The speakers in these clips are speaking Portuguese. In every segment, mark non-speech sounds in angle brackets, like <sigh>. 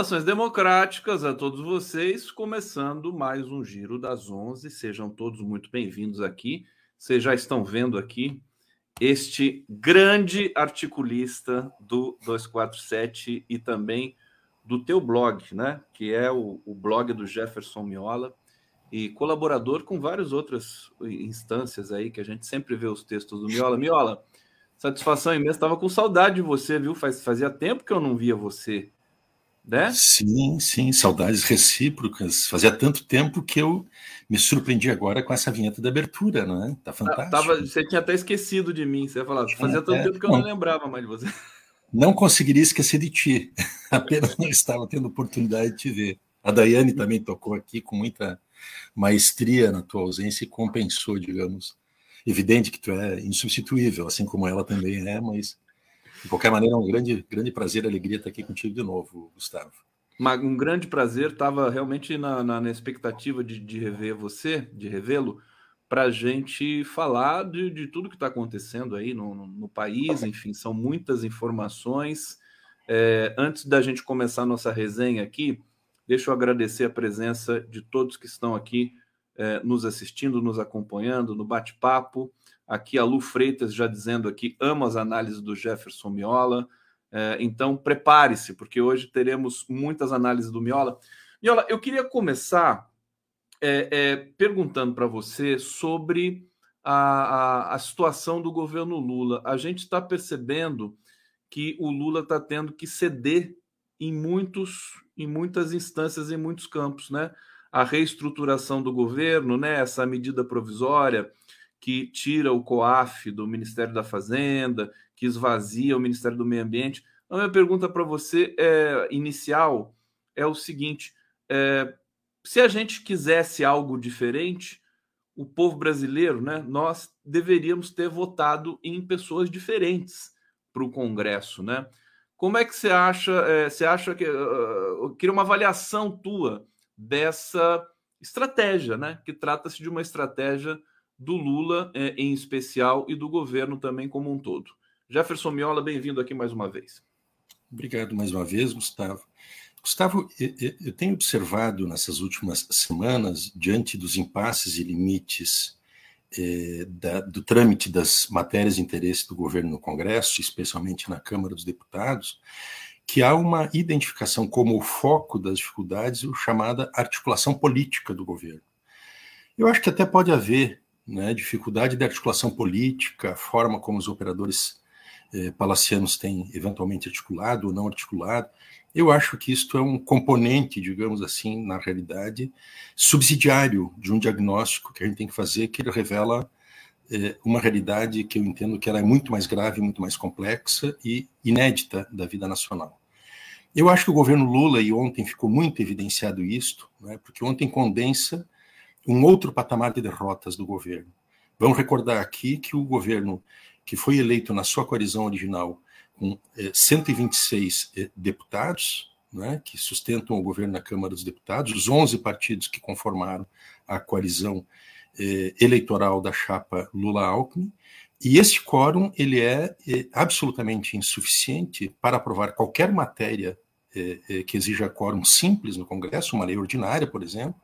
Saudações democráticas a todos vocês, começando mais um Giro das 11. Sejam todos muito bem-vindos aqui. Vocês já estão vendo aqui este grande articulista do 247 e também do teu blog, né? Que é o, o blog do Jefferson Miola e colaborador com várias outras instâncias aí que a gente sempre vê os textos do Miola. Miola, satisfação imensa. Estava com saudade de você, viu? Faz, fazia tempo que eu não via você né? Sim, sim, saudades recíprocas. Fazia tanto tempo que eu me surpreendi agora com essa vinheta de abertura, não é? Tá fantástico. Tava, você tinha até esquecido de mim, você ia falar, fazia tanto é, tempo que eu não, não lembrava mais de você. Não conseguiria esquecer de ti, <laughs> apenas não estava tendo oportunidade de te ver. A Daiane também tocou aqui com muita maestria na tua ausência e compensou, digamos. Evidente que tu é insubstituível, assim como ela também é, mas de qualquer maneira, é um grande, grande prazer e alegria estar aqui contigo de novo, Gustavo. Um grande prazer, estava realmente na, na, na, expectativa de, de rever você, de revê-lo, para a gente falar de, de tudo que está acontecendo aí no, no, no, país, enfim, são muitas informações. É, antes da gente começar nossa resenha aqui, deixa eu agradecer a presença de todos que estão aqui é, nos assistindo, nos acompanhando no bate-papo. Aqui a Lu Freitas já dizendo aqui, amo as análises do Jefferson Miola. É, então prepare-se, porque hoje teremos muitas análises do Miola. Miola, eu queria começar é, é, perguntando para você sobre a, a, a, situação do governo Lula. A gente está percebendo que o Lula está tendo que ceder em muitos, em muitas instâncias, em muitos campos, né? A reestruturação do governo, né? Essa medida provisória que tira o COAF do Ministério da Fazenda, que esvazia o Ministério do Meio Ambiente. A minha pergunta para você é, inicial é o seguinte: é, se a gente quisesse algo diferente, o povo brasileiro, né, nós deveríamos ter votado em pessoas diferentes para o Congresso, né? Como é que você acha? É, você acha que uh, eu queria uma avaliação tua dessa estratégia, né? Que trata-se de uma estratégia do Lula é, em especial e do governo também como um todo. Jefferson Miola, bem-vindo aqui mais uma vez. Obrigado mais uma vez, Gustavo. Gustavo, eu tenho observado nessas últimas semanas, diante dos impasses e limites eh, da, do trâmite das matérias de interesse do governo no Congresso, especialmente na Câmara dos Deputados, que há uma identificação como o foco das dificuldades, o chamada articulação política do governo. Eu acho que até pode haver né, dificuldade de articulação política, a forma como os operadores eh, palacianos têm eventualmente articulado ou não articulado. Eu acho que isto é um componente, digamos assim, na realidade, subsidiário de um diagnóstico que a gente tem que fazer, que ele revela eh, uma realidade que eu entendo que ela é muito mais grave, muito mais complexa e inédita da vida nacional. Eu acho que o governo Lula, e ontem ficou muito evidenciado isto, né, porque ontem condensa um outro patamar de derrotas do governo. Vamos recordar aqui que o governo que foi eleito na sua coalizão original com eh, 126 eh, deputados, né, que sustentam o governo na Câmara dos Deputados, os 11 partidos que conformaram a coalizão eh, eleitoral da chapa Lula-Alckmin, e este quórum ele é eh, absolutamente insuficiente para aprovar qualquer matéria eh, eh, que exija quórum simples no Congresso, uma lei ordinária, por exemplo,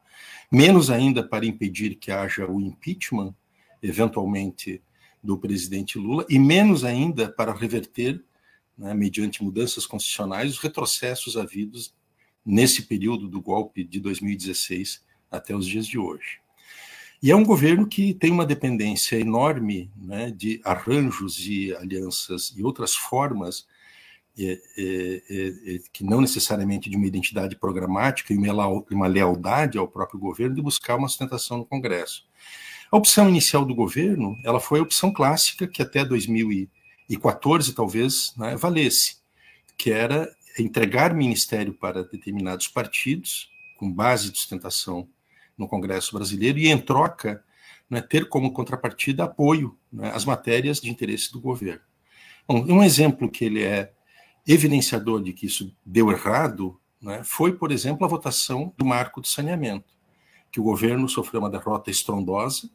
menos ainda para impedir que haja o impeachment, eventualmente, do presidente Lula, e menos ainda para reverter, né, mediante mudanças constitucionais, os retrocessos havidos nesse período do golpe de 2016 até os dias de hoje. E é um governo que tem uma dependência enorme né, de arranjos e alianças e outras formas é, é, é, que não necessariamente de uma identidade programática e uma lealdade ao próprio governo de buscar uma sustentação no Congresso. A opção inicial do governo, ela foi a opção clássica que até 2014 talvez né, valesse, que era entregar ministério para determinados partidos com base de sustentação no Congresso brasileiro e em troca né, ter como contrapartida apoio né, às matérias de interesse do governo. Bom, um exemplo que ele é evidenciador de que isso deu errado né, foi, por exemplo, a votação do marco do saneamento, que o governo sofreu uma derrota estrondosa,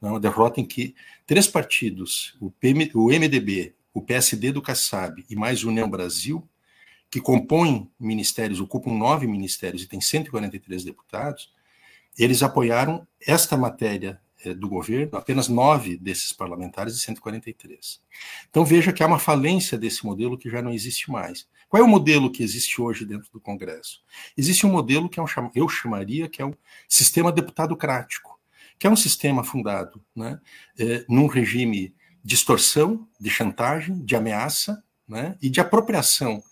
né, uma derrota em que três partidos, o, PM, o MDB, o PSD do Kassab e mais União Brasil, que compõem ministérios, ocupam nove ministérios e tem 143 deputados, eles apoiaram esta matéria do governo, apenas nove desses parlamentares de 143. Então veja que há uma falência desse modelo que já não existe mais. Qual é o modelo que existe hoje dentro do Congresso? Existe um modelo que é um, eu chamaria que é um sistema deputadocrático, que é um sistema fundado né, eh, num regime de extorsão, de chantagem, de ameaça né, e de apropriação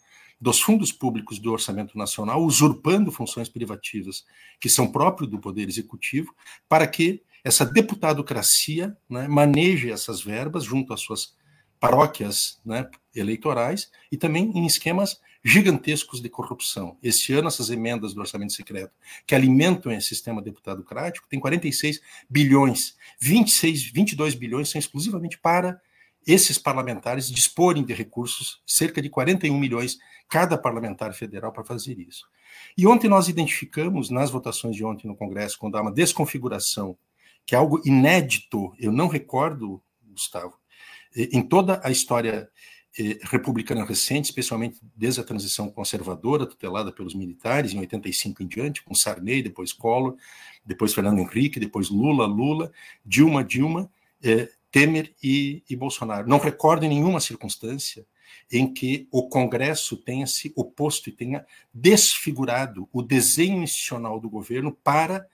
dos fundos públicos do orçamento nacional, usurpando funções privativas que são próprias do Poder Executivo, para que essa deputadocracia né, maneje essas verbas junto às suas paróquias né, eleitorais e também em esquemas gigantescos de corrupção. Este ano, essas emendas do orçamento secreto que alimentam esse sistema deputadocrático tem 46 bilhões, 26, 22 bilhões são exclusivamente para esses parlamentares disporem de recursos, cerca de 41 milhões cada parlamentar federal para fazer isso. E ontem nós identificamos, nas votações de ontem no Congresso, quando há uma desconfiguração, que é algo inédito, eu não recordo, Gustavo, em toda a história republicana recente, especialmente desde a transição conservadora, tutelada pelos militares, em 85 em diante, com Sarney, depois Collor, depois Fernando Henrique, depois Lula, Lula, Dilma, Dilma, Temer e, e Bolsonaro. Não recordo nenhuma circunstância em que o Congresso tenha se oposto e tenha desfigurado o desenho institucional do governo para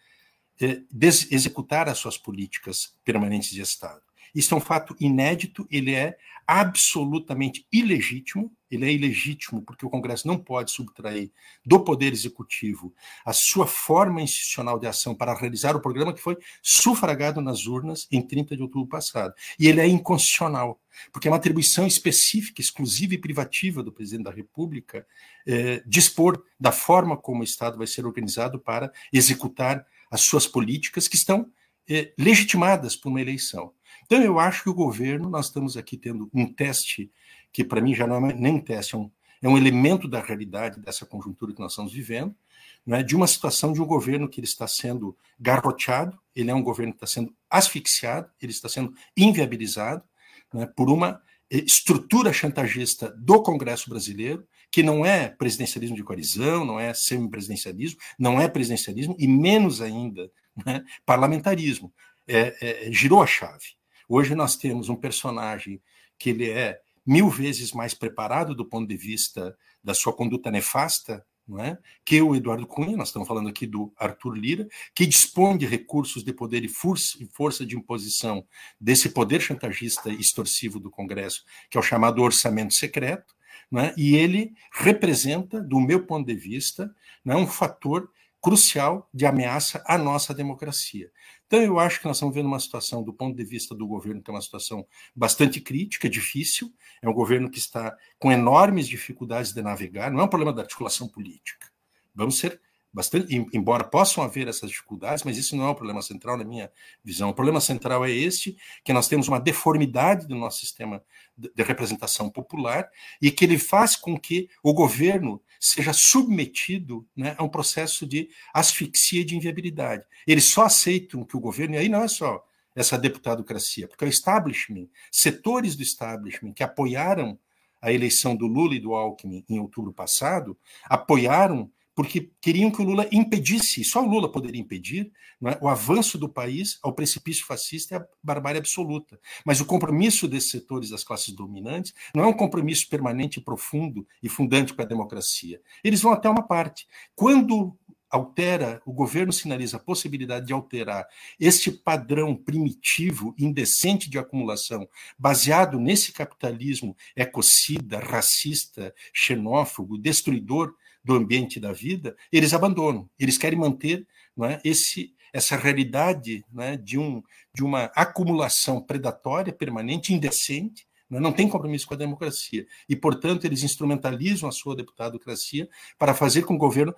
executar as suas políticas permanentes de Estado. Isso é um fato inédito, ele é absolutamente ilegítimo, ele é ilegítimo porque o Congresso não pode subtrair do Poder Executivo a sua forma institucional de ação para realizar o programa que foi sufragado nas urnas em 30 de outubro passado. E ele é inconstitucional, porque é uma atribuição específica, exclusiva e privativa do presidente da República eh, dispor da forma como o Estado vai ser organizado para executar as suas políticas que estão eh, legitimadas por uma eleição. Então, eu acho que o governo, nós estamos aqui tendo um teste, que para mim já não é nem um teste, é um, é um elemento da realidade dessa conjuntura que nós estamos vivendo, né, de uma situação de um governo que ele está sendo garroteado, ele é um governo que está sendo asfixiado, ele está sendo inviabilizado né, por uma estrutura chantagista do Congresso brasileiro, que não é presidencialismo de coalizão, não é semipresidencialismo, não é presidencialismo e menos ainda né, parlamentarismo. É, é, girou a chave. Hoje nós temos um personagem que ele é mil vezes mais preparado do ponto de vista da sua conduta nefasta, é? que o Eduardo Cunha, nós estamos falando aqui do Arthur Lira, que dispõe de recursos de poder e força de imposição desse poder chantagista e extorsivo do Congresso, que é o chamado orçamento secreto, é? e ele representa, do meu ponto de vista, é um fator crucial de ameaça à nossa democracia. Então, eu acho que nós estamos vendo uma situação, do ponto de vista do governo, que é uma situação bastante crítica, difícil. É um governo que está com enormes dificuldades de navegar. Não é um problema da articulação política. Vamos ser bastante, embora possam haver essas dificuldades, mas isso não é o problema central na minha visão. O problema central é este, que nós temos uma deformidade do nosso sistema de representação popular e que ele faz com que o governo seja submetido né, a um processo de asfixia e de inviabilidade. Eles só aceitam que o governo, e aí não é só essa deputadocracia, porque o establishment, setores do establishment que apoiaram a eleição do Lula e do Alckmin em outubro passado, apoiaram porque queriam que o Lula impedisse, só o Lula poderia impedir, é, o avanço do país ao precipício fascista e à barbárie absoluta. Mas o compromisso desses setores das classes dominantes não é um compromisso permanente, profundo e fundante com a democracia. Eles vão até uma parte. Quando altera, o governo sinaliza a possibilidade de alterar este padrão primitivo, indecente de acumulação, baseado nesse capitalismo ecocida, racista, xenófobo, destruidor do ambiente da vida, eles abandonam. Eles querem manter não é, esse, essa realidade é, de, um, de uma acumulação predatória, permanente, indecente, não, é, tem compromisso com a democracia. E, portanto, eles instrumentalizam a sua deputadocracia para fazer com que o governo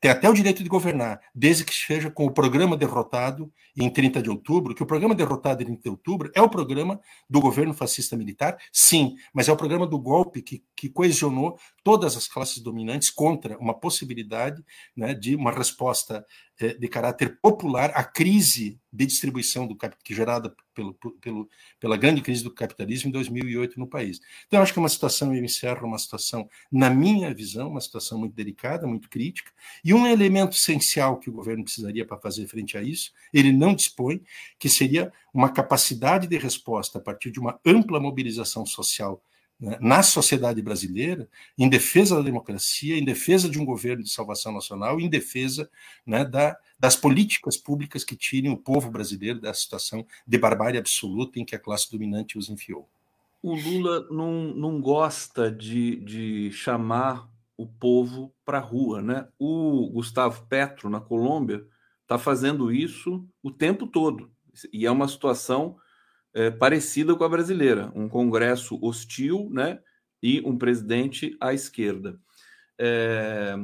tem até o direito de governar, desde que seja com o programa derrotado em 30 de outubro, que o programa derrotado em 30 de outubro é o programa do governo fascista militar, sim, mas é o programa do golpe que, que coesionou todas as classes dominantes contra uma possibilidade né, de uma resposta de caráter popular à crise de distribuição do que gerada pelo, pelo, pela grande crise do capitalismo em 2008 no país. Então, acho que é uma situação, eu encerro uma situação, na minha visão, uma situação muito delicada, muito crítica, e um elemento essencial que o governo precisaria para fazer frente a isso, ele não dispõe, que seria uma capacidade de resposta a partir de uma ampla mobilização social né, na sociedade brasileira, em defesa da democracia, em defesa de um governo de salvação nacional, em defesa né, da, das políticas públicas que tirem o povo brasileiro dessa situação de barbárie absoluta em que a classe dominante os enfiou. O Lula não, não gosta de, de chamar o povo para a rua. Né? O Gustavo Petro, na Colômbia, está fazendo isso o tempo todo. E é uma situação é, parecida com a brasileira, um Congresso hostil, né, e um presidente à esquerda. É,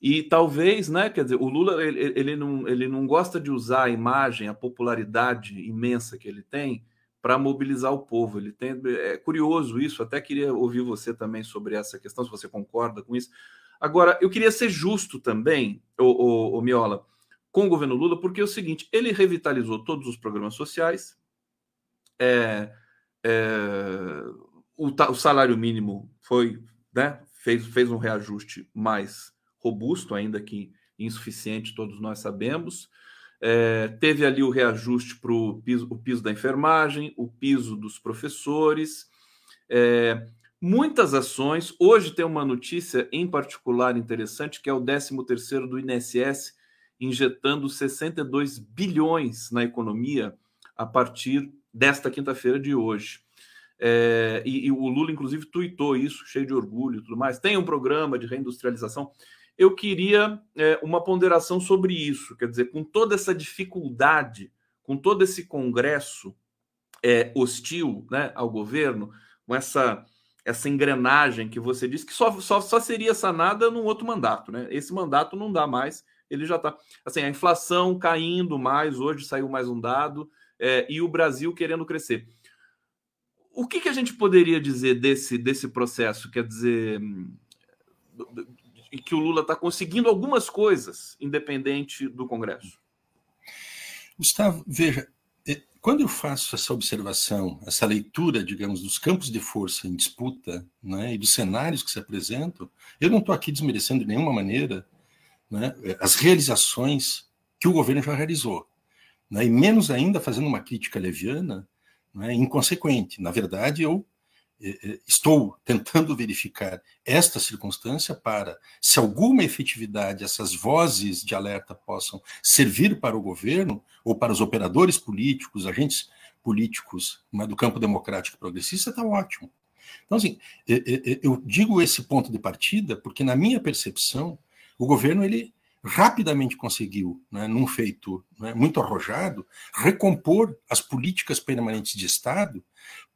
e talvez, né, quer dizer, o Lula ele, ele, não, ele não gosta de usar a imagem, a popularidade imensa que ele tem para mobilizar o povo. Ele tem, é curioso isso. Até queria ouvir você também sobre essa questão, se você concorda com isso. Agora, eu queria ser justo também, o, o, o Miola, com o governo Lula, porque é o seguinte: ele revitalizou todos os programas sociais, é, é, o, o, salário mínimo foi, né, fez, fez um reajuste mais robusto, ainda que insuficiente, todos nós sabemos. É, teve ali o reajuste para piso, o piso da enfermagem, o piso dos professores, é, muitas ações. Hoje tem uma notícia em particular interessante, que é o 13º do INSS, injetando 62 bilhões na economia a partir desta quinta-feira de hoje. É, e, e, o Lula, inclusive, tuitou isso, cheio de orgulho e tudo mais. Tem um programa de reindustrialização. Eu queria é, uma ponderação sobre isso, quer dizer, com toda essa dificuldade, com todo esse congresso é, hostil né, ao governo, com essa, essa engrenagem que você disse que só, só, só seria sanada num outro mandato. Né? Esse mandato não dá mais, ele já está. Assim, a inflação caindo mais, hoje saiu mais um dado é, e o Brasil querendo crescer. O que, que a gente poderia dizer desse, desse processo? Quer dizer, que o Lula está conseguindo algumas coisas, independente do Congresso. Gustavo, veja, é, quando eu faço essa observação, essa leitura, digamos, dos campos de força em disputa né, e dos cenários que se apresentam, eu não estou aqui desmerecendo de nenhuma maneira né, as realizações que o governo já realizou né, e menos ainda fazendo uma crítica leviana, né, inconsequente. Na verdade, eu eh, eh, estou tentando <laughs> verificar esta circunstância para, se alguma efetividade essas vozes de alerta possam servir para o governo ou para os operadores políticos, agentes políticos né, do campo democrático progressista, está ótimo. Então, assim, eh, eu digo esse ponto de partida porque, na minha percepção, o governo ele rapidamente conseguiu, né, num feito né, muito arrojado, recompor as políticas permanentes de Estado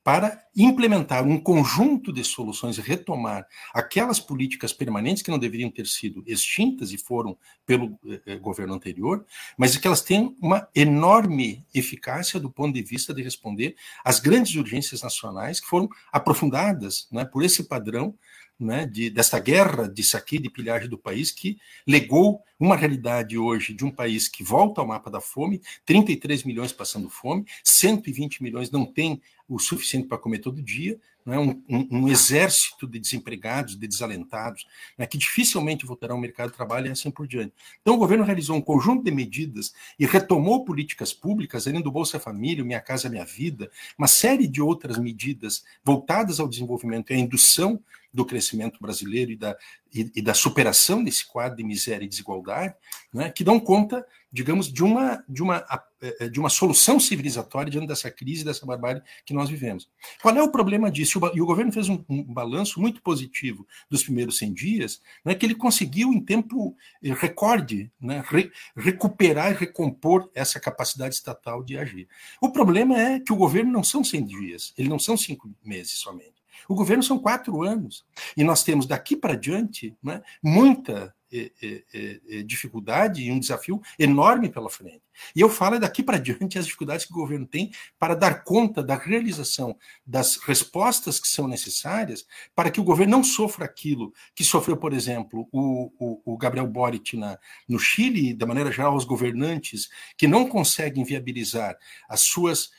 para implementar um conjunto de soluções e retomar aquelas políticas permanentes que não deveriam ter sido extintas e foram pelo eh, eh governo anterior, mas que elas têm uma enorme eficácia do ponto de vista de responder às grandes urgências nacionais que foram aprofundadas né, por esse padrão né, de, desta guerra de saque de pilhagem do país que legou uma realidade hoje de um país que volta ao mapa da fome, 33 milhões passando fome, 120 milhões não tem o suficiente para comer todo dia, né, um, um, exército de desempregados, de desalentados, né, que dificilmente voltarão ao mercado de trabalho e assim por diante. Então, o governo realizou um conjunto de medidas e retomou políticas públicas, além do Bolsa Família, Minha Casa Minha Vida, uma série de outras medidas voltadas ao desenvolvimento e à indução do crescimento brasileiro e da, e, e, da superação desse quadro de miséria e desigualdade, né, que dão conta, digamos, de uma, de, uma, eh, de uma solução civilizatória diante dessa crise, dessa barbárie que nós vivemos. Qual é o problema disso? E o governo fez um, um balanço muito positivo dos primeiros 100 dias, né, que ele conseguiu, em tempo eh, recorde, né, re, recuperar e recompor essa capacidade estatal de agir. O problema é que o governo não são 100 dias, ele não são cinco meses somente. O governo são quatro anos. E nós temos daqui para diante né, muita é, é, é, dificuldade e um desafio enorme pela frente. E eu falo daqui para diante as dificuldades que o governo tem para dar conta da realização das respostas que são necessárias para que o governo não sofra aquilo que sofreu, por exemplo, o, o, o Gabriel Boric na, no Chile, da maneira geral, os governantes que não conseguem viabilizar as suas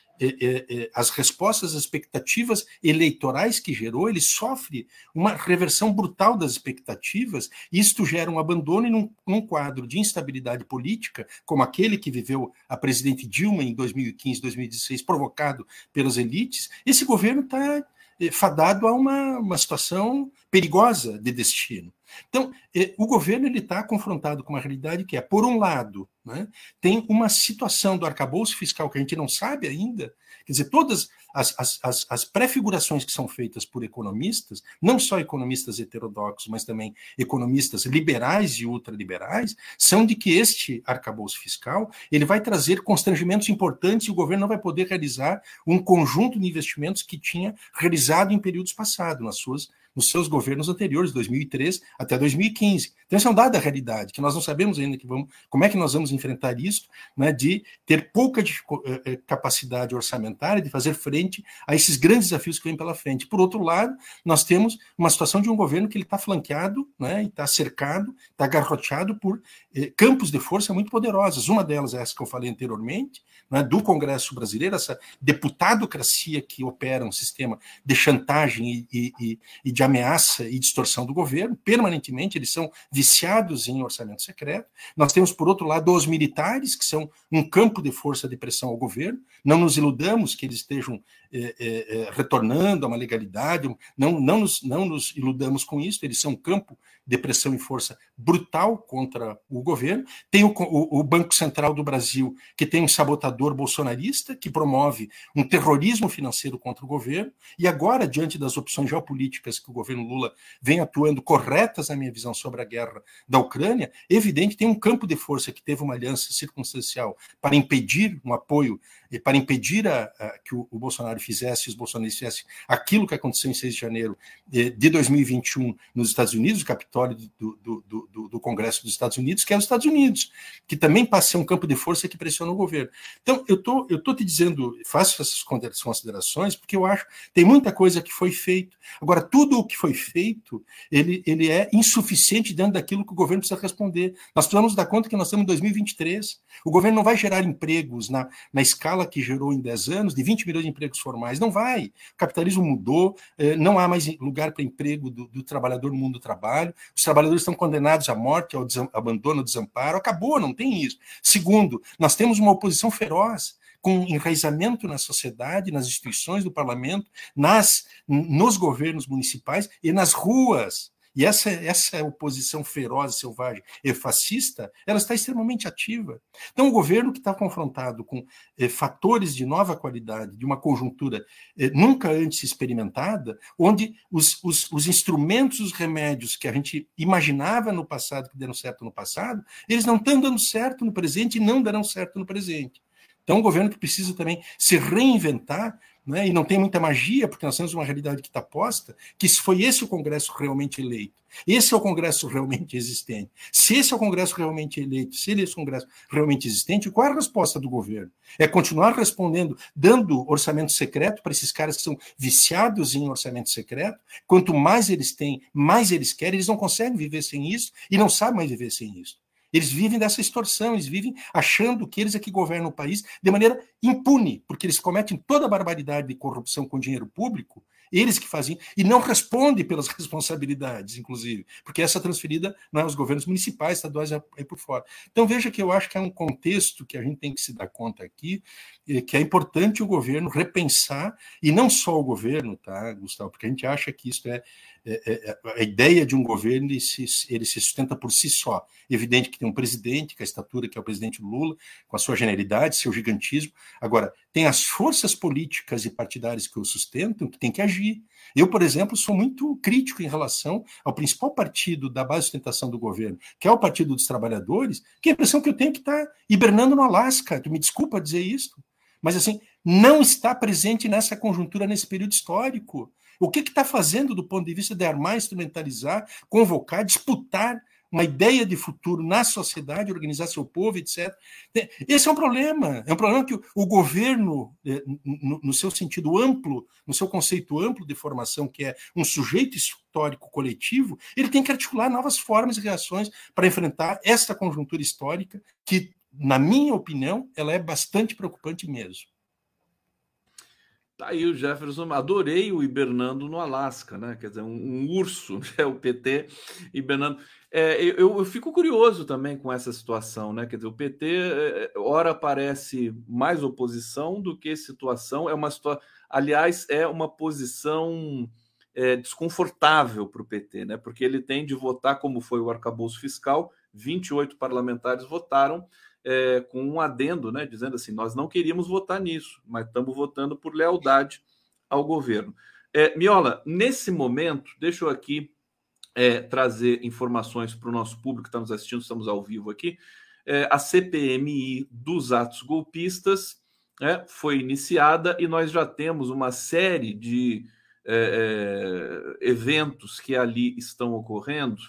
as respostas às expectativas eleitorais que gerou, ele sofre uma reversão brutal das expectativas, e isto gera um abandono em um, um quadro de instabilidade política, como aquele que viveu a presidente Dilma em 2015, 2016, provocado pelas elites. Esse governo está eh, fadado a uma, uma situação perigosa de destino. Então, eh, o governo está confrontado com uma realidade que é, por um lado, né, tem uma situação do arcabouço fiscal que a gente não sabe ainda, quer dizer, todas as, as, as, as prefigurações que são feitas por economistas, não só economistas heterodoxos, mas também economistas liberais e ultraliberais, são de que este arcabouço fiscal ele vai trazer constrangimentos importantes e o governo não vai poder realizar um conjunto de investimentos que tinha realizado em períodos passados, nas suas nos seus governos anteriores, 2003 até 2015. Então, essa é um dado da realidade, que nós não sabemos ainda que vamos, como é que nós vamos enfrentar isso, né, de ter pouca eh, eh, capacidade orçamentária de fazer frente a esses grandes desafios que vêm pela frente. Por outro lado, nós temos uma situação de um governo que ele está flanqueado, né, está cercado, está garroteado por eh, campos de força muito poderosos. Uma delas é essa que eu falei anteriormente, né, do Congresso brasileiro, essa deputadocracia que opera um sistema de chantagem e, e, e de ameaça e distorção do governo, permanentemente, eles são viciados em orçamento secreto. Nós temos, por outro lado, os militares, que são um campo de força de pressão ao governo. Não nos iludamos que eles estejam é, é, retornando a uma legalidade, não, não, nos, não nos iludamos com isso, eles são um campo de pressão e força brutal contra o governo. Tem o, o, o, Banco Central do Brasil, que tem um sabotador bolsonarista, que promove um terrorismo financeiro contra o governo, e agora, diante das opções geopolíticas que o governo Lula vem atuando corretas, na minha visão, sobre a guerra da Ucrânia, evidente tem um campo de força que teve uma aliança circunstancial para impedir um apoio, para impedir a, a, que o, o Bolsonaro fizesse, os bolsonaristas fizessem aquilo que aconteceu em 6 de janeiro de, de 2021 nos Estados Unidos, o Capitólio do, do, do, do, Congresso dos Estados Unidos, que é os Estados Unidos, que também passa a ser um campo de força que pressiona o governo. Então, eu tô, estou te dizendo, faço essas considerações, porque eu acho tem muita coisa que foi feito. Agora, tudo o que foi feito, ele, ele é insuficiente dentro daquilo que o governo precisa responder. Nós precisamos dar conta que nós estamos em 2023. O governo não vai gerar empregos na, na escala que gerou em 10 anos, de 20 milhões de empregos formais. Não vai. O capitalismo mudou, eh, não há mais lugar para emprego do, do trabalhador no mundo do trabalho os trabalhadores estão condenados à morte, ao abandono, ao desamparo. Acabou, não tem isso. Segundo, nós temos uma oposição feroz com enraizamento na sociedade, nas instituições do parlamento, nas, nos governos municipais e nas ruas. E essa, essa oposição feroz, selvagem e fascista, ela está extremamente ativa. Então, o governo que está confrontado com eh, fatores de nova qualidade, de uma conjuntura eh, nunca antes experimentada, onde os, os, os instrumentos, os remédios que a gente imaginava no passado, que deram certo no passado, eles não estão dando certo no presente e não darão certo no presente. Então, um governo que precisa também se reinventar né? e não tem muita magia, porque nós temos uma realidade que está posta, que se foi esse o Congresso realmente eleito, esse é o Congresso realmente existente. Se esse é o Congresso realmente eleito, se ele é esse Congresso realmente existente, qual é a resposta do governo? É continuar respondendo, dando orçamento secreto para esses caras que são viciados em orçamento secreto? Quanto mais eles têm, mais eles querem, eles não conseguem viver sem isso e não sabem mais viver sem isso. Eles vivem dessa extorsão, eles vivem achando que eles é que governam o país de maneira impune, porque eles cometem toda a barbaridade de corrupção com dinheiro público, eles que fazem, e não respondem pelas <laughs> responsabilidades, inclusive, porque essa transferida não é aos governos municipais, estaduais, é, é por fora. Então veja que eu acho que é um contexto que a gente tem que se dar conta aqui, que é importante o governo repensar, e não só o governo, tá, Gustavo, porque a gente acha que isso é é, é, é, a ideia de um governo ele se, ele se sustenta por si só. Evidente que tem um presidente, com a estatura que é o presidente Lula, com a sua generalidade, seu gigantismo. Agora, tem as forças políticas e partidárias que o sustentam que tem que agir. Eu, por exemplo, sou muito crítico em relação ao principal partido da base de sustentação do governo, que é o Partido dos Trabalhadores, que a impressão que eu tenho é que está hibernando no Alasca. Tu me desculpa dizer isso, mas assim, não está presente nessa conjuntura, nesse período histórico. O que está fazendo do ponto de vista de armar, instrumentalizar, convocar, disputar uma ideia de futuro na sociedade, organizar seu povo, etc. Esse é um problema. É um problema que o, governo, é, no, seu sentido amplo, no seu conceito amplo de formação, que é um sujeito histórico coletivo, ele tem que articular novas formas e reações para enfrentar esta conjuntura histórica, que, na minha opinião, ela é bastante preocupante mesmo. Tá aí o Jefferson, adorei o hibernando no Alasca, né? Quer dizer, um, um urso, <laughs> é o PT hibernando. É, eu, eu, fico curioso também com essa situação, né? Quer dizer, o PT, é, ora parece mais oposição do que situação. É uma situação, aliás, é uma posição é, desconfortável para o PT, né? Porque ele tem de votar como foi o arcabouço fiscal, 28 parlamentares votaram é, com um adendo, né, dizendo assim: nós não queríamos votar nisso, mas estamos votando por lealdade ao governo. É, Miola, nesse momento, deixa eu aqui é, trazer informações para o nosso público que está nos assistindo, estamos ao vivo aqui. É, a CPMI dos atos golpistas é, foi iniciada e nós já temos uma série de é, eventos que ali estão ocorrendo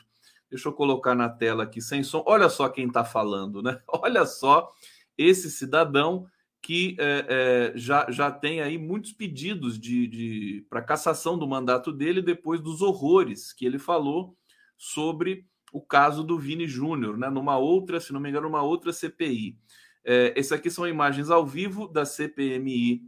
Deixa eu colocar na tela aqui sem som. Olha só quem está falando, né? <laughs> Olha só esse cidadão que é, é, já, já tem aí muitos pedidos de, de para cassação do mandato dele depois dos horrores que ele falou sobre o caso do Vini Júnior, né? Numa outra, se não me engano, uma outra CPI. É, esse aqui são imagens ao vivo da CPMI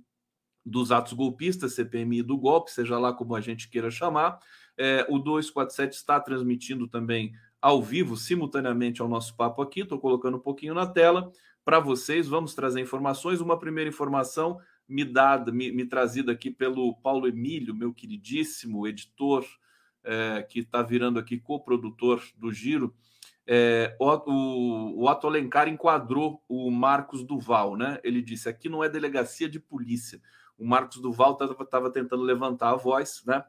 dos atos golpistas, CPMI do golpe, seja lá como a gente queira chamar. É, o 247 está transmitindo também ao vivo, simultaneamente ao nosso papo aqui. Estou colocando um pouquinho na tela para vocês. Vamos trazer informações. Uma primeira informação me dada, me, me trazida aqui pelo Paulo Emílio, meu queridíssimo editor, é, que está virando aqui coprodutor do Giro. É, o, o, Otto Alencar enquadrou o Marcos Duval, né? Ele disse: aqui não é delegacia de polícia. O Marcos Duval estava tentando levantar a voz, né?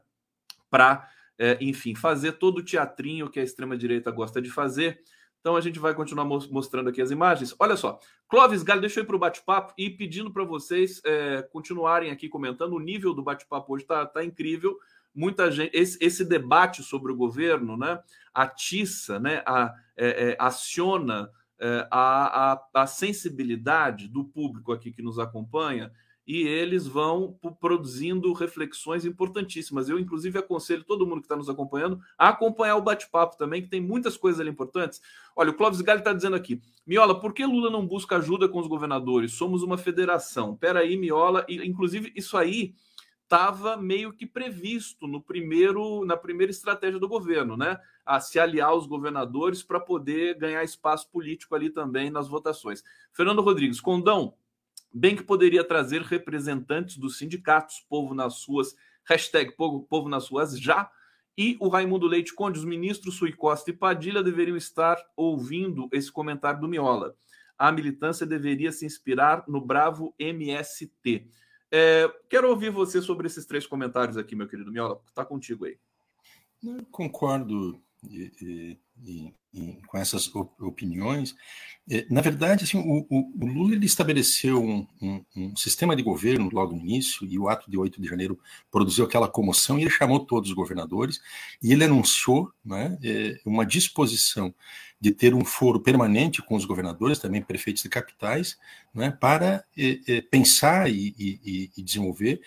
Para, é, enfim, fazer todo o teatrinho que a extrema-direita gosta de fazer. Então a gente vai continuar mostrando aqui as imagens. Olha só, Clóvis Galho, deixa eu ir para o bate-papo e pedindo para vocês é, continuarem aqui comentando. O nível do bate-papo hoje está tá incrível. Muita gente, esse, esse, debate sobre o governo, né, atiça, né, a, é, é, aciona é, a, a, a sensibilidade do público aqui que nos acompanha e eles vão produzindo reflexões importantíssimas. Eu, inclusive, aconselho todo mundo que está nos acompanhando a acompanhar o bate-papo também, que tem muitas coisas ali importantes. Olha, o Clóvis Galli está dizendo aqui: Miola, por que Lula não busca ajuda com os governadores? Somos uma federação. Peraí, Miola, e, inclusive, isso aí estava meio que previsto no primeiro na primeira estratégia do governo, né? A se aliar aos governadores para poder ganhar espaço político ali também nas votações. Fernando Rodrigues, Condão, bem que poderia trazer representantes dos sindicatos, povo nas suas, hashtag povo, povo nas suas já, e o Raimundo Leite Conde, os ministros Sui Costa e Padilha deveriam estar ouvindo esse comentário do Miola. A militância deveria se inspirar no bravo MST. É, quero ouvir você sobre esses três comentários aqui, meu querido Miola. Está contigo aí. Eu concordo e, e, e, com essas opiniões. É, na verdade, assim, o, o, Lula ele estabeleceu um, um, um, sistema de governo logo no início, e o ato de 8 de janeiro produziu aquela comoção, e ele chamou todos os governadores, e ele anunciou né, é, uma disposição de ter um foro permanente com os governadores, também prefeitos de capitais, né, para é, pensar e, e, e desenvolver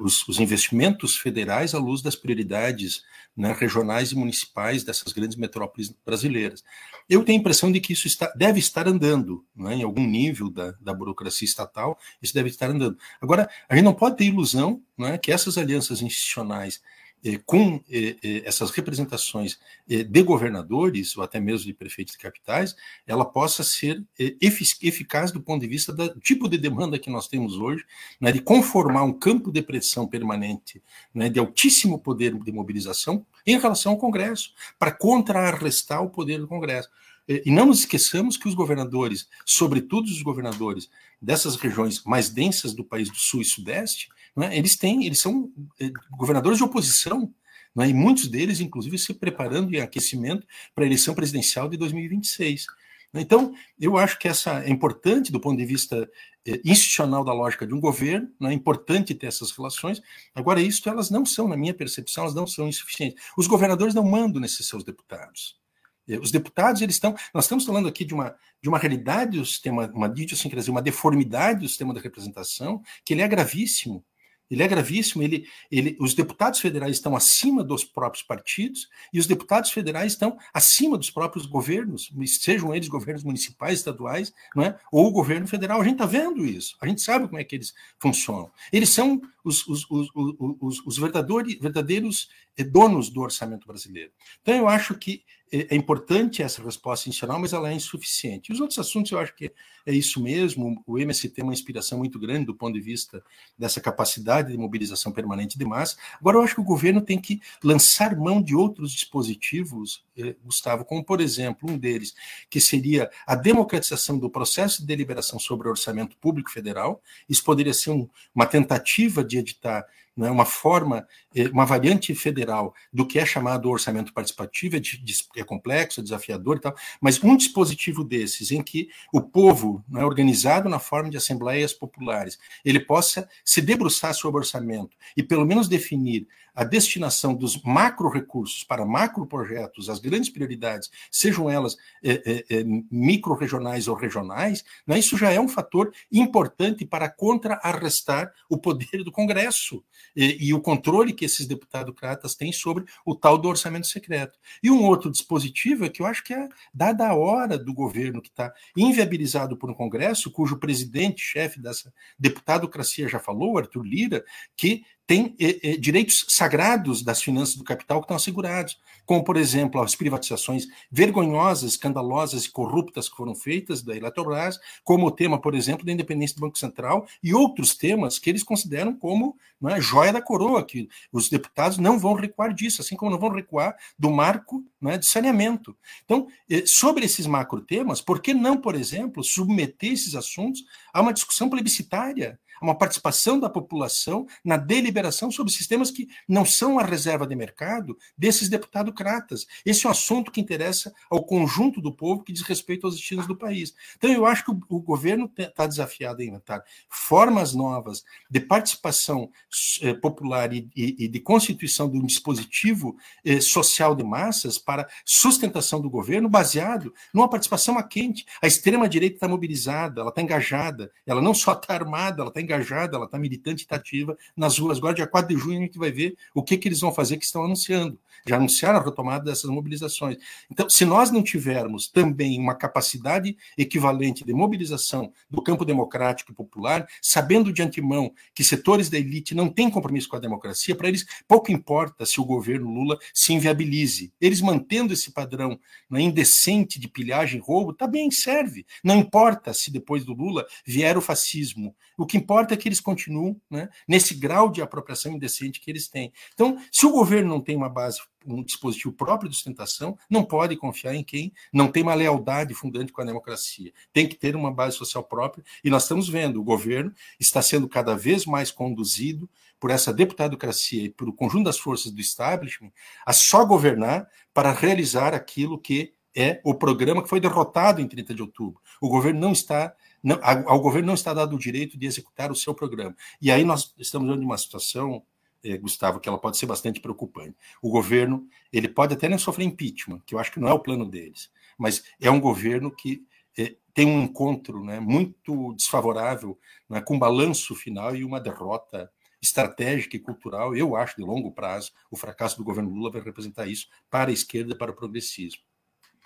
os, os, investimentos federais à luz das prioridades né, regionais e municipais dessas grandes metrópoles brasileiras. Eu tenho a impressão de que isso está, deve estar andando, né, em algum nível da, da, burocracia estatal, isso deve estar andando. Agora, a gente não pode ter ilusão né, que essas alianças institucionais com eh, eh, essas representações de governadores ou até mesmo de prefeitos de capitais, ela possa ser eficaz do ponto de vista do tipo de demanda que nós temos hoje, né, de conformar um campo de pressão permanente, né, de altíssimo poder de mobilização em relação ao Congresso, para contrarrestar o poder do Congresso. E não nos esqueçamos que os governadores, sobretudo os governadores dessas regiões mais densas do país do Sul e Sudeste, é? Eles têm, eles são eh, governadores de oposição, é? e muitos deles, inclusive, se preparando em aquecimento para a eleição presidencial de 2026. Então, eu acho que essa é importante do ponto de vista eh, institucional da lógica de um governo, é importante ter essas relações. Agora, isso elas não são, na minha percepção, elas não são insuficientes. Os governadores não mandam nesses seus deputados. Os deputados, eles estão. Nós estamos falando aqui de uma, de uma realidade do sistema, uma idiosincrasia, uma deformidade do sistema da representação, que ele é gravíssimo. Ele é gravíssimo. Ele, ele, os deputados federais estão acima dos próprios partidos e os deputados federais estão acima dos próprios governos, sejam eles governos municipais, estaduais, não é? ou o governo federal. A gente está vendo isso. A gente sabe como é que eles funcionam. Eles são os, os, os, os, os verdadeiros, verdadeiros donos do orçamento brasileiro. Então, eu acho que é, é importante essa resposta institucional, mas ela é insuficiente. Os outros assuntos eu acho que é isso mesmo. O MST tem uma inspiração muito grande do ponto de vista dessa capacidade de mobilização permanente de massa. Agora, eu acho que o governo tem que lançar mão de outros dispositivos, eh, Gustavo, como, por exemplo, um deles, que seria a democratização do processo de deliberação sobre o orçamento público federal. Isso poderia ser um, uma tentativa de editar é uma forma, eh, uma variante federal do que é chamado orçamento participativo, é, é complexo, é desafiador e tal, mas um dispositivo desses em que o povo, é organizado na forma de assembleias populares, ele possa se debruçar sobre orçamento e pelo menos definir a destinação dos macro recursos para macro projetos, as grandes prioridades, sejam elas é, é, micro-regionais ou regionais, né, isso já é um fator importante para contra-arrestar o poder do Congresso e, e, o controle que esses deputados têm sobre o tal do orçamento secreto. E um outro dispositivo é que eu acho que é dada a hora do governo que está inviabilizado por um Congresso, cujo presidente, chefe dessa deputadocracia já falou, Arthur Lira, que tem eh, eh, direitos sagrados das finanças do capital que estão assegurados, como, por exemplo, as privatizações vergonhosas, escandalosas e corruptas que foram feitas da Eletrobras, como o tema, por exemplo, da independência do Banco Central e outros temas que eles consideram como é, joia da coroa, que os deputados não vão recuar disso, assim como não vão recuar do marco é, de saneamento. Então, eh, sobre esses macro temas, por que não, por exemplo, submeter esses assuntos a uma discussão plebiscitária? Uma participação da população na deliberação sobre sistemas que não são a reserva de mercado desses deputadocratas. Esse é um assunto que interessa ao conjunto do povo que diz respeito aos destinos do país. Então, eu acho que o, governo está desafiado a inventar formas novas de participação eh, popular e, de constituição de um dispositivo eh, social de massas para sustentação do governo baseado numa participação a quente. A extrema-direita está mobilizada, ela está engajada, ela não só está armada, ela está engajada, ela está militante, está ativa nas ruas. Agora, dia 4 de junho, a gente vai ver o que, que eles vão fazer que estão anunciando. Já anunciaram a retomada dessas mobilizações. Então, se nós não tivermos também uma capacidade equivalente de mobilização do campo democrático e popular, sabendo de antemão que setores da elite não têm compromisso com a democracia, para eles pouco importa se o governo Lula se inviabilize. Eles mantendo esse padrão né, indecente de pilhagem roubo, tá bem, serve. Não importa se depois do Lula vier o fascismo. O que importa importa que eles continuem né, nesse grau de apropriação indecente que eles têm. Então, se o governo não tem uma base, um dispositivo próprio de sustentação, não pode confiar em quem não tem uma lealdade fundante com a democracia. Tem que ter uma base social própria, e nós estamos vendo, o governo está sendo cada vez mais conduzido por essa deputadocracia e por o conjunto das forças do establishment a só governar para realizar aquilo que é o programa que foi derrotado em 30 de outubro. O governo não está não, ao governo não está dado o direito de executar o seu programa. E aí nós estamos em uma situação, eh, Gustavo, que ela pode ser bastante preocupante. O governo, ele pode até nem sofrer impeachment, que eu acho que não é o plano deles, mas é um governo que eh, tem um encontro né, muito desfavorável, né, com um balanço final e uma derrota estratégica e cultural, eu acho, de longo prazo, o fracasso do governo Lula vai representar isso para a esquerda para o progressismo.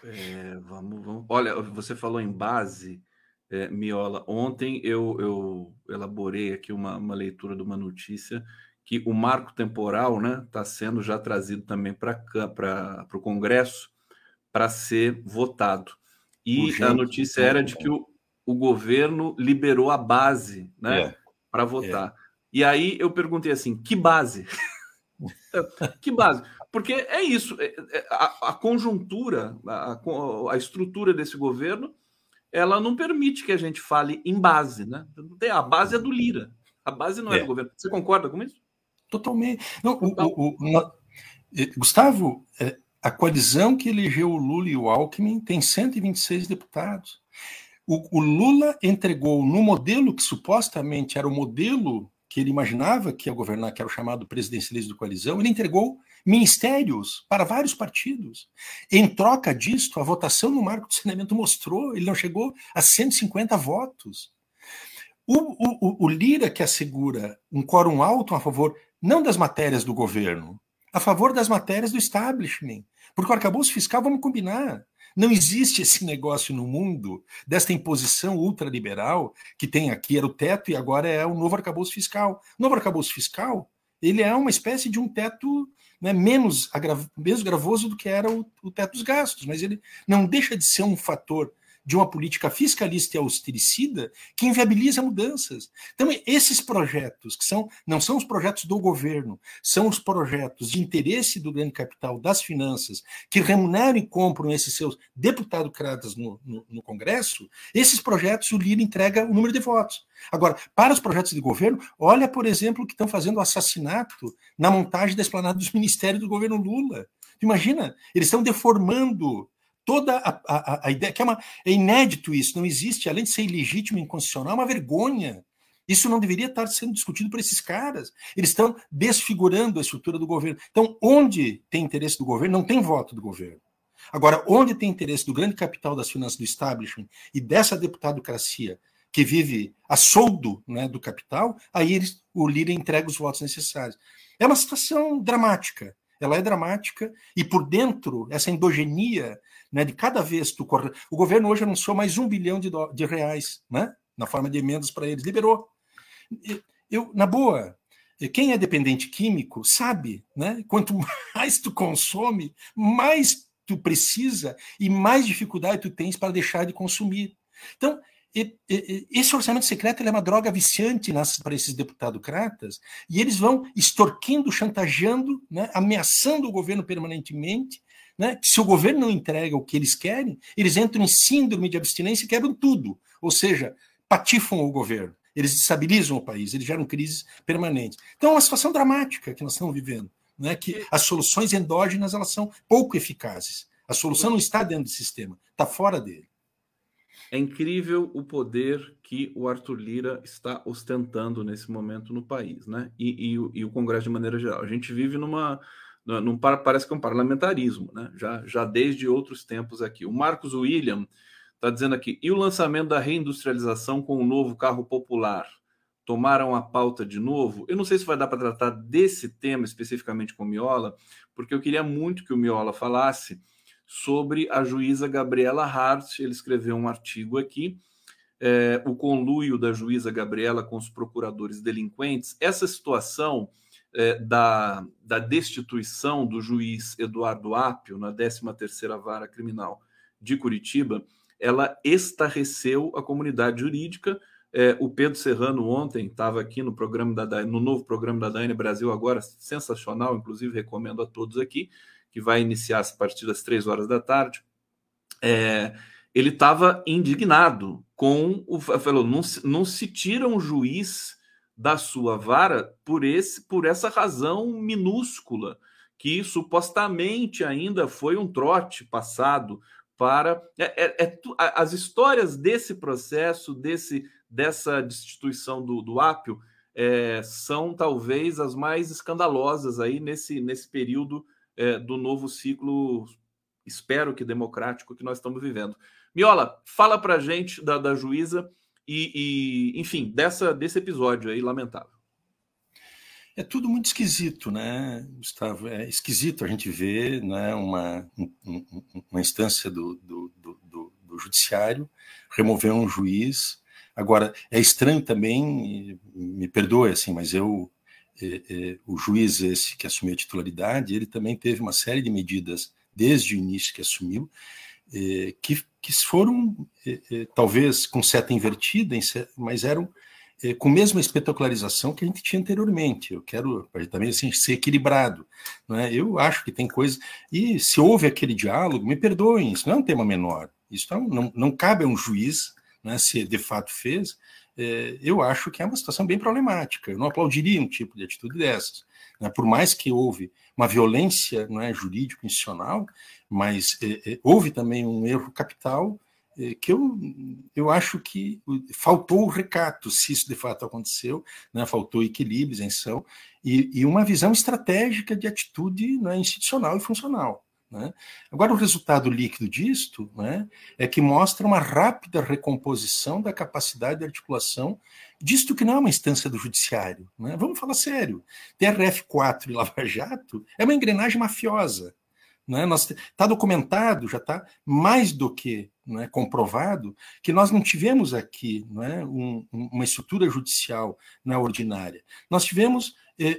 É, vamos, vamos. Olha, você falou em base, é, Miola. Ontem eu, eu elaborei aqui uma, uma, leitura de uma notícia que o marco temporal está né, tá sendo já trazido também para o Congresso para ser votado. E a notícia era de que o, o governo liberou a base né, é. para votar. É. E aí eu perguntei assim: que base? <laughs> que base? Porque é isso, é, é, a, a conjuntura, a, a estrutura desse governo ela não permite que a gente fale em base, né? A base é do Lira, a base não é, é do governo. Você concorda com isso? Totalmente. Não, o, o, o, eh, Gustavo, eh, a coalizão que elegeu o Lula e o Alckmin tem 126 deputados. O, o Lula entregou no modelo que supostamente era o modelo que ele imaginava que ia governar, que era o chamado presidencialismo de coalizão, ele entregou ministérios para vários partidos. Em troca disto, a votação no marco do saneamento mostrou, ele não chegou a 150 votos. O, o, o Lira que assegura um quórum alto a favor, não das matérias do governo, a favor das matérias do establishment. Porque o arcabouço fiscal, vamos combinar, não existe esse <laughs> negócio no mundo desta imposição ultraliberal que tem aqui, era o teto e agora é o novo arcabouço fiscal. O novo arcabouço fiscal, ele é uma espécie de um teto né, menos, menos gravoso do que era o, o teto dos gastos, mas ele não deixa de ser um fator de uma política fiscalista e austericida que inviabiliza mudanças. Então, esses projetos, que são, não são os projetos do governo, são os projetos de interesse do grande capital, das finanças, que remuneram e compram esses seus deputadocratas no, no, no Congresso, esses projetos o Lira entrega o número de votos. Agora, para os projetos de governo, olha, por exemplo, que estão fazendo o assassinato na montagem da esplanada dos ministérios do governo Lula. Imagina, eles estão deformando toda a, a, a, ideia, que é, uma, é inédito isso, não existe, além de ser ilegítimo e inconstitucional, é uma vergonha. Isso não deveria estar sendo discutido por esses caras. Eles estão desfigurando a estrutura do governo. Então, onde tem interesse do governo, não tem voto do governo. Agora, onde tem interesse do grande capital das finanças do establishment e dessa deputadocracia que vive a soldo né, do capital, aí eles, o Lira entrega os votos necessários. É uma situação dramática. Ela é dramática e por dentro, essa endogenia né, de cada vez tu corre. O governo hoje anunciou mais um bilhão de, do... de reais, né, na forma de emendas para eles, liberou. Eu, na boa, quem é dependente químico sabe, né? Quanto <laughs> mais tu consome, mais tu precisa e mais dificuldade tu tens para deixar de consumir. Então, esse orçamento secreto é uma droga viciante para esses deputadocratas e eles vão extorquindo, chantageando, né, ameaçando o governo permanentemente né, que se o governo não entrega o que eles querem, eles entram em síndrome de abstinência e quebram tudo. Ou seja, patifam o governo, eles destabilizam o país, eles geram crises permanentes. Então é uma situação dramática que nós estamos vivendo, né, que as soluções endógenas elas são pouco eficazes. A solução não está dentro do sistema, está fora dele. É incrível o poder que o Arthur Lira está ostentando nesse momento no país, né? E, e, e o Congresso de maneira geral. A gente vive numa não parece que é um parlamentarismo, né? já, já desde outros tempos aqui. O Marcos William está dizendo aqui: e o lançamento da reindustrialização com o novo carro popular? Tomaram a pauta de novo? Eu não sei se vai dar para tratar desse tema especificamente com o Miola, porque eu queria muito que o Miola falasse sobre a juíza Gabriela Hart. Ele escreveu um artigo aqui. É, o conluio da juíza Gabriela com os procuradores delinquentes. Essa situação é, da, da destituição do juiz Eduardo Apio na 13ª Vara Criminal de Curitiba, ela estarreceu a comunidade jurídica. É, o Pedro Serrano ontem estava aqui no programa da no novo programa da Daine Brasil agora, sensacional, inclusive recomendo a todos aqui, que vai iniciar a partir das três horas da tarde. É, ele estava indignado com o falou não, não se tira um juiz da sua vara por esse por essa razão minúscula que supostamente ainda foi um trote passado para é, é, é, as histórias desse processo desse dessa destituição do, do Ápio é, são talvez as mais escandalosas aí nesse nesse período é, do novo ciclo espero que democrático que nós estamos vivendo Miola fala para gente da, da juíza e, e, enfim, dessa, desse episódio aí lamentável. É tudo muito esquisito, né, Gustavo? É esquisito a gente ver né, uma, uma instância do, do, do, do judiciário remover um juiz. Agora, é estranho também, me perdoe, assim, mas eu, o juiz esse que assumiu a titularidade, ele também teve uma série de medidas desde o início que assumiu, é, que que foram, talvez com seta invertida, mas eram com a mesma espetacularização que a gente tinha anteriormente. Eu quero também assim, ser equilibrado. É? Eu acho que tem coisas. E se houve aquele diálogo, me perdoem, isso não é um tema menor. Isso não, não, não cabe a um juiz, né, se de fato fez. É, eu acho que é uma situação bem problemática. Eu não aplaudiria um tipo de atitude dessas. Né? Por mais que houve uma violência não é, jurídico-institucional, mas é, é, houve também um erro capital é, que eu, eu acho que faltou o recato, se isso de fato aconteceu, né? faltou equilíbrio, isenção, e, e uma visão estratégica de atitude né, institucional e funcional. Né? Agora, o resultado líquido disto né, é que mostra uma rápida recomposição da capacidade de articulação disto que não é uma instância do judiciário. Né? Vamos falar sério. TRF4 e Lava Jato é uma engrenagem mafiosa. Né? Está documentado, já está mais do que né, comprovado, que nós não tivemos aqui né, um, uma estrutura judicial na ordinária. Nós tivemos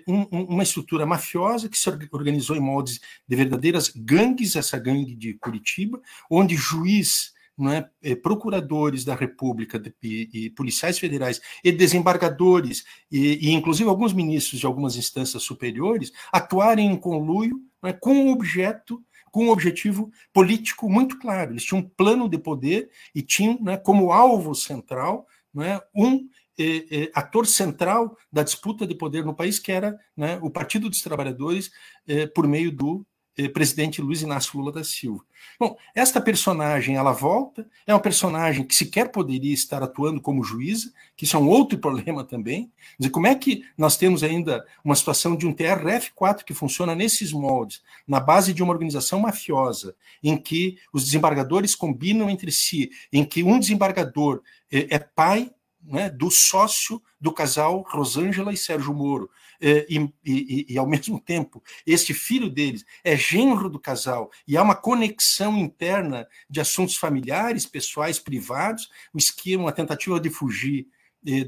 um, uma estrutura mafiosa que se organizou em moldes de verdadeiras gangues, essa gangue de Curitiba, onde juiz é, eh, procuradores da República e, e, policiais federais e desembargadores, e, e, inclusive alguns ministros de algumas instâncias superiores, atuarem em conluio é, com um objeto, com um objetivo político muito claro. Eles tinham um plano de poder e tinham né, como alvo central né, um eh, eh, ator central da disputa de poder no país, que era né, o Partido dos Trabalhadores, eh, por meio do eh, presidente Luiz Inácio Lula da Silva. Bom, esta personagem, ela volta, é uma personagem que sequer poderia estar atuando como juíza, que isso é um outro <laughs> problema também. Dizer, como é que nós temos ainda uma situação de um TRF4 que funciona nesses moldes, na base de uma organização mafiosa, em que os desembargadores combinam entre si, em que um desembargador é, é pai né, do sócio do casal Rosângela e Sérgio Moro. É, e, e, e, ao mesmo tempo, este filho deles é genro do casal e há uma conexão interna de assuntos familiares, pessoais, privados, o esquema, uma tentativa de fugir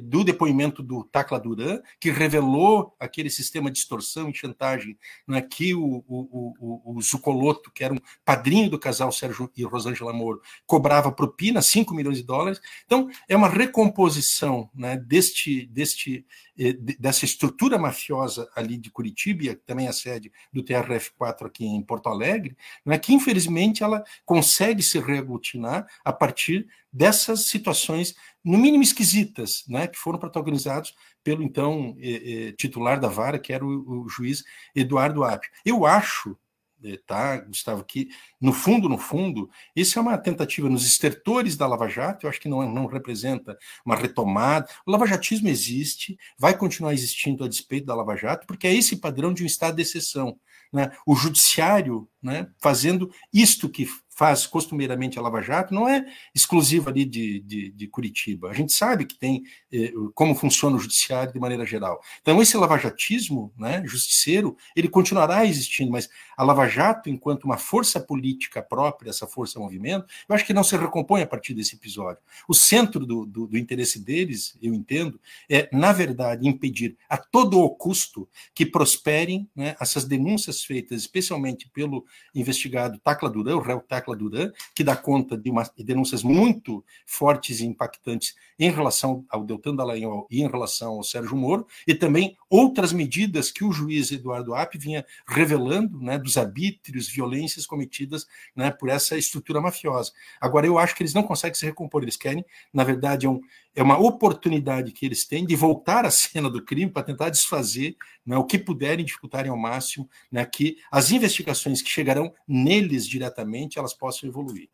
do depoimento do Tacla Duran, que revelou aquele sistema de extorsão e chantagem né, que o, o, o, o Zucoloto, que era um padrinho do casal Sérgio e Rosângela Moro, cobrava propina, 5 milhões de dólares. Então, é uma recomposição né, deste, deste, eh, dessa estrutura mafiosa ali de Curitiba, que também é a sede do TRF4 aqui em Porto Alegre, né, que infelizmente ela consegue se reaglutinar a partir dessas situações no mínimo esquisitas, né, que foram protagonizados pelo então eh, eh, titular da vara, que era o, o juiz Eduardo Apio. Eu acho, eh, tá, Gustavo, que no fundo, no fundo, isso é uma tentativa nos estertores da Lava Jato, eu acho que não, não representa uma retomada. O lavajatismo existe, vai continuar existindo a despeito da Lava Jato, porque é esse padrão de um estado de exceção. Né? O judiciário né, fazendo isto que faz costumeiramente a Lava Jato não é exclusiva ali de, de, de Curitiba. A gente sabe que tem eh, como funciona o judiciário de maneira geral. Então, esse lavajatismo né, justiceiro, ele continuará existindo, mas a Lava Jato, enquanto uma força política própria, essa força movimento, eu acho que não se recompõe a partir desse episódio. O centro do, do, do interesse deles, eu entendo, é, na verdade, impedir a todo o custo que prosperem né, essas denúncias feitas, especialmente pelo investigado Tacla Duran, o réu Tacla Duran, que dá conta de, uma, de denúncias muito fortes e impactantes em relação ao Deltan Dallagnol e em relação ao Sérgio Moro, e também outras medidas que o juiz Eduardo App vinha revelando, né, dos arbítrios, violências cometidas né, por essa estrutura mafiosa. Agora, eu acho que eles não conseguem se recompor, eles querem, na verdade, é, um, é uma oportunidade que eles têm de voltar à cena do crime para tentar desfazer né, o que puderem, dificultarem ao máximo, né, que as investigações que chegarão neles diretamente, elas possam evoluir.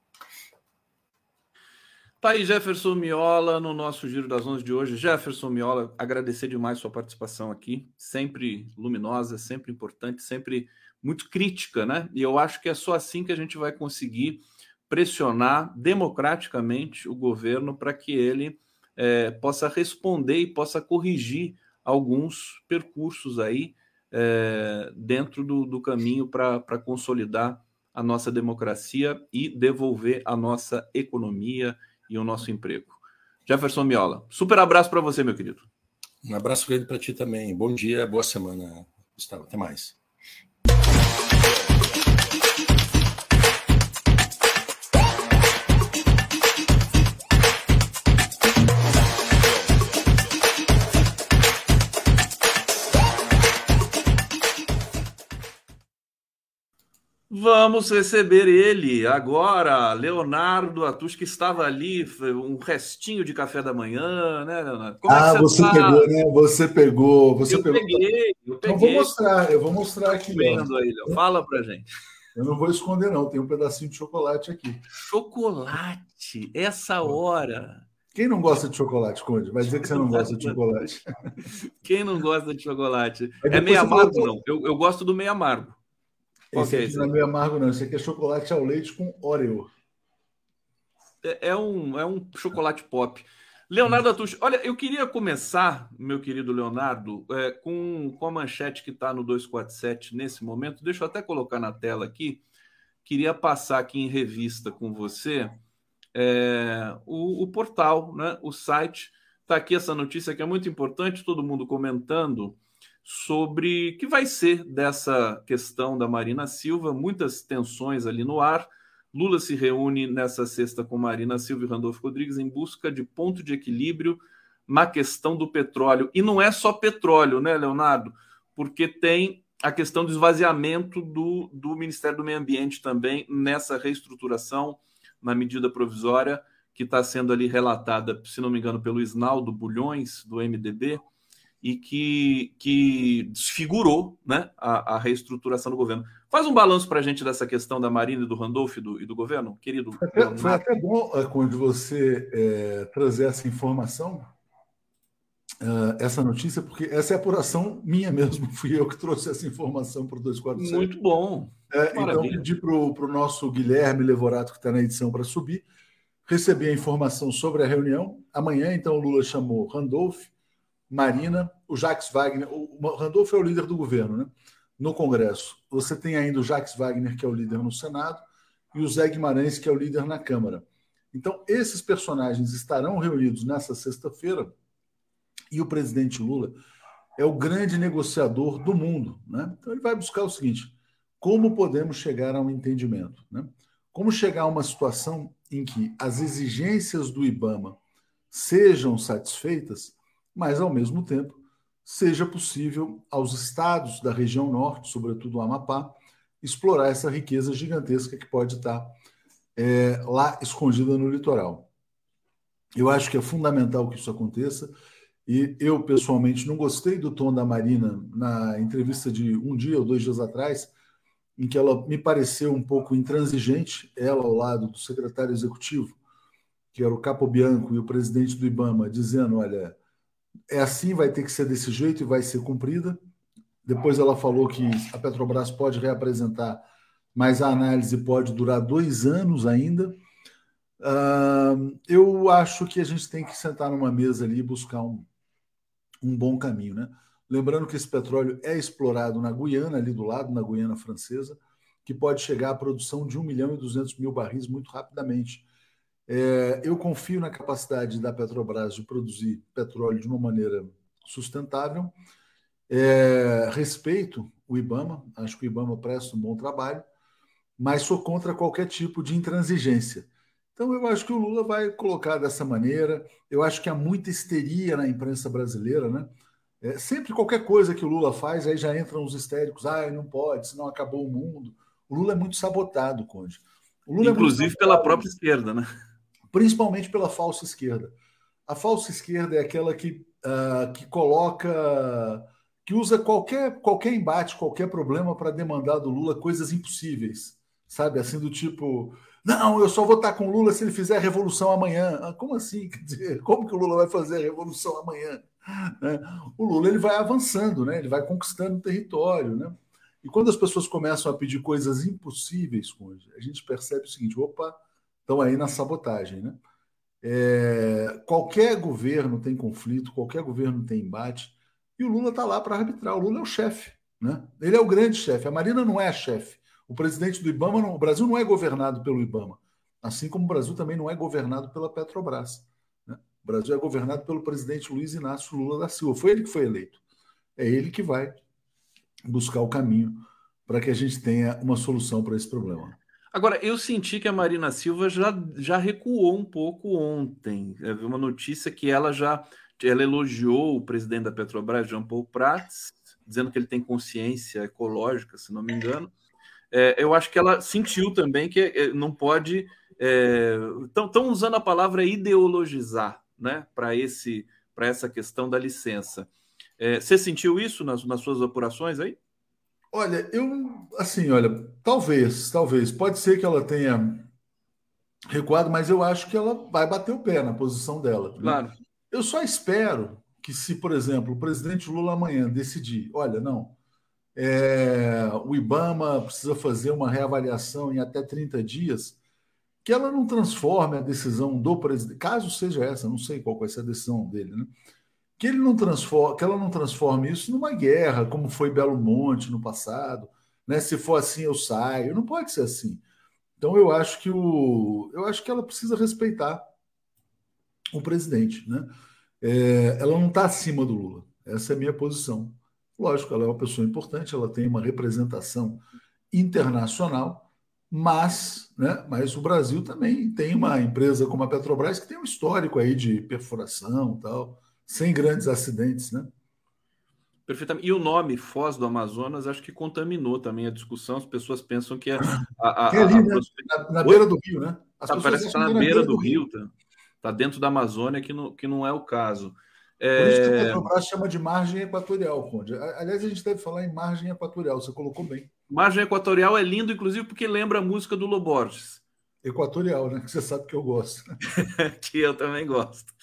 Tá aí Jefferson Miola no nosso Giro das Onze de hoje. Jefferson Miola, agradecer demais sua participação aqui, sempre luminosa, sempre importante, sempre muito crítica, né? E eu acho que é só assim que a gente vai conseguir pressionar democraticamente o governo para que ele é, possa responder e possa corrigir alguns percursos aí é, dentro do, do caminho para consolidar a nossa democracia e devolver a nossa economia e o nosso emprego. Jefferson Miola, super abraço para você, meu querido. Um abraço grande para ti também. Bom dia, boa semana, Gustavo. Até mais. Vamos receber ele agora, Leonardo Atus, que estava ali, um restinho de café da manhã, né, Leonardo? Como ah, é você, você tá? pegou, né? Você pegou, você eu pegou. Peguei, eu peguei. Então vou mostrar, eu vou mostrar aqui. Vendo aí, Léo. Fala pra gente. Eu não vou esconder, não. Tem um pedacinho de chocolate aqui. Chocolate? Essa hora. Quem não gosta de chocolate, Conde? Vai dizer que você não gosta de chocolate. Quem não gosta de chocolate? É meio amargo, não. Eu, eu gosto do meio amargo. Esse é aqui não é meio amargo, não. Esse aqui é chocolate ao leite com Oreo. É, é um, é um chocolate pop. Leonardo Atush, olha, eu queria começar, meu querido Leonardo, é, com, com a manchete que está no 247 nesse momento. Deixa eu até colocar na tela aqui. Queria passar aqui em revista com você é, o, o, portal, né, o site. Está aqui essa notícia que é muito importante, todo mundo comentando sobre o que vai ser dessa questão da Marina Silva, muitas tensões ali no ar. Lula se reúne nessa sexta com Marina Silva e Randolfo Rodrigues em busca de ponto de equilíbrio na questão do petróleo. E não é só petróleo, né, Leonardo? Porque tem a questão do esvaziamento do, do Ministério do Meio Ambiente também nessa reestruturação na medida provisória que está sendo ali relatada, se não me engano, pelo Isnaldo Bulhões, do MDB, e que, que desfigurou né, a, a reestruturação do governo. Faz um balanço para a gente dessa questão da Marina e do Randolph e do, e do governo, querido. Foi até, foi até bom eh, quando você é, trazer essa informação, uh, essa notícia, porque essa é apuração minha mesmo. <laughs> Fui eu que trouxe essa informação para o 247. Muito bom. É, então, pedi para o nosso Guilherme Levorato, que está na edição, para subir. Recebi a informação sobre a reunião. Amanhã, então, o Lula chamou Randolph, Marina, o Jacques Wagner. O Randolph é o líder do governo, né? No Congresso. Você tem ainda o Jacques Wagner, que é o líder no Senado, e o Zé Guimarães, que é o líder na Câmara. Então, esses personagens estarão reunidos nessa sexta-feira e o presidente Lula é o grande negociador do mundo. Né? Então, ele vai buscar o seguinte: como podemos chegar a um entendimento? Né? Como chegar a uma situação em que as exigências do IBAMA sejam satisfeitas, mas, ao mesmo tempo, seja possível aos estados da região norte, sobretudo o Amapá, explorar essa riqueza gigantesca que pode estar é, lá escondida no litoral. Eu acho que é fundamental que isso aconteça. E eu, pessoalmente, não gostei do tom da Marina na entrevista de um dia ou dois dias atrás, em que ela me pareceu um pouco intransigente, ela ao lado do secretário executivo, que era o Capo Bianco, e o presidente do IBAMA, dizendo: olha, é assim, vai ter que ser desse jeito e vai ser cumprida. Depois ela falou que a Petrobras pode reapresentar, mas a análise pode durar dois anos ainda. Uh, eu acho que a gente tem que sentar numa mesa ali e buscar um, um bom caminho, né? Lembrando que esse petróleo é explorado na Guiana, ali do lado, na Guiana Francesa, que pode chegar à produção de 1 milhão e 200 mil barris muito rapidamente. É, eu confio na capacidade da Petrobras de produzir petróleo de uma maneira sustentável. É, respeito o IBAMA, acho que o IBAMA presta um bom trabalho, mas sou contra qualquer tipo de intransigência. Então, eu acho que o Lula vai colocar dessa maneira. Eu acho que há muita histeria na imprensa brasileira, né? É, sempre qualquer coisa que o Lula faz, aí já entram os histéricos, ah, não pode, senão acabou o mundo. O Lula é muito sabotado, Conde. É Inclusive é pela própria esquerda, né? Principalmente pela falsa esquerda. A falsa esquerda é aquela que, uh, que coloca, que usa qualquer, qualquer embate, qualquer problema para demandar do Lula coisas impossíveis, sabe? Assim, do tipo, não, eu só vou estar com o Lula se ele fizer a revolução amanhã. Ah, como assim? <laughs> Como que o Lula vai fazer a revolução amanhã? Né? O Lula ele vai avançando, né? ele vai conquistando território. Né? E quando as pessoas começam a pedir coisas impossíveis, a gente percebe o seguinte: opa, estão aí na sabotagem. Né? É, qualquer governo tem conflito, qualquer governo tem embate, e o Lula está lá para arbitrar. O Lula é o chefe. Né? Ele é o grande chefe. A Marina não é a chefe. O presidente do Ibama, não, o Brasil não é governado pelo Ibama, assim como o Brasil também não é governado pela Petrobras. O Brasil é governado pelo presidente Luiz Inácio Lula da Silva. Foi ele que foi eleito. É ele que vai buscar o caminho para que a gente tenha uma solução para esse problema. Agora, eu senti que a Marina Silva já, já recuou um pouco ontem. Eu vi uma notícia que ela já ela elogiou o presidente da Petrobras, Jean Paul Prats, dizendo que ele tem consciência ecológica, se não me engano. É, eu acho que ela sentiu também que é, não pode. Estão é, usando a palavra ideologizar né, para essa questão da licença. É, você sentiu isso nas, nas suas apurações aí? Olha, eu, assim, olha, talvez, talvez, pode ser que ela tenha recuado, mas eu acho que ela vai bater o pé na posição dela. Claro. Né? Eu só espero que, se, por exemplo, o presidente Lula amanhã decidir, olha, não, é, o IBAMA precisa fazer uma reavaliação em até 30 dias, que ela não transforme a decisão do presidente, caso seja essa, não sei qual vai ser a decisão dele, né? Que ele não transforme, que ela não transforme isso numa guerra, como foi Belo Monte no passado, né? Se for assim eu saio, não pode ser assim. Então eu acho que o, eu acho que ela precisa respeitar o presidente, né? É, ela não está acima do Lula. Essa é a minha posição. Lógico, ela é uma pessoa importante, ela tem uma representação internacional, mas, né, mas o Brasil também tem uma empresa como a Petrobras que tem um histórico aí de perfuração tal, sem grandes acidentes, né? Perfeitamente. E o nome Foz do Amazonas acho que contaminou também a discussão. As pessoas pensam que é a, a, é ali, a, né? na, na, beira do rio, né? Tá, parece que está na, na, beira do, do rio, rio. Tá, tá, dentro da Amazônia, que não, que não é o caso. É... Por isso que a Petrobras chama de margem equatorial, Conde. Aliás, a gente deve falar em margem equatorial, você colocou bem. Margem equatorial é lindo, inclusive, porque lembra a música do Loborges. Equatorial, né? Que <laughs> você sabe que eu gosto. <laughs> que eu também gosto.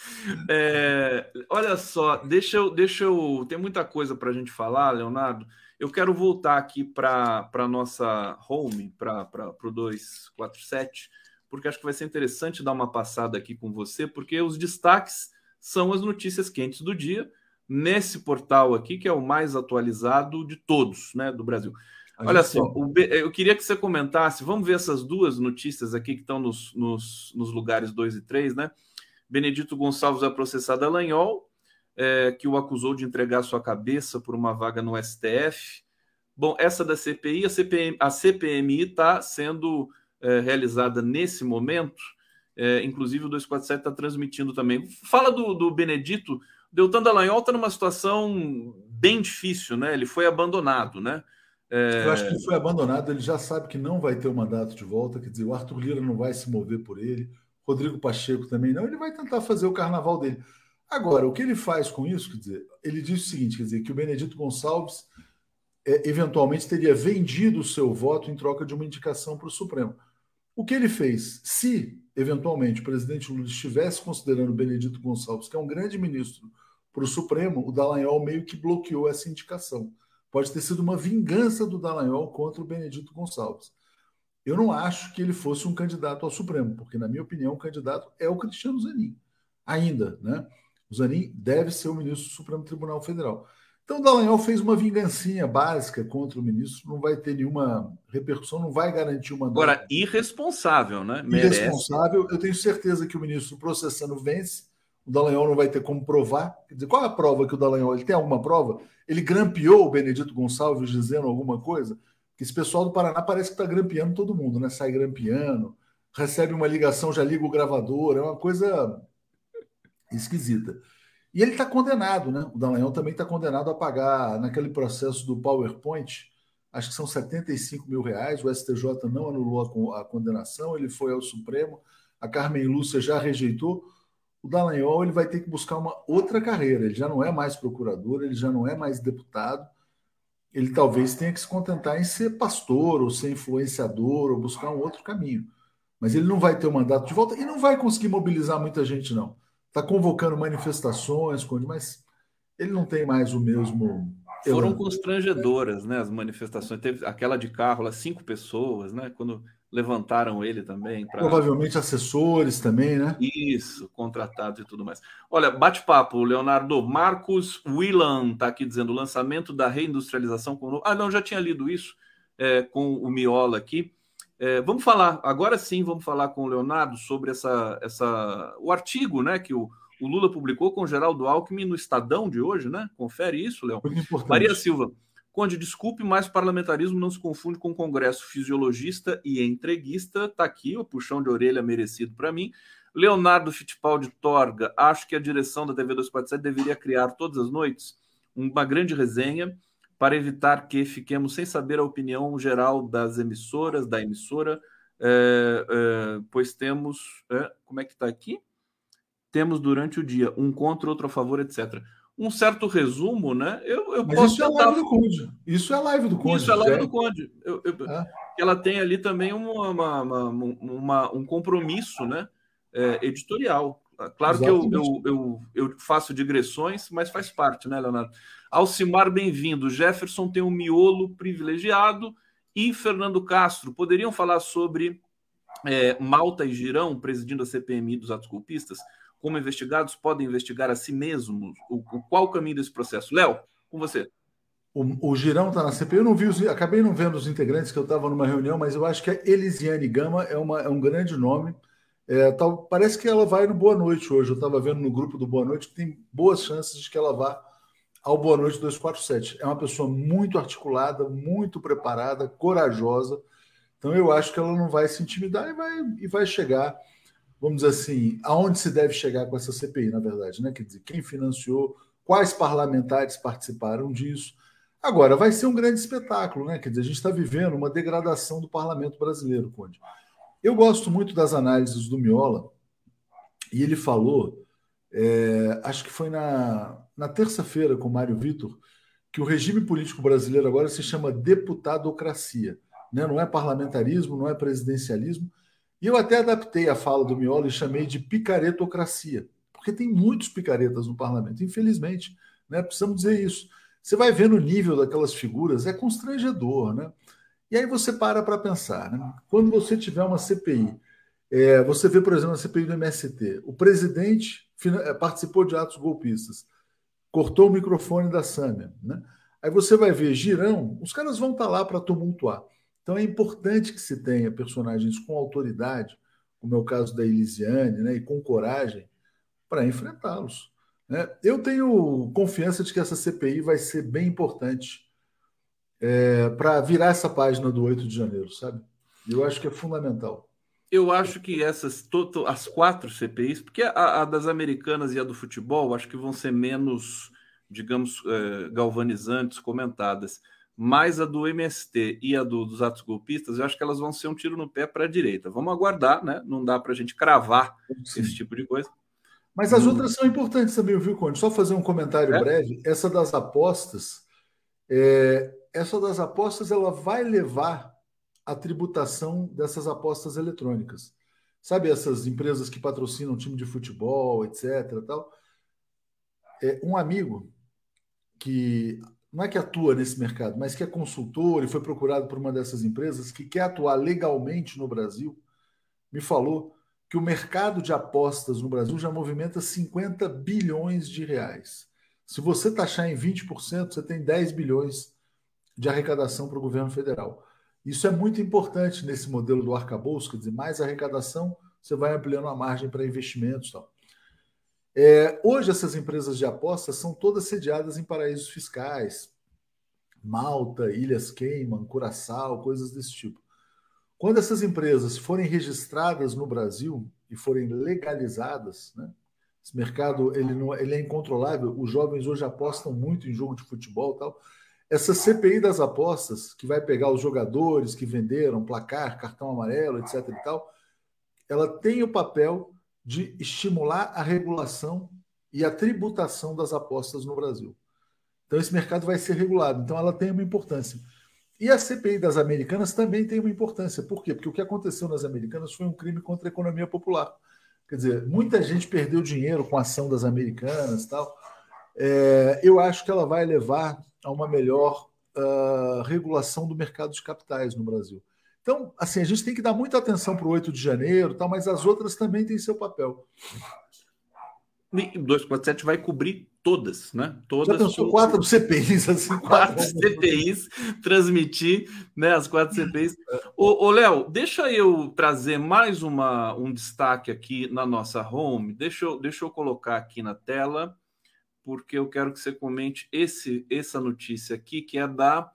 É, olha só, deixa eu, deixa eu. Tem muita coisa para a gente falar, Leonardo. Eu quero voltar aqui para a nossa home, para o 247, porque acho que vai ser interessante dar uma passada aqui com você, porque os destaques são as notícias quentes do dia nesse portal aqui, que é o mais atualizado de todos, né, do Brasil. Olha só, eu queria que você comentasse, vamos ver essas duas notícias aqui que estão nos, nos, nos lugares 2 e 3, né? Benedito Gonçalves é processado a Lanhol, é, que o acusou de entregar sua cabeça por uma vaga no STF. Bom, essa da CPI, a, CPM, a CPMI está sendo é, realizada nesse momento, é, inclusive o 247 está transmitindo também. Fala do, do Benedito. Deltan Dallagnol está numa situação bem difícil, né? Ele foi abandonado, né? É... Eu acho que ele foi abandonado, ele já sabe que não vai ter o mandato de volta, quer dizer, o Arthur Lira não vai se mover por ele, Rodrigo Pacheco também não, ele vai tentar fazer o carnaval dele. Agora, o que ele faz com isso, quer dizer, ele diz o seguinte, quer dizer, que o Benedito Gonçalves é, eventualmente teria vendido o seu voto em troca de uma indicação para o Supremo. O que ele fez? Se, eventualmente, o presidente Lula estivesse considerando Benedito Gonçalves, que é um grande ministro, para o Supremo, o Dallagnol meio que bloqueou essa indicação. Pode ter sido uma vingança do Dallagnol contra o Benedito Gonçalves. Eu não acho que ele fosse um candidato ao Supremo, porque, na minha opinião, o candidato é o Cristiano Zanin. Ainda, né? O Zanin deve ser o ministro do Supremo Tribunal Federal. Então, o Dallagnol fez uma vingancinha básica contra o ministro, não vai ter nenhuma repercussão, não vai garantir uma. Agora, irresponsável, né? Merece. Irresponsável. Eu tenho certeza que o ministro processando vence, o Dallagnol não vai ter como provar. Quer dizer, qual é a prova que o Dallagnol ele tem alguma prova? Ele grampeou o Benedito Gonçalves dizendo alguma coisa? Que esse pessoal do Paraná parece que está grampeando todo mundo, né? Sai grampeando, recebe uma ligação, já liga o gravador, é uma coisa esquisita. E ele está condenado, né? O Dallagnol também está condenado a pagar naquele processo do PowerPoint, acho que são 75 mil reais. O STJ não anulou a, condenação, ele foi ao Supremo, a Carmen Lúcia já rejeitou. O Dallagnol ele vai ter que buscar uma outra carreira. Ele já não é mais procurador, ele já não é mais deputado. Ele talvez tenha que se contentar em ser pastor, ou ser influenciador, ou buscar um outro caminho. Mas ele não vai ter o mandato de volta e não vai conseguir mobilizar muita gente, não está convocando manifestações, mas ele não tem mais o mesmo. Foram constrangedoras, né? As manifestações. Teve aquela de carro lá, cinco pessoas, né? Quando levantaram ele também. Pra... Provavelmente assessores também, né? Isso, contratados e tudo mais. Olha, bate-papo, Leonardo. Marcos Willan está aqui dizendo: o lançamento da reindustrialização. Com... Ah, não, já tinha lido isso é, com o Miola aqui. É, vamos falar, agora sim, vamos falar com o Leonardo sobre essa, essa, o artigo né, que o, o Lula publicou com o Geraldo Alckmin no Estadão de hoje, né? Confere isso, Léo. Maria Silva, Conde, desculpe, mas parlamentarismo não se confunde com congresso fisiologista e entreguista. Está aqui o puxão de orelha merecido para mim. Leonardo Fittipaldi Torga, acho que a direção da TV 247 deveria criar todas as noites uma grande resenha para evitar que fiquemos sem saber a opinião geral das emissoras, da emissora, é, é, pois temos. É, como é que está aqui? Temos durante o dia um contra, outro a favor, etc. um certo resumo, né? Eu, eu Mas posso isso é live do Conde. Isso é live do Conde. Isso é live do Conde. Eu, eu, é. Ela tem ali também uma, uma, uma, uma um compromisso né? É, editorial. Claro Exatamente. que eu, eu, eu, faço digressões, mas faz parte, né, Leonardo? Alcimar, bem-vindo. Jefferson tem um miolo privilegiado e Fernando Castro. Poderiam falar sobre é, Malta e Girão presidindo a CPMI dos atos golpistas? Como investigados podem investigar a si mesmos? O, qual o caminho desse processo? Léo, com você. O, o Girão está na CPI. Eu não vi os, acabei não vendo os integrantes que eu estava numa reunião, mas eu acho que a Elisiane Gama é, uma, é um grande nome. É, tal, parece que ela vai no Boa Noite hoje. Eu estava vendo no grupo do Boa Noite que tem boas chances de que ela vá ao Boa Noite 247. É uma pessoa muito articulada, muito preparada, corajosa. Então eu acho que ela não vai se intimidar e vai, e vai chegar, vamos dizer assim, aonde se deve chegar com essa CPI, na verdade, né? Quer dizer, quem financiou, quais parlamentares participaram disso. Agora, vai ser um grande espetáculo, né? Quer dizer, a gente está vivendo uma degradação do parlamento brasileiro, Conde. Eu gosto muito das análises do Miola, e ele falou, é, acho que foi na, na terça-feira com o Mário Vitor, que o regime político brasileiro agora se chama deputadocracia. Né? Não é parlamentarismo, não é presidencialismo. E eu até adaptei a fala do Miola e chamei de picaretocracia, porque tem muitos picaretas no parlamento, infelizmente. Né? Precisamos dizer isso. Você vai vendo o nível daquelas figuras, é constrangedor, né? E aí você para para pensar, né? Quando você tiver uma CPI, é, você vê, por exemplo, a CPI do MST, o presidente é, participou de atos golpistas, cortou o microfone da Sâmia, né? Aí você vai ver Girão, os caras vão estar tá lá para tumultuar. Então é importante que se tenha personagens com autoridade, como é o caso da Elisiane, né, e com coragem, para enfrentá-los. Né? Eu tenho confiança de que essa CPI vai ser bem importante é, para virar essa página do 8 de janeiro, sabe? Eu acho que é fundamental. Eu acho que essas, as quatro CPIs, porque a, a, das americanas e a do futebol, acho que vão ser menos, digamos, é, galvanizantes, comentadas. Mas a do MST e a do, dos atos golpistas, eu acho que elas vão ser um tiro no pé para a direita. Vamos aguardar, né? Não dá para a gente cravar Sim. esse tipo de coisa. Mas as hum. outras são importantes também, viu, Conde? Só fazer um comentário é? breve. Essa das apostas, é, essa das apostas ela vai levar a tributação dessas apostas eletrônicas. Sabe essas empresas que patrocinam time de futebol, etc. Tal? É, um amigo que não é que atua nesse mercado, mas que é consultor e foi procurado por uma dessas empresas que quer atuar legalmente no Brasil, me falou que o mercado de apostas no Brasil já movimenta 50 bilhões de reais. Se você taxar em 20%, você tem 10 bilhões de arrecadação para o governo federal. Isso é muito importante nesse modelo do arcabouço, quer dizer, mais arrecadação, você vai ampliando a margem para investimentos. Tal. É, hoje, essas empresas de apostas são todas sediadas em paraísos fiscais, Malta, Ilhas Cayman, Curaçao, coisas desse tipo. Quando essas empresas forem registradas no Brasil e forem legalizadas, né, esse mercado ele, não, ele é incontrolável. Os jovens hoje apostam muito em jogo de futebol tal. Essa CPI das apostas, que vai pegar os jogadores que venderam, placar, cartão amarelo, etc. e tal, ela tem o papel de estimular a regulação e a tributação das apostas no Brasil. Então, esse mercado vai ser regulado. Então, ela tem uma importância. E a CPI das americanas também tem uma importância. Por quê? Porque o que aconteceu nas americanas foi um crime contra a economia popular. Quer dizer, muita gente perdeu dinheiro com a ação das americanas tal. É, eu acho que ela vai levar a uma melhor uh, regulação do mercado de capitais no Brasil. Então, assim, a gente tem que dar muita atenção para o 8 de janeiro, tal, mas as outras também têm seu papel. 247 vai cobrir todas, né? Todas. Já pensou quatro CPIs, assim, quatro, quatro <laughs> CPIs, transmitir né, as quatro CPIs. Ô, Léo, deixa eu trazer mais uma, um destaque aqui na nossa home. Deixa eu, deixa eu colocar aqui na tela porque eu quero que você comente esse, essa notícia aqui, que é da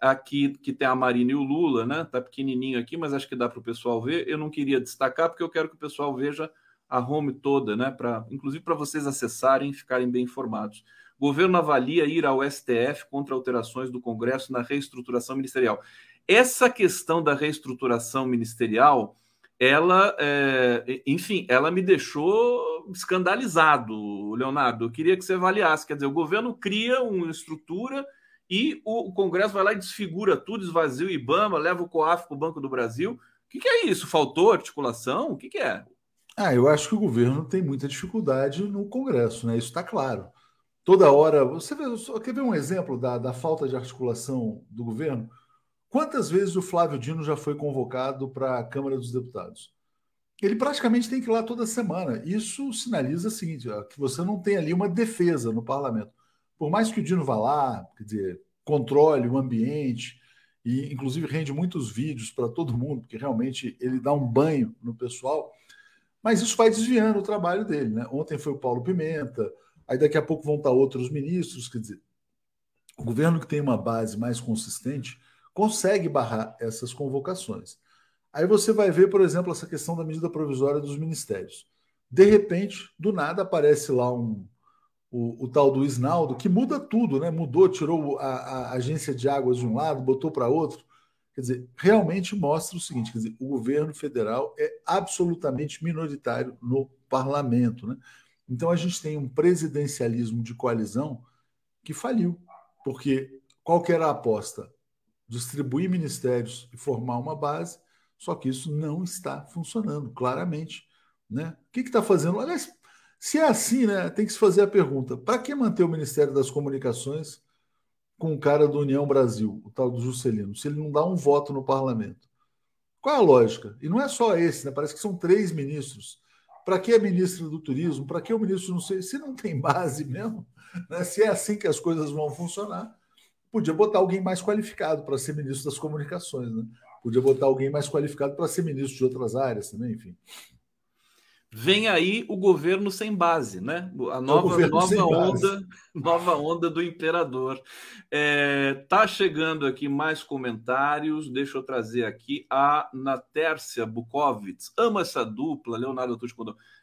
aqui que tem a Marina e o Lula, né? Tá pequenininho aqui, mas acho que dá para o pessoal ver. Eu não queria destacar porque eu quero que o pessoal veja a home toda, né? Para inclusive para vocês acessarem ficarem bem informados. Governo avalia ir ao STF contra alterações do Congresso na reestruturação ministerial. Essa questão da reestruturação ministerial ela, é, enfim, ela me deixou escandalizado, Leonardo. Eu queria que você avaliasse. Quer dizer, o governo cria uma estrutura e o, Congresso vai lá e desfigura tudo, esvazia o IBAMA, leva o COAF para o Banco do Brasil. O que, que, é isso? Faltou articulação? O que, que é? Ah, eu acho que o governo tem muita dificuldade no Congresso, né? Isso está claro. Toda hora. Você vê, quer ver um exemplo da, da falta de articulação do governo? Quantas vezes o Flávio Dino já foi convocado para a Câmara dos Deputados? Ele praticamente tem que ir lá toda semana. Isso sinaliza o seguinte: que você não tem ali uma defesa no parlamento. Por mais que o Dino vá lá, quer dizer, controle o ambiente, e inclusive rende muitos vídeos para todo mundo, porque realmente ele dá um banho no pessoal, mas isso vai desviando o trabalho dele. Né? Ontem foi o Paulo Pimenta, aí daqui a pouco vão estar outros ministros, quer dizer, o governo que tem uma base mais consistente consegue barrar essas convocações. Aí você vai ver, por exemplo, essa questão da medida provisória dos ministérios. De repente, do nada, aparece lá um, o, o tal do Isnaldo, que muda tudo, né? Mudou, tirou a, a agência de águas de um lado, botou para outro. Quer dizer, realmente mostra o seguinte: quer dizer, o governo federal é absolutamente minoritário no parlamento. Né? Então a gente tem um presidencialismo de coalizão que faliu, porque qual era a aposta? distribuir ministérios e formar uma base, só que isso não está funcionando, claramente. Né? O que está fazendo? Aliás, se é assim, né, tem que se fazer a pergunta: para que manter o Ministério das Comunicações com o cara do União Brasil, o tal do Juscelino, se ele não dá um voto no parlamento? Qual é a lógica? E não é só esse, né? parece que são três ministros. Para que a ministra do Turismo? Para que o ministro não sei? Se não tem base mesmo, né? se é assim que as coisas vão funcionar, Podia botar alguém mais qualificado para ser ministro das comunicações, né? Podia botar alguém mais qualificado para ser ministro de outras áreas também, enfim. Vem aí o governo sem base, né? A nova, nova onda, nova onda do imperador. É, tá chegando aqui mais comentários. Deixa eu trazer aqui a Natércia Bukovitz. Ama essa dupla, Leonardo Tucci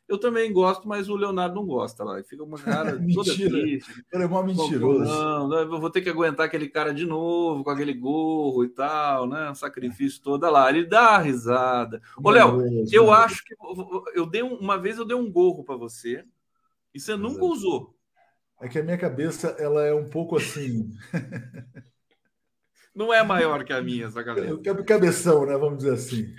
eu também gosto, mas o Leonardo não gosta lá. Fica uma cara <laughs> toda triste. Ele é uma mentiroso. Não, eu vou ter que aguentar aquele cara de novo, com aquele gorro e tal, né? Um sacrifício todo lá. Ele dá risada. Ô, Léo, eu acho que eu dei um, uma vez eu dei um gorro para você e você nunca Exato. usou. É que a minha cabeça ela é um pouco assim. <laughs> não é maior que a minha, essa <laughs> cabeça. Cabeção, né? Vamos dizer assim.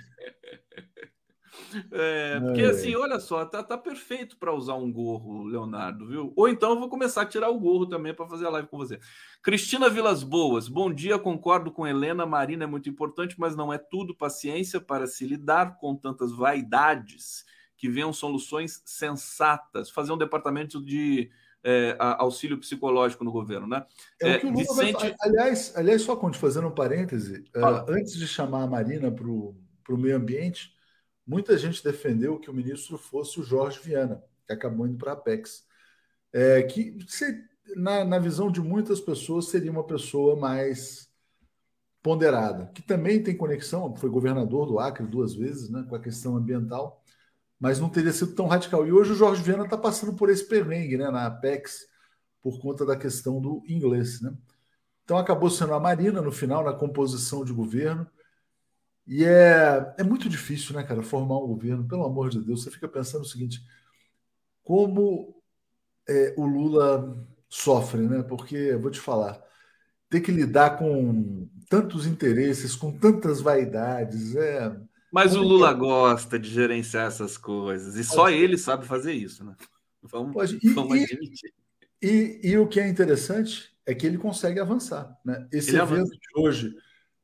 É, porque é. assim, olha só, tá, tá perfeito para usar um gorro, Leonardo, viu? Ou então eu vou começar a tirar o gorro também para fazer a live com você. Cristina Vilas Boas, bom dia, concordo com Helena. Marina é muito importante, mas não é tudo. Paciência para se lidar com tantas vaidades que venham soluções sensatas. Fazer um departamento de é, auxílio psicológico no governo, né? É, o que o Lula Vicente... vai... aliás, aliás, só quando fazendo um parêntese, uh, antes de chamar a Marina para o meio ambiente, muita gente defendeu que o ministro fosse o Jorge Viana, que acabou indo para a Apex. É, que, se, na, na visão de muitas pessoas, seria uma pessoa mais ponderada, que também tem conexão, foi governador do Acre duas vezes, né, com a questão ambiental, mas não teria sido tão radical. E hoje o Jorge Viana está passando por esse perrengue né, na Apex, por conta da questão do inglês. Né? Então acabou sendo a Marina, no final, na composição de governo, e é, é muito difícil, né, cara, formar um governo, pelo amor de Deus. Você fica pensando o seguinte: como é, o Lula sofre, né? Porque, vou te falar, ter que lidar com tantos interesses, com tantas vaidades, é. Mas o Lula gosta de gerenciar essas coisas, e só ele sabe fazer isso, né? Vamos, Pode. E, vamos admitir. E, e, e, o que é interessante é que ele consegue avançar. Né? Esse ele evento avança. de hoje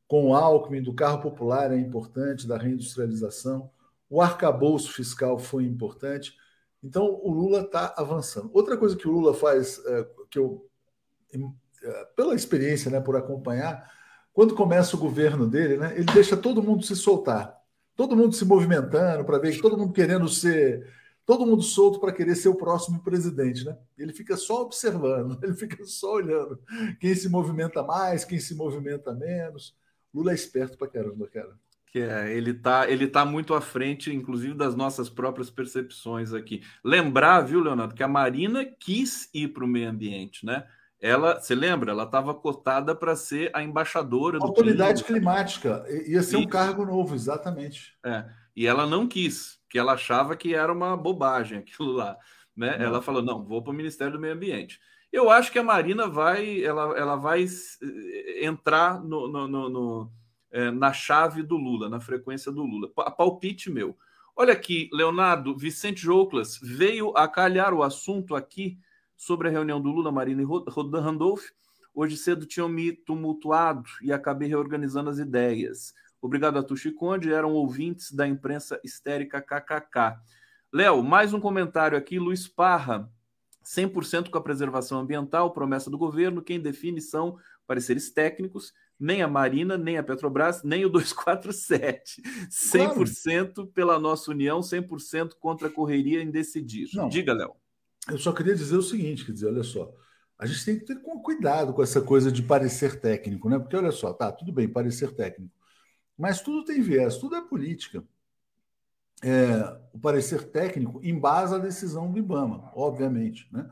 com o Alckmin, do carro popular é importante, da reindustrialização. O arcabouço fiscal foi importante. Então, o Lula está avançando. Outra coisa que o Lula faz, é, que eu, é, pela experiência, né, por acompanhar, quando começa o governo dele, né, ele deixa todo mundo se soltar, todo mundo se movimentando para ver todo mundo querendo ser, todo mundo solto para querer ser o próximo presidente, né? Ele fica só observando, <laughs> ele fica só olhando quem se movimenta mais, quem se movimenta menos. Lula é esperto pra caramba, cara. Que é, ele tá, ele tá muito à frente, inclusive, das nossas próprias percepções aqui. Lembrar, viu, Leonardo, que a Marina quis ir para o meio ambiente, né? Ela, você lembra? Ela estava cotada para ser a embaixadora do autoridade climática. Ia ser um cargo novo, exatamente. É. E ela não quis, que ela achava que era uma bobagem aquilo lá. Né? Ela falou: não, vou para o Ministério do Meio Ambiente. Eu acho que a Marina vai, ela, ela vai eh, entrar no, no, no, no é, na chave do Lula, na frequência do Lula. Palpite meu. Olha aqui, Leonardo, Vicente Jouclas veio a calhar o assunto aqui sobre a reunião do Lula, Marina e Randolph. Hoje cedo tinham me tumultuado e acabei reorganizando as ideias. Obrigado a Tuxi Conde, eram ouvintes da imprensa histérica KKK. Léo, mais um comentário aqui, Luiz Parra. 100% com a preservação ambiental, promessa do governo, quem define são pareceres técnicos, nem a Marina, nem a Petrobras, nem o 247. 100% claro. pela nossa união, 100% contra a correria em decidir. Não, Diga, Léo. Eu só queria dizer o seguinte, quer dizer, olha só, a gente tem que ter cuidado com essa coisa de parecer técnico, né? Porque olha só, tá, tudo bem, parecer técnico, mas tudo tem viés, tudo é política. É, o parecer técnico embasa a decisão do IBAMA, obviamente, né?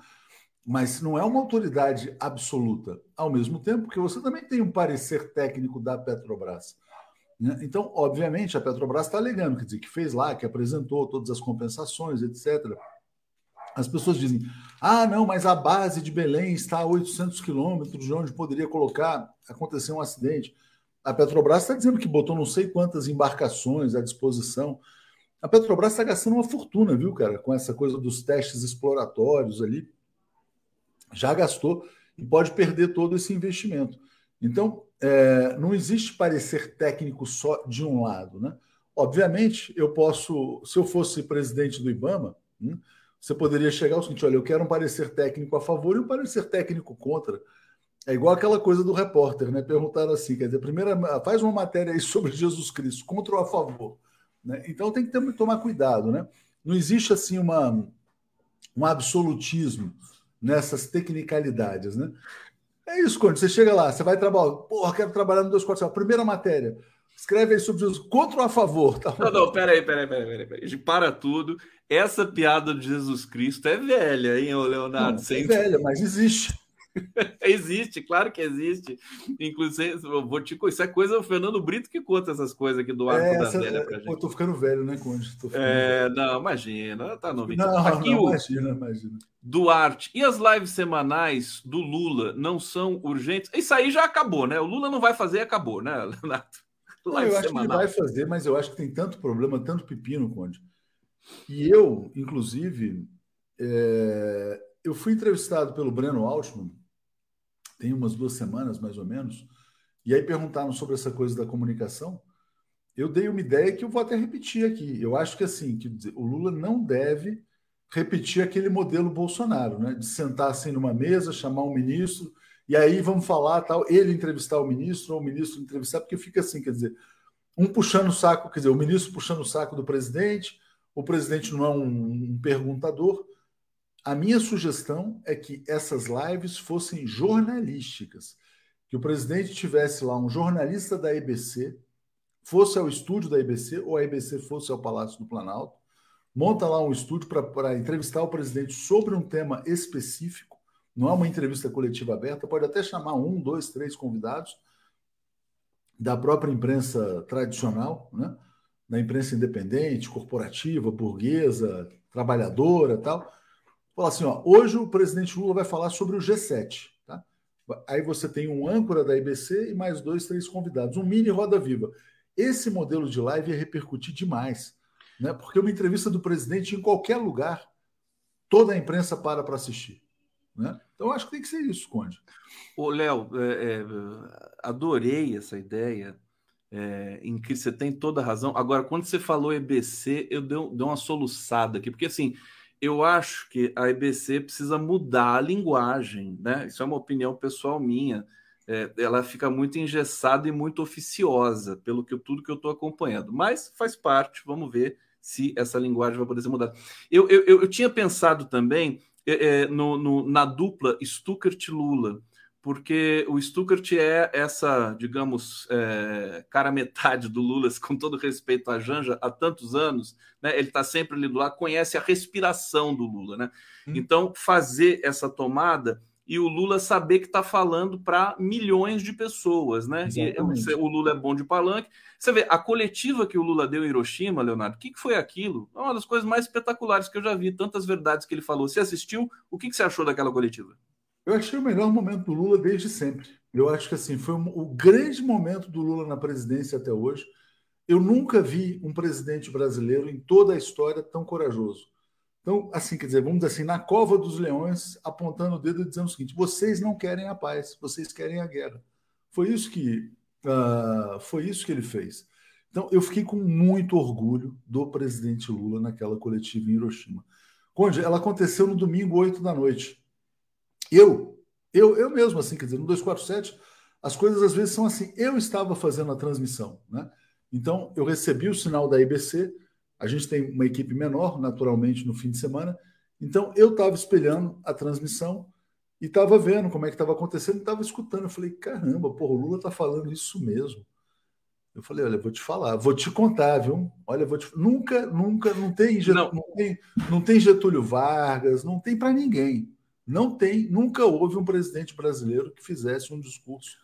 mas não é uma autoridade absoluta. Ao mesmo tempo que você também tem um parecer técnico da Petrobras. Né? Então, obviamente, a Petrobras está alegando, quer dizer, que fez lá, que apresentou todas as compensações, etc. As pessoas dizem, ah, não, mas a base de Belém está a 800 quilômetros de onde poderia colocar, acontecer um acidente. A Petrobras está dizendo que botou não sei quantas embarcações à disposição. A Petrobras está gastando uma fortuna, viu, cara, com essa coisa dos testes exploratórios ali já gastou e pode perder todo esse investimento. Então, é, não existe parecer técnico só de um lado. Né? Obviamente, eu posso, se eu fosse presidente do IBAMA, hum, você poderia chegar ao seguinte: olha, eu quero um parecer técnico a favor e um parecer técnico contra. É igual aquela coisa do repórter, né? Perguntaram assim: quer dizer, primeira, faz uma matéria aí sobre Jesus Cristo, contra ou a favor. Né? Então tem que ter, tomar cuidado, né? Não existe assim uma, um absolutismo nessas tecnicalidades, né? É isso, quando você chega lá, você vai trabalhar, porra, quero trabalhar no 247, primeira matéria. Escreve aí sobre Jesus, contra ou a favor? Tá não, não, peraí, peraí, peraí, peraí, peraí. Para tudo. Essa piada de Jesus Cristo é velha, hein, Leonardo? Não, é velha, mas existe. <laughs> existe, claro que existe. Inclusive, eu vou te Isso é coisa do Fernando Brito que conta essas coisas aqui do arco é, da velha é, pra gente. Pô, tô ficando velho, né, Conde? É, não, imagina, tá novinho. Não, aqui não, o imagina, imagina. Duarte. E as lives semanais do Lula não são urgentes? Isso aí já acabou, né? O Lula não vai fazer, acabou, né, Leonardo? Não, eu acho semanal. que ele vai fazer, mas eu acho que tem tanto problema, tanto pepino, Conde. E eu, inclusive, é... eu fui entrevistado pelo Breno Altman tem umas duas semanas, mais ou menos, e aí perguntaram sobre essa coisa da comunicação. Eu dei uma ideia que eu vou até repetir aqui. Eu acho que assim, que o Lula não deve repetir aquele modelo Bolsonaro, né? De sentar assim numa mesa, chamar um ministro, e aí vamos falar tal, ele entrevistar o ministro, ou o ministro entrevistar, porque fica assim, quer dizer, um puxando o saco, quer dizer, o ministro puxando o saco do presidente, o presidente não é um, um perguntador, a minha sugestão é que essas lives fossem jornalísticas, que o presidente tivesse lá um jornalista da EBC, fosse ao estúdio da EBC ou a EBC fosse ao Palácio do Planalto, monta lá um estúdio para entrevistar o presidente sobre um tema específico, não é uma entrevista coletiva aberta, pode até chamar um, dois, três convidados da própria imprensa tradicional, né? da imprensa independente, corporativa, burguesa, trabalhadora tal Falar assim, ó, hoje o presidente Lula vai falar sobre o G7. Tá? Aí você tem um âncora da IBC e mais dois, três convidados, um mini Roda Viva. Esse modelo de live ia repercutir demais, né? porque uma entrevista do presidente em qualquer lugar, toda a imprensa para para assistir. Né? Então, acho que tem que ser isso, Conde. Ô, Léo, é, é, adorei essa ideia, é, em que você tem toda a razão. Agora, quando você falou EBC, eu dei, dei uma soluçada aqui, porque assim eu acho que a EBC precisa mudar a linguagem, né? Isso é uma opinião pessoal minha. É, ela fica muito engessada e muito oficiosa, pelo que tudo que eu estou acompanhando. Mas faz parte, vamos ver se essa linguagem vai poder ser mudada. Eu, eu, eu tinha pensado também é, é no, no, na dupla Stuckert-Lula porque o Stuckert é essa, digamos, é, cara metade do Lula, com todo respeito à Janja, há tantos anos, né? Ele está sempre ali do lado, conhece a respiração do Lula, né? Hum. Então, fazer essa tomada e o Lula saber que está falando para milhões de pessoas, né? E, o Lula é bom de palanque. Você vê, a coletiva que o Lula deu em Hiroshima, Leonardo, o que, que, foi aquilo? É uma das coisas mais espetaculares que eu já vi, tantas verdades que ele falou. Você assistiu? O que, que você achou daquela coletiva? Eu achei o melhor momento do Lula desde sempre. Eu acho que assim foi o grande momento do Lula na presidência até hoje. Eu nunca vi um presidente brasileiro em toda a história tão corajoso. Então, assim, quer dizer, vamos dizer assim, na cova dos leões, apontando o dedo e dizendo o seguinte: vocês não querem a paz, vocês querem a guerra. Foi isso que uh, foi isso que ele fez. Então, eu fiquei com muito orgulho do presidente Lula naquela coletiva em Hiroshima. Conde, ela aconteceu no domingo, 8 da noite. Eu, eu, eu mesmo, assim, quer dizer, no 247, as coisas às vezes são assim. Eu estava fazendo a transmissão, né? Então, eu recebi o sinal da IBC, a gente tem uma equipe menor, naturalmente, no fim de semana. Então, eu estava espelhando a transmissão e estava vendo como é que estava acontecendo, estava escutando. Eu falei, caramba, porra, o Lula está falando isso mesmo. Eu falei, olha, vou te falar, vou te contar, viu? Olha, vou te... nunca, nunca, não tem, não. não tem, não tem Getúlio Vargas, não tem para ninguém. Não tem, nunca houve um presidente brasileiro que fizesse um discurso.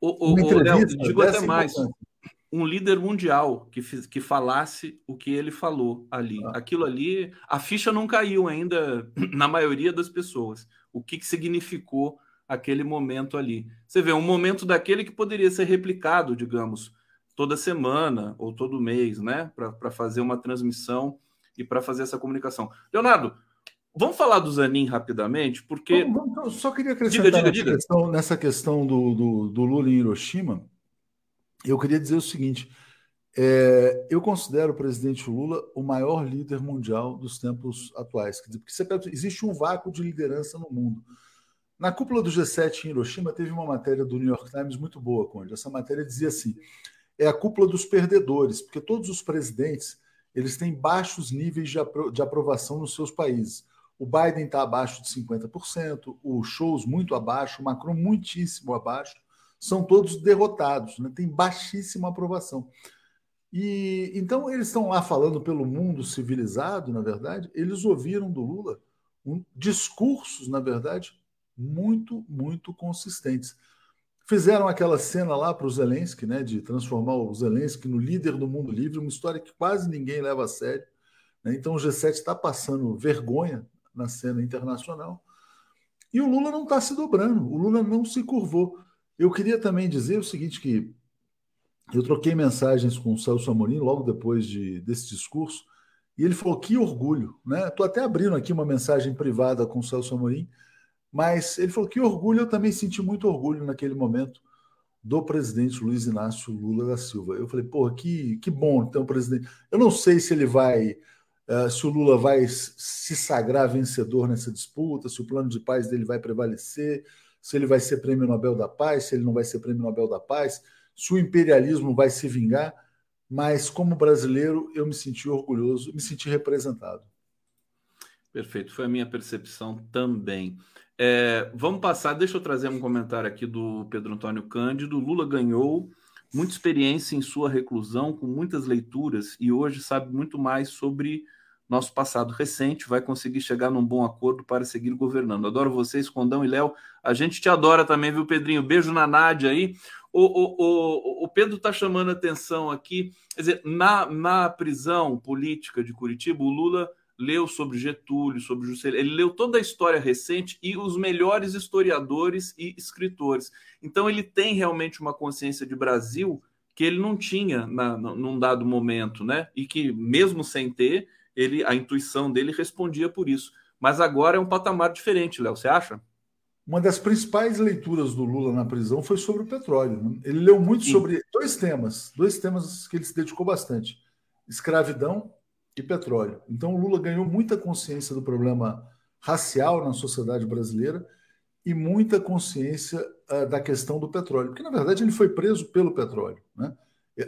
O, o, o Léo, digo até mais um líder mundial que, que falasse o que ele falou ali. Ah. Aquilo ali, a ficha não caiu ainda na maioria das pessoas. O que, que significou aquele momento ali? Você vê, um momento daquele que poderia ser replicado, digamos, toda semana ou todo mês, né? Para fazer uma transmissão e para fazer essa comunicação. Leonardo, vamos falar do Zanin rapidamente, porque. Vamos, vamos, só queria acrescentar diga, diga, nessa, diga. Questão, nessa questão do, do, do Lula em Hiroshima eu queria dizer o seguinte: é, eu considero o presidente Lula o maior líder mundial dos tempos atuais. Porque existe um vácuo de liderança no mundo. Na cúpula do G7 em Hiroshima, teve uma matéria do New York Times muito boa, Conde. Essa matéria dizia assim: é a cúpula dos perdedores, porque todos os presidentes eles têm baixos níveis de, apro de aprovação nos seus países. O Biden está abaixo de 50%, o Scholz muito abaixo, o Macron muitíssimo abaixo são todos derrotados, né? tem baixíssima aprovação. E então eles estão lá falando pelo mundo civilizado, na verdade, eles ouviram do Lula um, discursos, na verdade, muito, muito consistentes. Fizeram aquela cena lá para o Zelensky, né, de transformar o Zelensky no líder do mundo livre, uma história que quase ninguém leva a sério. Né? Então o G7 está passando vergonha na cena internacional. E o Lula não está se dobrando, o Lula não se curvou. Eu queria também dizer o seguinte, que eu troquei mensagens com o Celso Amorim logo depois de, desse discurso, e ele falou que orgulho, né? Estou até abrindo aqui uma mensagem privada com o Celso Amorim, mas ele falou que orgulho, eu também senti muito orgulho naquele momento do presidente Luiz Inácio Lula da Silva. Eu falei, porra, que, que bom então, presidente. Eu não sei se ele vai, uh, se o Lula vai se sagrar vencedor nessa disputa, se o plano de paz dele vai prevalecer, se ele vai ser prêmio Nobel da Paz, se ele não vai ser prêmio Nobel da Paz, se o imperialismo vai se vingar, mas como brasileiro eu me senti orgulhoso, me senti representado. Perfeito, foi a minha percepção também. É, vamos passar, deixa eu trazer um comentário aqui do Pedro Antônio Cândido. Lula ganhou muita experiência em sua reclusão, com muitas leituras, e hoje sabe muito mais sobre nosso passado recente, vai conseguir chegar num bom acordo para seguir governando. Adoro vocês, Condão e Léo. A gente te adora também, viu, Pedrinho? Beijo na Nádia aí. O, o, o, o Pedro está chamando atenção aqui. Quer dizer, na, na prisão política de Curitiba, o Lula leu sobre Getúlio, sobre Juscelino, ele leu toda a história recente e os melhores historiadores e escritores. Então ele tem realmente uma consciência de Brasil que ele não tinha na, num dado momento, né? E que mesmo sem ter, ele, a intuição dele respondia por isso. Mas agora é um patamar diferente, Léo, você acha? Uma das principais leituras do Lula na prisão foi sobre o petróleo. Né? Ele leu muito Sim. sobre dois temas, dois temas que ele se dedicou bastante: escravidão e petróleo. Então o Lula ganhou muita consciência do problema racial na sociedade brasileira e muita consciência uh, da questão do petróleo, porque na verdade ele foi preso pelo petróleo. Né?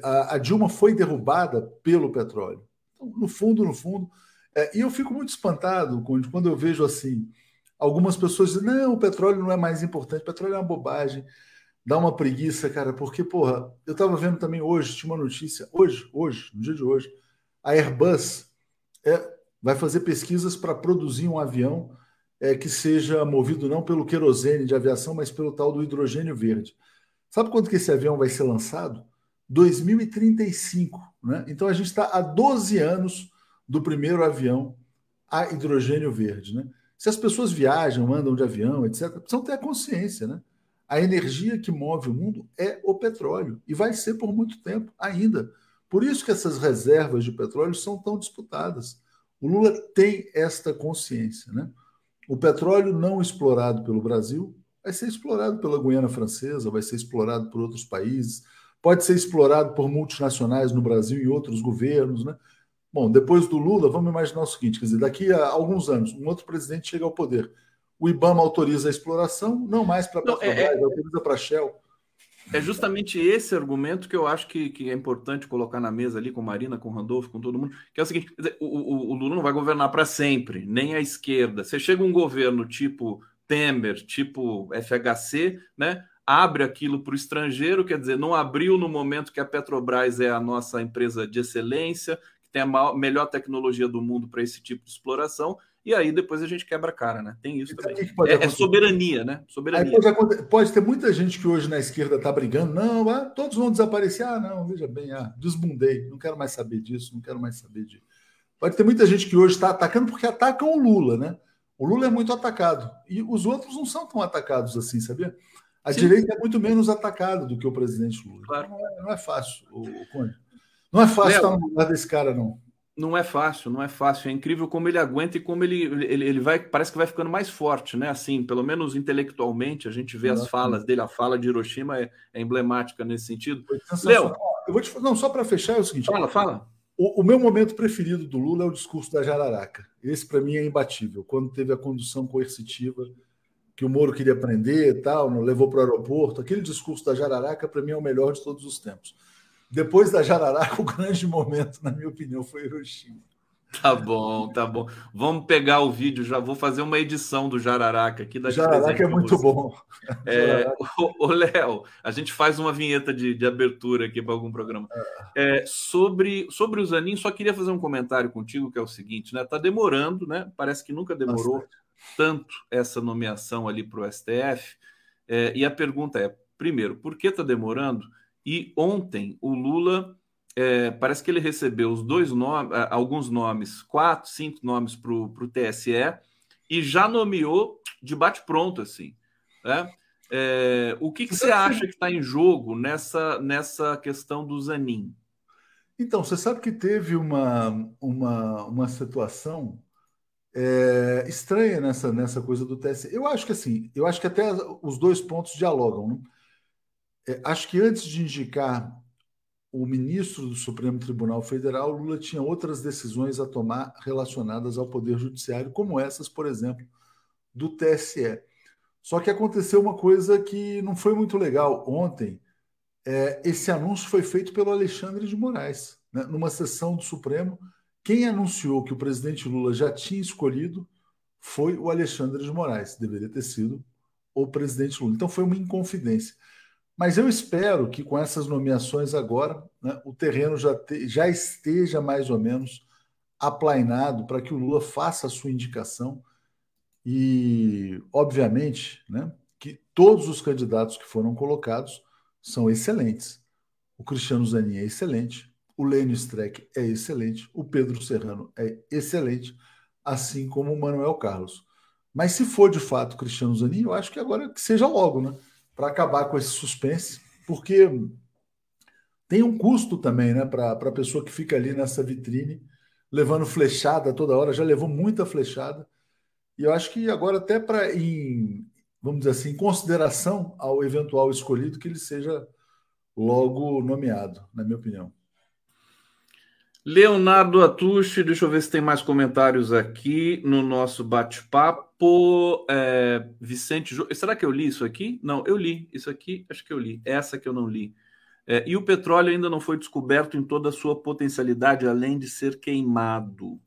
A, a Dilma foi derrubada pelo petróleo no fundo, no fundo. É, e eu fico muito espantado quando eu vejo assim algumas pessoas dizem, não, o petróleo não é mais importante, o petróleo é uma bobagem, dá uma preguiça, cara, porque, porra, eu estava vendo também hoje, tinha uma notícia, hoje, hoje, no dia de hoje, a Airbus é, vai fazer pesquisas para produzir um avião é, que seja movido não pelo querosene de aviação, mas pelo tal do hidrogênio verde. Sabe quando que esse avião vai ser lançado? 2035. Né? Então a gente está há 12 anos do primeiro avião a hidrogênio verde. Né? Se as pessoas viajam, andam de avião, etc., precisam ter a consciência. Né? A energia que move o mundo é o petróleo e vai ser por muito tempo ainda. Por isso que essas reservas de petróleo são tão disputadas. O Lula tem esta consciência. Né? O petróleo não explorado pelo Brasil vai ser explorado pela Guiana Francesa, vai ser explorado por outros países, pode ser explorado por multinacionais no Brasil e outros governos. Né? Bom, depois do Lula, vamos imaginar o seguinte: quer dizer, daqui a alguns anos, um outro presidente chega ao poder. O IBAMA autoriza a exploração, não mais para a é, é, autoriza para a Shell. É justamente esse argumento que eu acho que, que, é importante colocar na mesa ali com Marina, com Randolfo, com todo mundo, que é o seguinte: o, o, o Lula não vai governar para sempre, nem a esquerda. Você chega um governo tipo Temer, tipo FHC, né? Abre aquilo para o estrangeiro, quer dizer, não abriu no momento que a Petrobras é a nossa empresa de excelência, que tem a maior, melhor tecnologia do mundo para esse tipo de exploração, e aí depois a gente quebra a cara, né? Tem isso então, também. É, é, soberania, né? Soberania. Pode, pode, ter muita gente que hoje na esquerda está brigando, não, ah, todos vão desaparecer. Ah, não, veja bem, ah, desbundei, não quero mais saber disso, não quero mais saber disso. Pode ter muita gente que hoje está atacando porque atacam o Lula, né? O Lula é muito atacado. E os outros não são tão atacados assim, sabia? A Sim. direita é muito menos atacada do que o presidente Lula. Claro. Não, é, não, é, fácil, o, Conde. Não é fácil estar no lugar desse cara, não. Não é fácil, não é fácil. É incrível como ele aguenta e como ele, ele, ele vai, parece que vai ficando mais forte, né? Assim, pelo menos intelectualmente, a gente vê as falas dele. A fala de Hiroshima é, é emblemática nesse sentido. Léo, eu vou te não só para fechar é o seguinte. Fala, fala. O, o, meu momento preferido do Lula é o discurso da Jararaca. Esse para mim é imbatível. Quando teve a condução coercitiva que o Moro queria prender e tal, não levou para o aeroporto, aquele discurso da Jararaca para mim é o melhor de todos os tempos. Depois da Jararaca, <laughs> o grande momento, na minha opinião, foi Hiroshima. Tá bom, tá bom. Vamos pegar o vídeo, já vou fazer uma edição do Jararaca aqui. Da Jararaca é muito você. bom. É, o Léo, a gente faz uma vinheta de, de abertura aqui para algum programa. É. é, sobre, sobre o Zanin, só queria fazer um comentário contigo, que é o seguinte, né? Tá demorando, né? Parece que nunca demorou. Tanto essa nomeação ali para o STF. É, e a pergunta é: primeiro, por que tá demorando? E ontem o Lula é, parece que ele recebeu os dois nomes, alguns nomes, quatro, cinco nomes para o TSE e já nomeou de bate-pronto, assim. Né? É, o que, que você acha que está em jogo nessa, nessa questão do Zanin? Então, você sabe que teve uma, uma, uma situação é, estranha nessa, nessa coisa do TSE. Eu acho que assim, eu acho que até os dois pontos dialogam. Né? É, acho que antes de indicar o ministro do Supremo Tribunal Federal, Lula tinha outras decisões a tomar relacionadas ao Poder Judiciário, como essas, por exemplo, do TSE. Só que aconteceu uma coisa que não foi muito legal. Ontem, é, esse anúncio foi feito pelo Alexandre de Moraes, né? numa sessão do Supremo. Quem anunciou que o presidente Lula já tinha escolhido foi o Alexandre de Moraes, deveria ter sido o presidente Lula. Então foi uma inconfidência. Mas eu espero que com essas nomeações agora, né, o terreno já, te, já esteja mais ou menos aplainado para que o Lula faça a sua indicação. E, obviamente, né, que todos os candidatos que foram colocados são excelentes. O Cristiano Zanin é excelente, o Lênio Streck é excelente, o Pedro Serrano é excelente, assim como o Manuel Carlos. Mas se for de fato Cristiano Zanin, eu acho que agora que seja logo, né? para acabar com esse suspense, porque tem um custo também, né, para a pessoa que fica ali nessa vitrine, levando flechada toda hora, já levou muita flechada. E eu acho que agora, até para, em, vamos dizer assim, em consideração ao eventual escolhido, que ele seja logo nomeado, na minha opinião. Leonardo Atushi, deixa eu ver se tem mais comentários aqui no nosso bate-papo. É, Vicente, será que eu li isso aqui? Não, eu li. Isso aqui, acho que eu li. Essa que eu não li. É, e o petróleo ainda não foi descoberto em toda a sua potencialidade, além de ser queimado.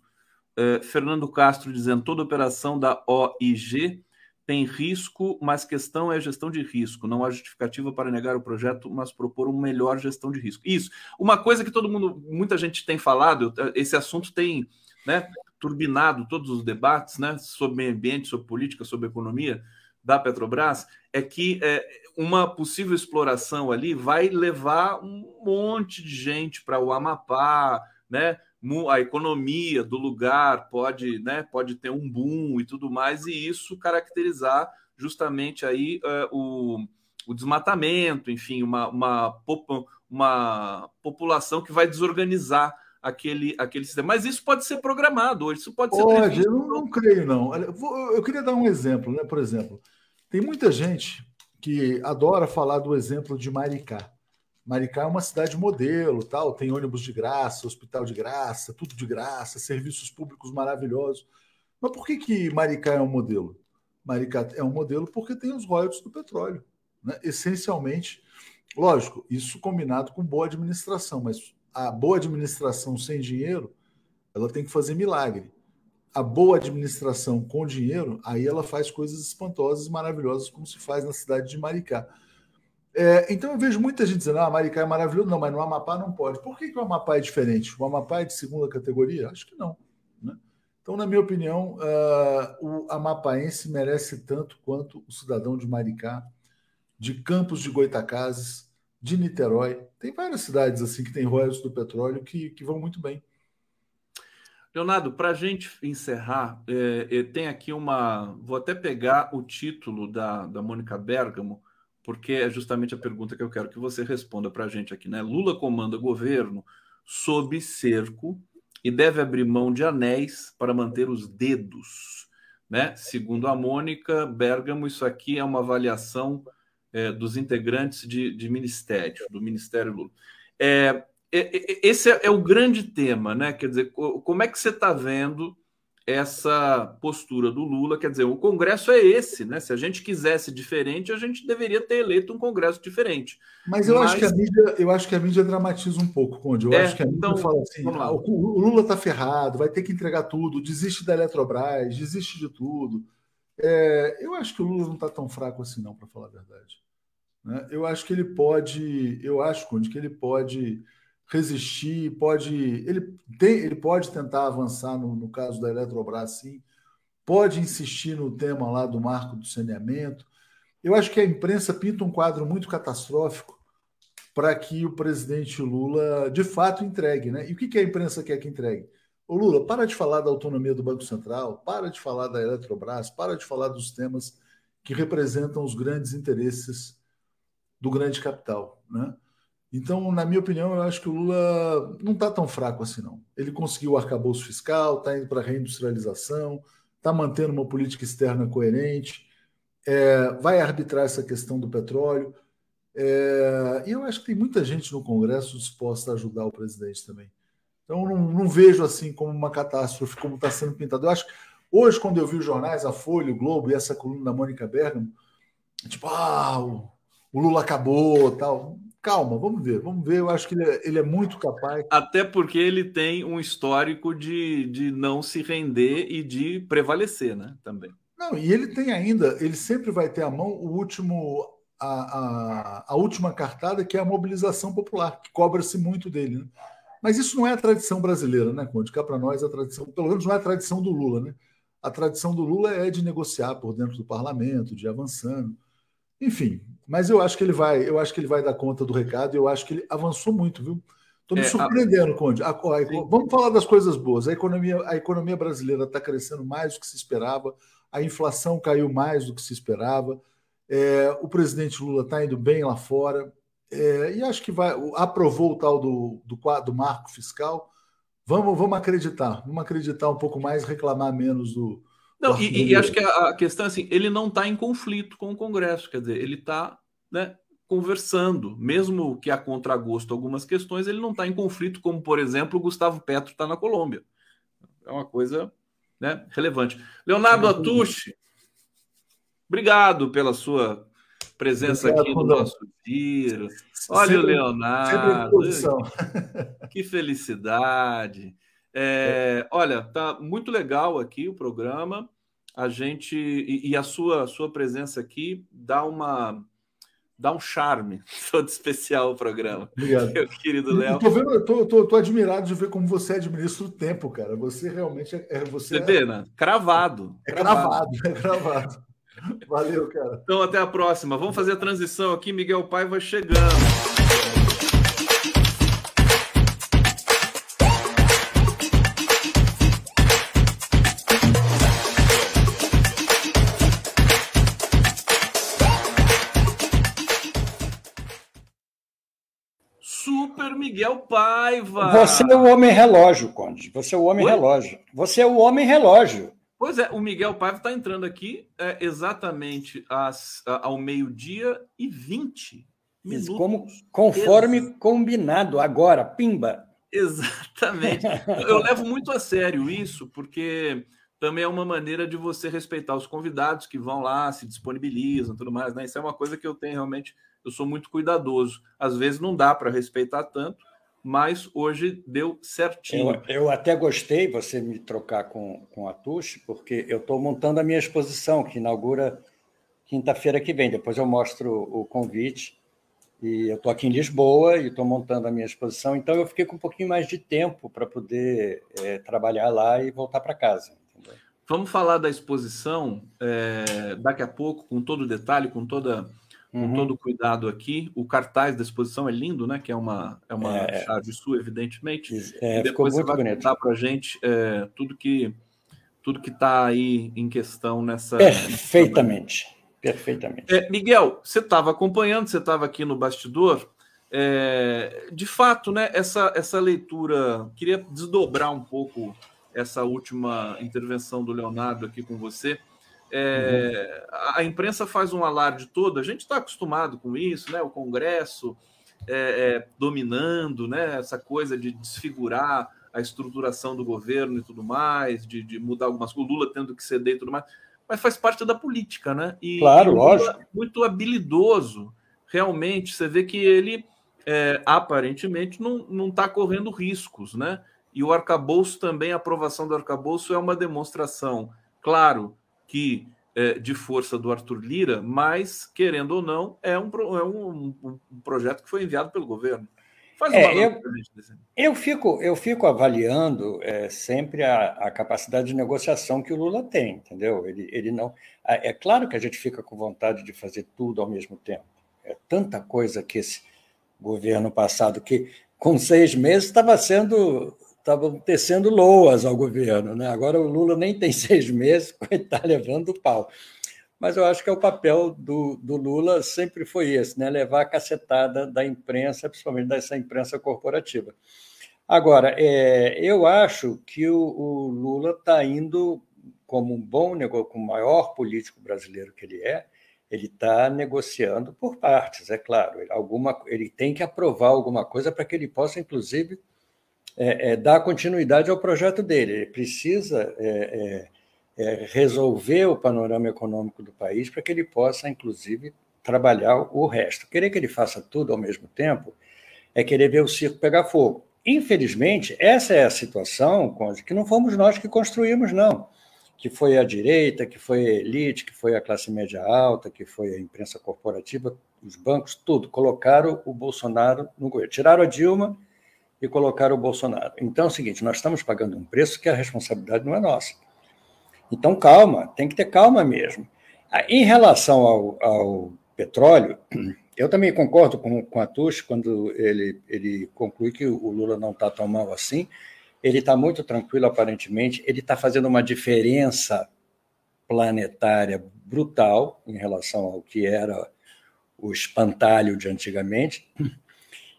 É, Fernando Castro dizendo toda operação da OIG tem risco, mas questão é gestão de risco. Não há justificativa para negar o projeto, mas propor uma melhor gestão de risco. Isso. Uma coisa que todo mundo, muita gente tem falado, esse assunto tem, né? turbinado todos os debates né, sobre meio ambiente, sobre política, sobre economia da Petrobras, é que é, uma possível exploração ali vai levar um monte de gente para o Amapá, né? A economia do lugar pode, né, pode ter um boom e tudo mais, e isso caracterizar justamente aí uh, o, o desmatamento, enfim, uma, uma, uma população que vai desorganizar aquele, aquele sistema. Mas isso pode ser programado hoje, isso pode ser. Pode, eu não, não, creio, não. Eu queria dar um exemplo, né? Por exemplo, tem muita gente que adora falar do exemplo de Maricá. Maricá é uma cidade modelo, tal, tem ônibus de graça, hospital de graça, tudo de graça, serviços públicos maravilhosos. Mas por que, que Maricá é um modelo? Maricá é um modelo porque tem os royalties do petróleo. Né? Essencialmente, lógico, isso combinado com boa administração, mas a boa administração sem dinheiro, ela tem que fazer milagre a boa administração com dinheiro, aí ela faz coisas espantosas, maravilhosas, como se faz na cidade de Maricá. É, então eu vejo muita gente dizendo, ah, Maricá é maravilhoso, não, mas no Amapá não pode. Por que, que o Amapá é diferente? O Amapá é de segunda categoria? Acho que não. Né? Então, na minha opinião, uh, o amapaense merece tanto quanto o cidadão de Maricá, de Campos de Goitacazes, de Niterói. Tem várias cidades assim que têm royalties do petróleo que, que vão muito bem. Leonardo, para a gente encerrar, é, é, tem aqui uma. Vou até pegar o título da, da Mônica Bergamo, porque é justamente a pergunta que eu quero que você responda para a gente aqui, né? Lula comanda governo sob cerco e deve abrir mão de anéis para manter os dedos, né? Segundo a Mônica Bergamo, isso aqui é uma avaliação é, dos integrantes de, de ministério, do Ministério Lula. É, esse é, é o grande tema, né? Quer dizer, como é que você está vendo essa postura do Lula? Quer dizer, o Congresso é esse, né? Se a gente quisesse diferente, a gente deveria ter eleito um Congresso diferente. Mas eu Mas... acho que a mídia, eu acho que a mídia dramatiza um pouco, Conde. Eu é, acho que a mídia então, fala assim: ah, o Lula está ferrado, vai ter que entregar tudo, desiste da Eletrobras, desiste de tudo. É, eu acho que o Lula não está tão fraco assim, não, para falar a verdade. Né? Eu acho que ele pode, eu acho, Conde, que ele pode resistir, pode ele tem, ele pode tentar avançar no, no caso da Eletrobras, sim, pode insistir no tema lá do marco do saneamento. Eu acho que a imprensa pinta um quadro muito catastrófico para que o presidente Lula de fato entregue, né? E o que, que a imprensa quer que entregue? Ô Lula, para de falar da autonomia do Banco Central, para de falar da Eletrobras, para de falar dos temas que representam os grandes interesses do grande capital, né? Então, na minha opinião, eu acho que o Lula não está tão fraco assim, não. Ele conseguiu o arcabouço fiscal, está indo para a reindustrialização, está mantendo uma política externa coerente, é, vai arbitrar essa questão do petróleo. É, e eu acho que tem muita gente no Congresso disposta a ajudar o presidente também. Então, não, não vejo assim como uma catástrofe, como está sendo pintado. Eu acho que hoje, quando eu vi os jornais, a Folha, o Globo e essa coluna da Mônica Bergamo, tipo, ah, o, o Lula acabou tal calma, vamos ver, vamos ver. Eu acho que ele é, ele é, muito capaz. Até porque ele tem um histórico de, de não se render e de prevalecer, né? Também. Não, e ele tem ainda, ele sempre vai ter à mão o último, a, a, a última cartada, que é a mobilização popular, que cobra-se muito dele. Né? Mas isso não é a tradição brasileira, né, Conde? Cá para nós, a tradição, pelo menos não é a tradição do Lula, né? A tradição do Lula é de negociar por dentro do parlamento, de ir avançando. Enfim, mas eu acho que ele vai, eu acho que ele vai dar conta do recado. Eu acho que ele avançou muito, viu? Estou me é, surpreendendo, a... Conde. A, a, vamos falar das coisas boas. A economia, a economia brasileira está crescendo mais do que se esperava. A inflação caiu mais do que se esperava. É, o presidente Lula está indo bem lá fora. É, e acho que vai aprovou o tal do, do, do marco fiscal. Vamos, vamos acreditar, vamos acreditar um pouco mais, reclamar menos do, não, e, e, acho que a, a, questão é assim, ele não está em conflito com o Congresso, quer dizer, ele está né, conversando, mesmo que a contragosto algumas questões, ele não está em conflito, como, por exemplo, o Gustavo Petro está na Colômbia. É uma coisa né, relevante. Leonardo Atushi, obrigado pela sua presença obrigado, aqui no nosso dia. Olha sempre, o Leonardo. Que felicidade. <laughs> É, olha, tá muito legal aqui o programa a gente e, e, a sua sua presença aqui dá uma dá um charme <laughs> todo especial ao programa. Obrigado. Meu querido Léo. Tô, vendo, tô, tô, tô, admirado de ver como você administra o tempo, cara. Você realmente é. é você, você vê, é, né? Cravado. É cravado, é cravado. Valeu, cara. Então, até a próxima. Vamos fazer a transição aqui. Miguel Paiva chegando. Miguel Paiva. Você é o homem relógio, Conde. Você é o homem Oi? relógio. Você é o homem relógio. Pois é, o Miguel Paiva está entrando aqui é, exatamente às, ao meio-dia e 20 minutos. Como, conforme Ex combinado, agora, pimba. Exatamente. <laughs> Eu levo muito a sério isso, porque também é uma maneira de você respeitar os convidados que vão lá, se disponibilizam tudo mais. Né? Isso é uma coisa que eu tenho realmente eu sou muito cuidadoso. Às vezes não dá para respeitar tanto, mas hoje deu certinho. Eu, eu, até gostei você me trocar com, com a Tuxi, porque eu estou montando a minha exposição, que inaugura quinta-feira que vem. Depois eu mostro o convite. E eu estou aqui em Lisboa e estou montando a minha exposição, então eu fiquei com um pouquinho mais de tempo para poder é, trabalhar lá e voltar para casa. Entendeu? Vamos falar da exposição é, daqui a pouco, com todo o detalhe, com toda com uhum. todo o cuidado aqui. O cartaz da exposição é lindo, né? Que é uma, é uma é, chave sua, evidentemente. É, e depois você vai bonito. contar para a gente é, tudo que tudo que está aí em questão nessa. Perfeitamente. Nessa... Perfeitamente. É, Miguel, você estava acompanhando, você estava aqui no bastidor. É, de fato, né, essa, essa leitura, queria desdobrar um pouco essa última intervenção do Leonardo aqui com você. É, a imprensa faz um alarde todo, a gente está acostumado com isso, né? O Congresso é, é, dominando, né? Essa coisa de desfigurar a estruturação do governo e tudo mais, de, de mudar algumas coisas, o Lula tendo que ceder e tudo mais, mas faz parte da política, né? E, claro, e lógico. Muito habilidoso, realmente. Você vê que ele é, aparentemente não está correndo riscos, né? E o arcabouço também, a aprovação do arcabouço é uma demonstração, claro, que é, de força do Arthur Lira, mas, querendo ou não, é um, é um, um, um projeto que foi enviado pelo governo. Faz é, eu, eu, fico, eu fico avaliando é, sempre a, a, capacidade de negociação que o Lula tem, entendeu? Ele, ele não. É claro que a gente fica com vontade de fazer tudo ao mesmo tempo. É tanta coisa que esse governo passado, que com seis meses estava sendo estavam tecendo loas ao governo. Né? Agora o Lula nem tem <laughs> seis meses, está levando o pau. Mas eu acho que é o papel do, do Lula sempre foi esse, né? levar a cacetada da imprensa, principalmente dessa imprensa corporativa. Agora, é, eu acho que o, o Lula está indo como um bom negócio, como o maior político brasileiro que ele é, ele está negociando por partes, é claro. Alguma, ele tem que aprovar alguma coisa para que ele possa, inclusive, é, é, dar continuidade ao projeto dele. Ele precisa é, é, é, resolver o panorama econômico do país para que ele possa, inclusive, trabalhar o resto. Querer que ele faça tudo ao mesmo tempo é querer ver o circo pegar fogo. Infelizmente, essa é a situação, que não fomos nós que construímos, não. Que foi a direita, que foi a elite, que foi a classe média alta, que foi a imprensa corporativa, os bancos, tudo. Colocaram o Bolsonaro no governo. Tiraram a Dilma e colocar o Bolsonaro. Então é o seguinte: nós estamos pagando um preço que a responsabilidade não é nossa. Então, calma, tem que ter calma mesmo. Ah, em relação ao, ao petróleo, <clears throat> eu também concordo com, com a Tush quando ele, ele conclui que o Lula não está tão mal assim. Ele está muito tranquilo, aparentemente. Ele está fazendo uma diferença planetária brutal em relação ao que era o espantalho de antigamente. <clears throat>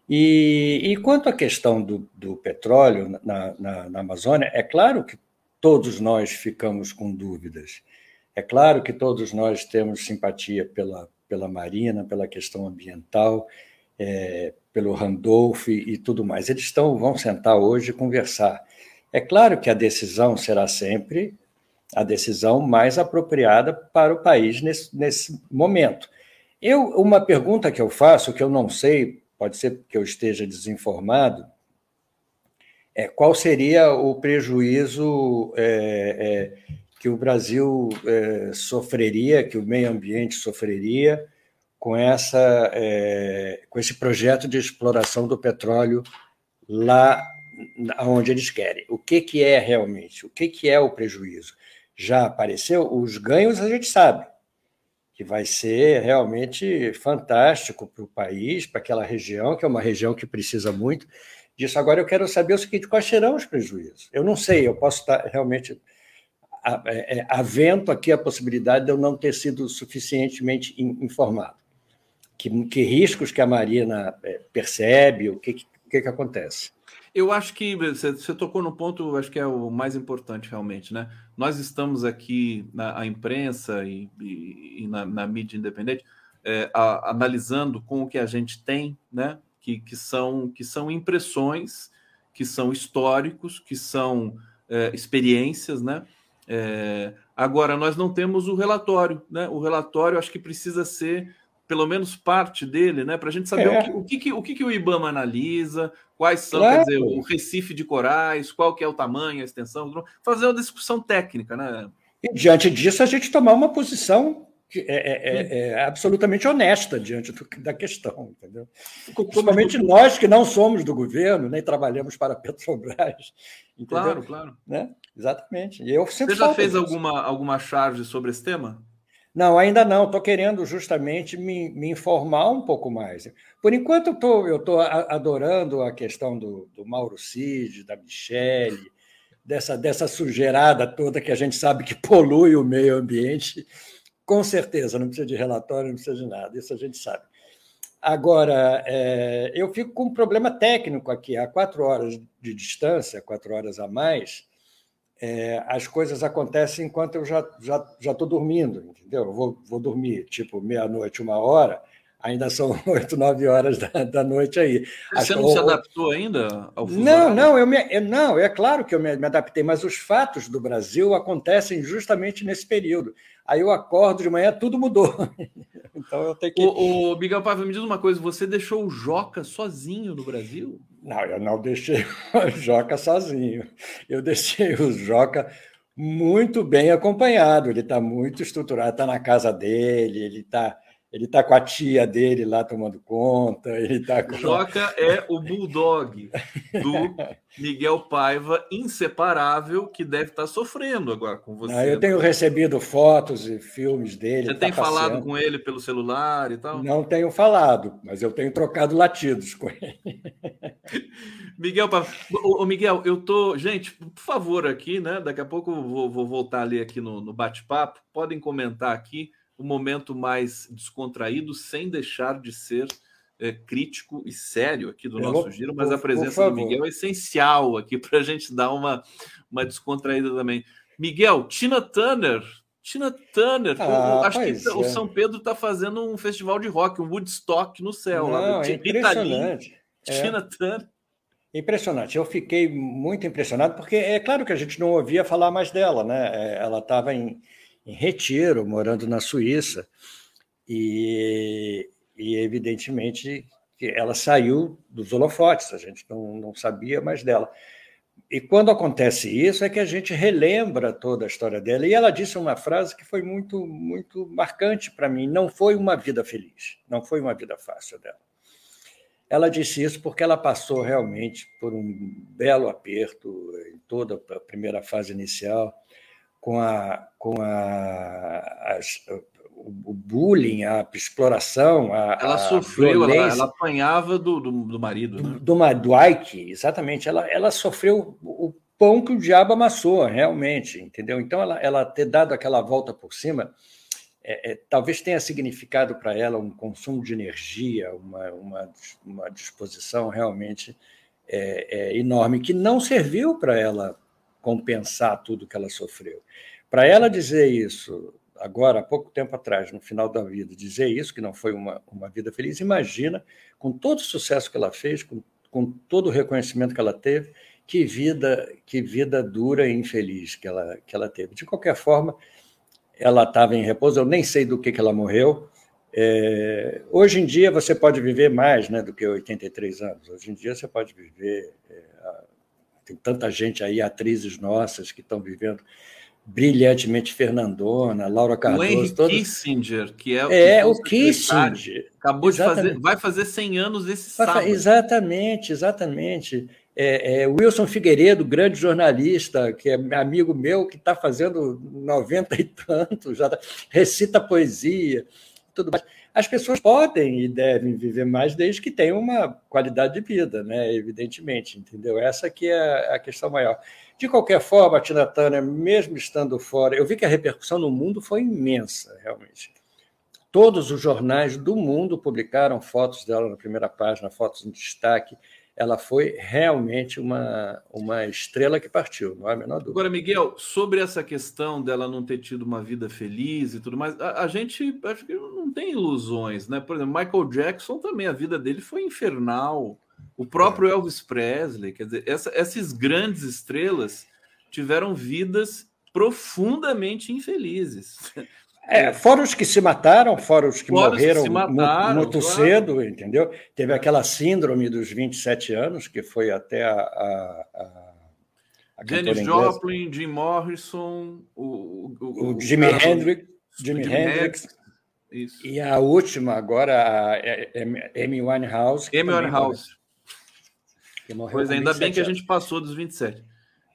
E, e quanto à questão do, do petróleo na, na, na Amazônia, é claro que todos nós ficamos com dúvidas. É claro que todos nós temos simpatia pela, pela Marina, pela questão ambiental, é, pelo Randolph e tudo mais. Eles estão, vão sentar hoje e conversar. É claro que a decisão será sempre a decisão mais apropriada para o país nesse, nesse momento. Eu, uma pergunta que eu faço, que eu não sei, pode ser que eu esteja desinformado, é, qual seria o prejuízo é, é, que o Brasil é, sofreria, que o meio ambiente sofreria com, essa, é, com esse projeto de exploração do petróleo lá onde eles querem. O que, que é realmente? O que, que é o prejuízo? Já apareceu? Os ganhos a gente sabe, que vai ser realmente fantástico para o país, para aquela região, que é uma região que precisa muito disso. Agora eu quero saber o seguinte: quais serão os prejuízos? Eu não sei, eu posso estar realmente é, é, havendo aqui a possibilidade de eu não ter sido suficientemente informado. Que, que riscos que a Marina é, percebe, o que, que, que acontece? Eu acho que você, você tocou no ponto, acho que é o mais importante realmente, né? Nós estamos aqui na a imprensa e, e, e na, na, mídia independente é, a, analisando com o que a gente tem, né? Que, que, são, que são impressões, que são históricos, que são é, experiências, né? É, agora, nós não temos o relatório, né? O relatório acho que precisa ser pelo menos parte dele, né? Para a gente saber é. o, que, o, que, o que, o IBAMA analisa, quais são, claro. quer dizer, o recife de corais, qual que é o tamanho, a extensão, fazer uma discussão técnica, né? E diante disso, a gente tomar uma posição que é, é, é, é absolutamente honesta diante do, da questão, entendeu? Principalmente nós que não somos do governo, nem trabalhamos para a Petrobras. <laughs> Entendeu? Claro, claro. Né? Exatamente. E eu Você já fez alguma, alguma charge sobre esse tema? Não, ainda não. Estou querendo justamente me, me, informar um pouco mais. Por enquanto, eu tô, estou adorando a questão do, do Mauro Cid, da Michele, dessa, dessa sujeirada toda que a gente sabe que <laughs> polui o meio ambiente. Com certeza, não precisa de relatório, não precisa de nada, isso a gente sabe. Agora, é, eu fico com um problema técnico aqui. A quatro horas de distância, quatro horas a mais, é, as coisas acontecem enquanto eu já já já estou dormindo, entendeu? Eu vou, vou dormir tipo meia-noite, uma hora, ainda são <laughs> oito, nove horas da, da noite aí. Você não se adaptou ainda ao Não, não, eu, me, eu, não, é claro que eu me, me, adaptei, mas os fatos do Brasil acontecem justamente nesse período. Aí eu acordo de manhã, tudo mudou. <laughs> então eu tenho que. O, o Miguel Paiva, me diz uma coisa: você deixou o Joca sozinho no Brasil? Não, eu não deixei <laughs> o Joca sozinho. Eu deixei o Joca muito bem acompanhado. Ele está muito estruturado, está na casa dele, ele está ele tá com a tia dele lá tomando conta. Ele tá com... Joca é o bulldog do <laughs> Miguel Paiva, inseparável, que deve estar tá sofrendo agora com você. Não, eu tenho recebido fotos e filmes dele. Você tem tá falado com ele pelo celular e tal? Não tenho falado, mas eu tenho trocado latidos com ele. <laughs> Miguel, o Miguel, eu tô, gente, por favor aqui, né? Daqui a pouco eu vou, vou voltar ali aqui no, no bate-papo. Podem comentar aqui um momento mais descontraído, sem deixar de ser é, crítico e sério aqui do eu nosso vou, giro, mas a presença do Miguel é essencial aqui para a gente dar uma, uma descontraída também. Miguel, Tina Turner. Tina Turner, ah, acho que é. o São Pedro está fazendo um festival de rock, um Woodstock no céu. Não, lá, é impressionante. Tina é. Turner. Impressionante. Eu fiquei muito impressionado, porque é claro que a gente não ouvia falar mais dela, né? É, ela estava em, em retiro, morando na Suíça, e, e evidentemente que ela saiu dos holofotes, a gente não, não sabia mais dela. E quando acontece isso é que a gente relembra toda a história dela. E ela disse uma frase que foi muito muito marcante para mim, não foi uma vida feliz, não foi uma vida fácil dela. Ela disse isso porque ela passou realmente por um belo aperto em toda a primeira fase inicial, com a com a, as, o bullying, a exploração, a, ela sofreu, ela, ela, apanhava do, do, do marido, né? do, do, do Ike, exatamente. Ela, ela sofreu o pão que o diabo amassou, realmente, entendeu? Então, ela, ela ter dado aquela volta por cima, é, é, talvez tenha significado para ela um consumo de energia, uma, uma, uma disposição realmente é, é enorme, que não serviu para ela compensar tudo que ela sofreu. Para ela dizer isso agora, há pouco tempo atrás, no final da vida, dizer isso, que não foi uma, uma vida feliz, imagina, com todo o sucesso que ela fez, com, com todo o reconhecimento que ela teve, que vida, que vida dura e infeliz que ela, que ela teve. De qualquer forma, ela estava em repouso, eu nem sei do que, que ela morreu. É, hoje em dia você pode viver mais né, do que 83 anos. Hoje em dia você pode viver. É, tem tanta gente aí, atrizes nossas, que estão vivendo brilhantemente Fernandona, Laura Cardoso. O Henry todos... Kissinger, que é, é que o Kissinger. Acabou exatamente. de fazer, vai fazer 100 anos esse sábado. Exatamente, exatamente. É, é, Wilson Figueiredo, grande jornalista, que é amigo meu, que está fazendo 90 e tanto, já tá, recita poesia, tudo mais. As pessoas podem e devem viver mais desde que tenham uma qualidade de vida, né? evidentemente, entendeu? Essa que é a questão maior. De qualquer forma, Tina Turner, mesmo estando fora, eu vi que a repercussão no mundo foi imensa, realmente. Todos os jornais do mundo publicaram fotos dela na primeira página, fotos em destaque. Ela foi realmente uma, uma estrela que partiu, não há a menor dúvida. Agora, Miguel, sobre essa questão dela não ter tido uma vida feliz e tudo mais, a, a gente acho que não tem ilusões, né? Por exemplo, Michael Jackson também, a vida dele foi infernal o próprio é. Elvis Presley, quer dizer, essa, essas grandes estrelas tiveram vidas profundamente infelizes. É, fora os que se mataram, fora os que fora morreram que mataram, muito, claro. cedo, entendeu? Teve aquela síndrome dos 27 anos, que foi até a. a, a, a Janis Joplin, Jim Morrison, o, o, o Jimi Hendrix. Jimi Hendrix. Isso. E a última agora, a Amy Winehouse. Amy Winehouse. Pois ainda bem que a gente passou dos 27,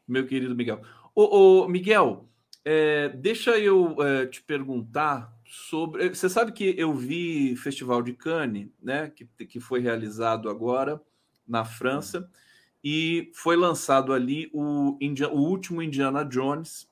meu querido Miguel. Ô, ô Miguel, é, deixa eu é, te perguntar sobre. Você sabe que eu vi Festival de Cannes, né? Que, que foi realizado agora na França, e foi lançado ali o, o último Indiana Jones.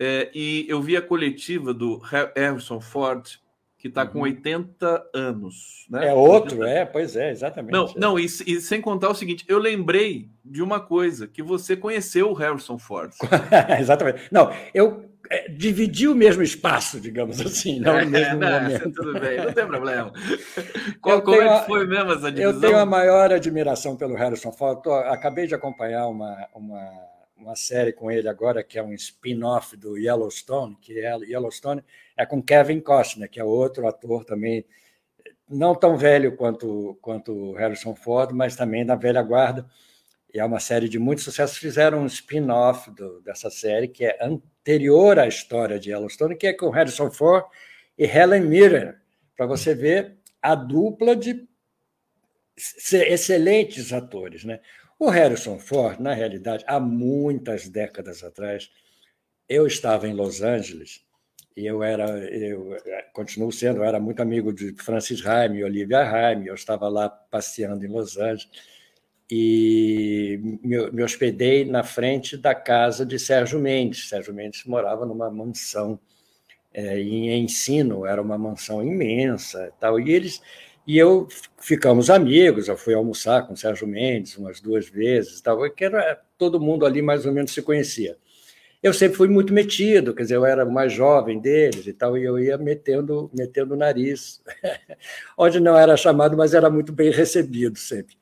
É, e eu vi a coletiva do Harrison Ford que está com 80 uhum. anos. Né? É outro, é, pois é, exatamente. Não, é. não e, e, sem contar o seguinte, eu lembrei de uma coisa, que você conheceu o Harrison Ford. <laughs> exatamente. Não, eu é, dividi o mesmo espaço, digamos assim, não no <laughs> mesmo não, momento. Tudo bem, não tem problema. <laughs> Qual, como é que foi mesmo essa divisão? Eu tenho a maior admiração pelo Harrison Ford. Tô, acabei de acompanhar uma, uma, uma série com ele agora, que é um spin-off do Yellowstone, que é Yellowstone é com Kevin Costner, que é outro ator também, não tão velho quanto, quanto Harrison Ford, mas também da velha guarda. E é uma série de muito sucesso. Fizeram um spin-off dessa série, que é anterior à história de Yellowstone, que é com Harrison Ford e Helen Mirren, para você ver a dupla de excelentes atores. Né? O Harrison Ford, na realidade, há muitas décadas atrás, eu estava em Los Angeles e eu era, eu continuo sendo, eu era muito amigo de Francis Raime, Olivia Raime, eu estava lá passeando em Los Angeles e me, me, hospedei na frente da casa de Sérgio Mendes. Sérgio Mendes morava numa mansão é, em ensino, era uma mansão imensa, tal. E eles e eu ficamos amigos. Eu fui almoçar com Sérgio Mendes umas duas vezes, tal. Que era todo mundo ali mais ou menos se conhecia eu sempre fui muito metido, quer dizer, eu era mais jovem deles e tal, e eu ia metendo, metendo o nariz, <laughs> onde não era chamado, mas era muito bem recebido sempre.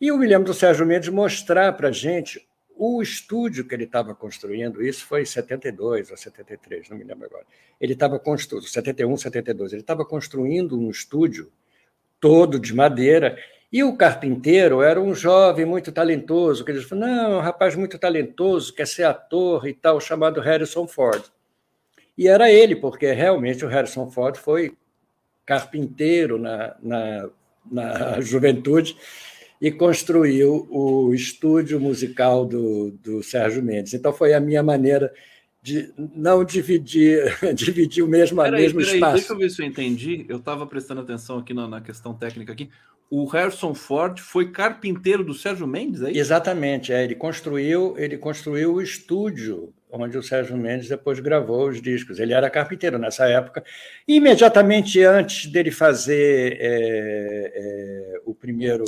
E eu me lembro do Sérgio Mendes mostrar para a gente o estúdio que ele estava construindo, isso foi em 72 ou 73, não me lembro agora. Ele estava construindo, 71, 72, ele estava construindo um estúdio todo de madeira e o carpinteiro era um jovem muito talentoso, que eles falaram, não, um rapaz muito talentoso, quer ser ator e tal, chamado Harrison Ford. E era ele, porque realmente o Harrison Ford foi carpinteiro na, na, na <laughs> juventude e construiu o estúdio musical do, do Sérgio Mendes. Então foi a minha maneira de não dividir, <laughs> dividir o mesmo, peraí, mesmo peraí, espaço. Deixa eu ver se eu entendi. Eu estava prestando atenção aqui na, na, questão técnica aqui o Harrison Ford foi carpinteiro do Sérgio Mendes, é isso? Exatamente, é, ele construiu, ele construiu o estúdio onde o Sérgio Mendes depois gravou os discos. Ele era carpinteiro nessa época. Imediatamente antes dele fazer é, é, o primeiro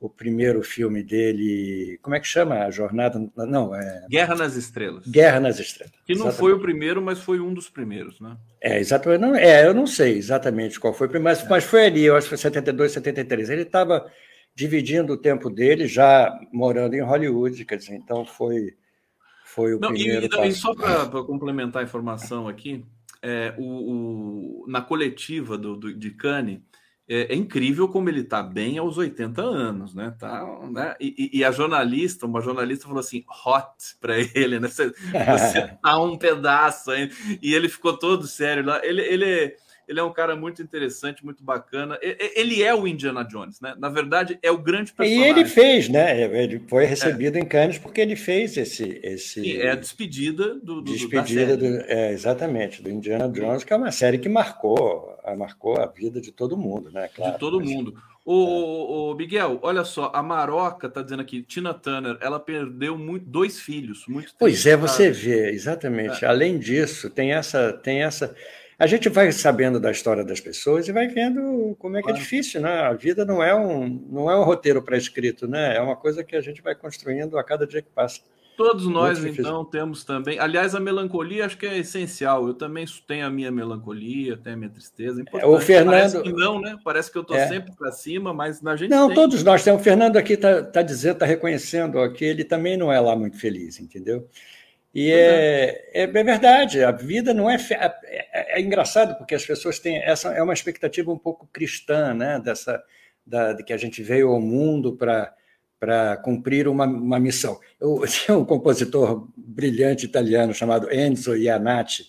o primeiro filme dele, como é que chama? A Jornada. Não, é. Guerra nas Estrelas. Guerra nas Estrelas. Que não exatamente. foi o primeiro, mas foi um dos primeiros, né? É, exatamente. Não, é, eu não sei exatamente qual foi o primeiro, mas, é. mas foi ali, eu acho que foi 72, 73. Ele estava dividindo o tempo dele, já morando em Hollywood, quer dizer, então foi, foi o não, primeiro. E, e só para complementar a informação aqui, é, o, o, na coletiva do, do, de Cannes é, é, incrível como ele está bem aos 80 anos, né? Tá, né? E, e, a jornalista, uma jornalista falou assim, hot para <laughs> ele, né? Você, você <laughs> tá um pedaço aí. E ele ficou todo sério lá. Ele, ele, ele é um cara muito interessante, muito bacana. Ele é o Indiana Jones, né? Na verdade, é o grande personagem. E ele fez, né? Ele foi recebido é. em Cannes porque ele fez esse. esse... é a despedida do. do despedida do, é, exatamente, do Indiana Jones, que é uma série que marcou, marcou a vida de todo mundo, né? Claro, de todo mas... mundo. O, o, Miguel, olha só, a Maroca está dizendo aqui, Tina Turner, ela perdeu muito, dois filhos. Muito pois é, você vê, exatamente. É. Além disso, tem essa, tem essa a gente vai sabendo da história das pessoas e vai vendo como é que é difícil, né? A vida não é um, não é um roteiro pré-escrito, né? É uma coisa que a gente vai construindo a cada dia que passa. Todos nós, então, temos também. Aliás, a melancolia acho que é essencial. Eu também tenho a minha melancolia, tenho a minha tristeza. É, o Fernando. Parece que não, né? Parece que eu estou é. sempre para cima, mas na gente. Não, tem. todos nós temos. O Fernando aqui está tá dizendo, está reconhecendo ó, que ele também não é lá muito feliz, entendeu? E é, é, é, verdade, a vida não é, é, é, é, engraçado porque as pessoas têm essa é uma expectativa um pouco cristã, né? Dessa da, de que a gente veio ao mundo para cumprir uma, uma missão. Eu <laughs> tinha um compositor brilhante italiano chamado Enzo Iannacci.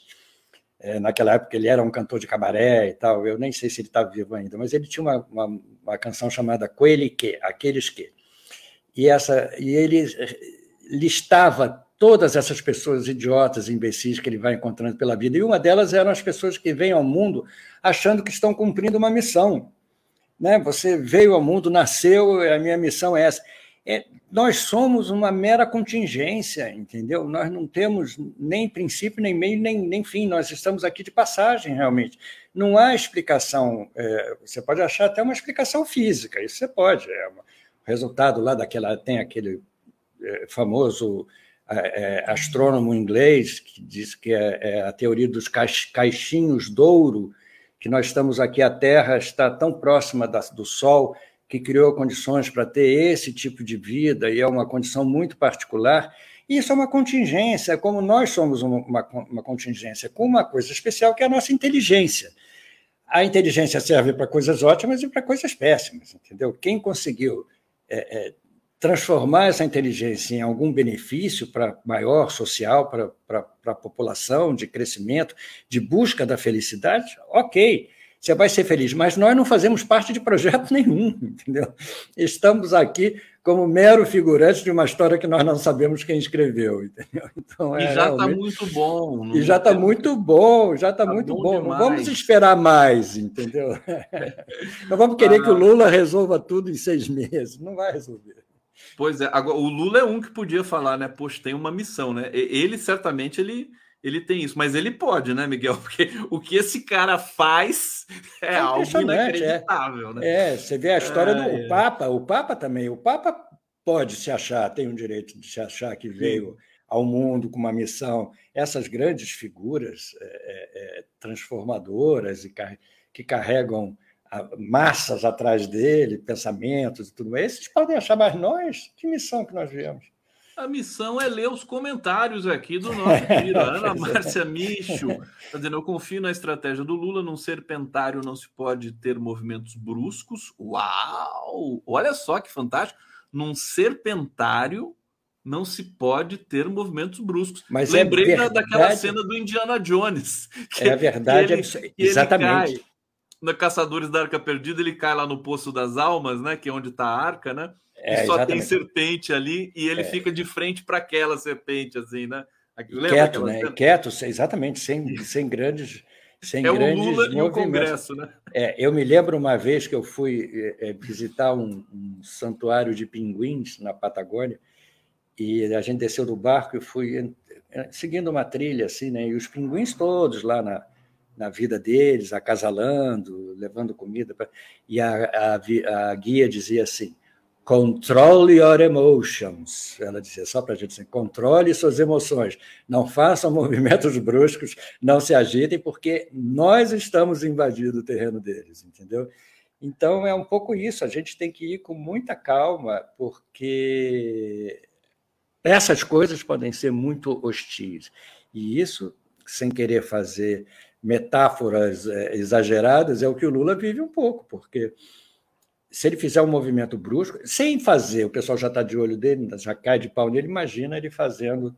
É, naquela época ele era um cantor de cabaré e tal. Eu nem sei se ele está vivo ainda, mas ele tinha uma, uma, uma canção chamada Quelli que, aqueles que. E essa e ele listava todas essas pessoas idiotas, imbecis que ele vai encontrando pela vida. E uma delas eram as pessoas que vêm ao mundo achando que estão cumprindo uma missão. Né? Você veio ao mundo, nasceu, a minha missão é essa. É, nós somos uma mera contingência, entendeu? Nós não temos nem princípio, nem meio, nem, nem fim. Nós estamos aqui de passagem, realmente. Não há explicação. É, você pode achar até uma explicação física, isso você pode. É o resultado lá daquela. Tem aquele é, famoso é, astrônomo inglês que diz que é, é a teoria dos caixinhos de ouro, que nós estamos aqui, a Terra está tão próxima da, do Sol que criou condições para ter esse tipo de vida e é uma condição muito particular. Isso é uma contingência, como nós somos uma, uma, uma contingência com uma coisa especial que é a nossa inteligência. A inteligência serve para coisas ótimas e para coisas péssimas, entendeu? Quem conseguiu é, é, transformar essa inteligência em algum benefício para maior social, para, para, para a população, de crescimento, de busca da felicidade, ok, você vai ser feliz, mas nós não fazemos parte de projeto <laughs> nenhum, entendeu? Estamos aqui como mero figurante de uma história que nós não sabemos quem escreveu, entendeu? <laughs> Então, é, e já está muito bom. E já está muito bom, já está tá muito bom. bom. Não vamos esperar mais, entendeu? <laughs> Não vamos querer ah, que o Lula resolva tudo em seis meses. Não vai resolver. Pois é, agora, o Lula é um que podia falar, né? Poxa, tem uma missão, né? Ele certamente ele, ele tem isso, mas ele pode, né, Miguel? <laughs> Porque o que esse cara faz é, é algo é. inacreditável, é. né? É, você vê a história do é. Papa, o Papa também, o Papa pode se achar, tem o direito de se achar que veio Sim. ao mundo com uma missão. Essas grandes figuras é, transformadoras e que carregam massas atrás dele, pensamentos e tudo mais. Esses podem achar, mas nós, que missão que nós viemos? A missão é ler os comentários aqui do nosso <laughs> querido Ana Márcia Micho. Está dizendo: Eu confio na estratégia do Lula. Num serpentário não se pode ter movimentos bruscos. Uau! Olha só que fantástico. Num serpentário não se pode ter movimentos bruscos. Mas é Lembrei é verdade... daquela cena do Indiana Jones. <laughs> Que, é a verdade, ele, exatamente no Caçadores da Arca Perdida, ele cai lá no Poço das Almas, né? Que é onde está a arca, né? É, e só exatamente. tem serpente ali e ele é. fica de frente para aquela serpente, assim, né? Lembra Quieto, né? Serpente? Quieto, exatamente, sem, <laughs> sem grandes. Sem é grandes o Lula e o Congresso, né? É, eu me lembro uma vez que eu fui é, visitar um, um santuário de pinguins na Patagônia e a gente desceu do barco e fui seguindo uma trilha assim, né? E os pinguins todos lá na, na vida deles, acasalando, levando comida. Pra... E a, a, a, guia dizia assim: controle your emotions. Ela dizia só para a gente assim: controle suas emoções, não façam <laughs> movimentos bruscos, não se agitem, porque nós estamos invadindo o terreno deles, entendeu? Então é um pouco isso, a gente tem que ir com muita calma, porque essas coisas podem ser muito hostis. E isso, sem querer fazer metáforas é, exageradas, é o que o Lula vive um pouco, porque se ele fizer um movimento brusco, sem fazer, o pessoal já está de olho dele, já cai de pau nele, imagina ele fazendo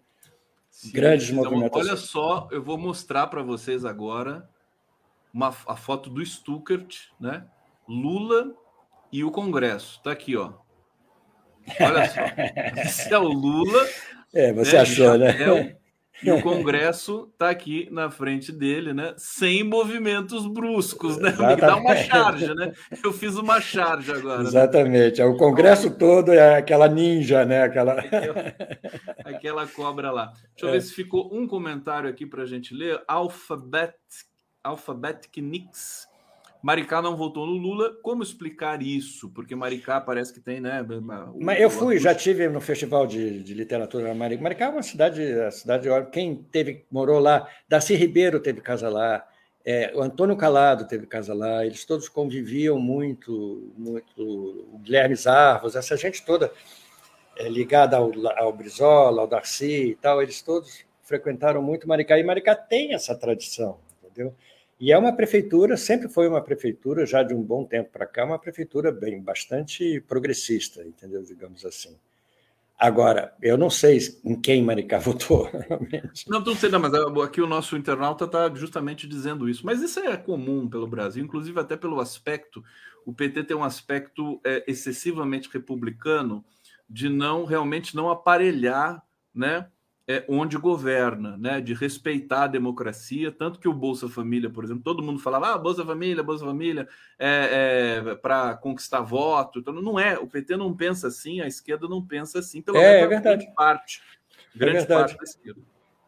Sim, grandes então, movimentos. Olha só, eu vou mostrar para vocês agora uma, a foto do Stuckert, né? Lula e o Congresso. Está aqui, ó. Olha só. <laughs> Esse é o Lula. É, você né, achou, né? E o <laughs> Congresso está aqui na frente dele, né? Sem movimentos bruscos, né? Exatamente. Dá uma charge, né? Eu fiz uma charge agora. Né? Exatamente. Né? O Congresso todo é aquela ninja, né? Aquela... <laughs> aquela, cobra lá. Deixa eu é. ver se ficou um comentário aqui para a gente ler. Alphabet, Alphabetic Nix Maricá não votou no Lula. Como explicar isso? Porque Maricá parece que tem, né? Mas eu fui, já tive no Festival de, de Literatura na Maricá. Maricá é uma cidade, a cidade. Quem teve, morou lá, Darcy Ribeiro teve casa lá, é, o Antônio Calado teve casa lá, eles todos conviviam muito, muito. O Guilherme Zarvos, essa gente toda é, ligada ao, ao Brizola, ao Darcy e tal, eles todos frequentaram muito Maricá. E Maricá tem essa tradição, entendeu? E é uma prefeitura, sempre foi uma prefeitura, já de um bom tempo para cá, uma prefeitura bem bastante progressista, entendeu? Digamos assim. Agora, eu não sei em quem Maricá <laughs> votou, realmente. Não, não sei, não, mas aqui o nosso internauta está justamente dizendo isso. Mas isso é comum pelo Brasil, inclusive até pelo aspecto. O PT tem um aspecto é, excessivamente republicano de não realmente não aparelhar né, é, onde governa, né, de respeitar a democracia, tanto que o Bolsa Família, por exemplo, todo mundo falava, ah, Bolsa Família, Bolsa Família, é, é para conquistar voto, então não é, o PT não pensa assim, a esquerda não pensa assim, pelo é, é verdade. grande parte, é grande parte da esquerda.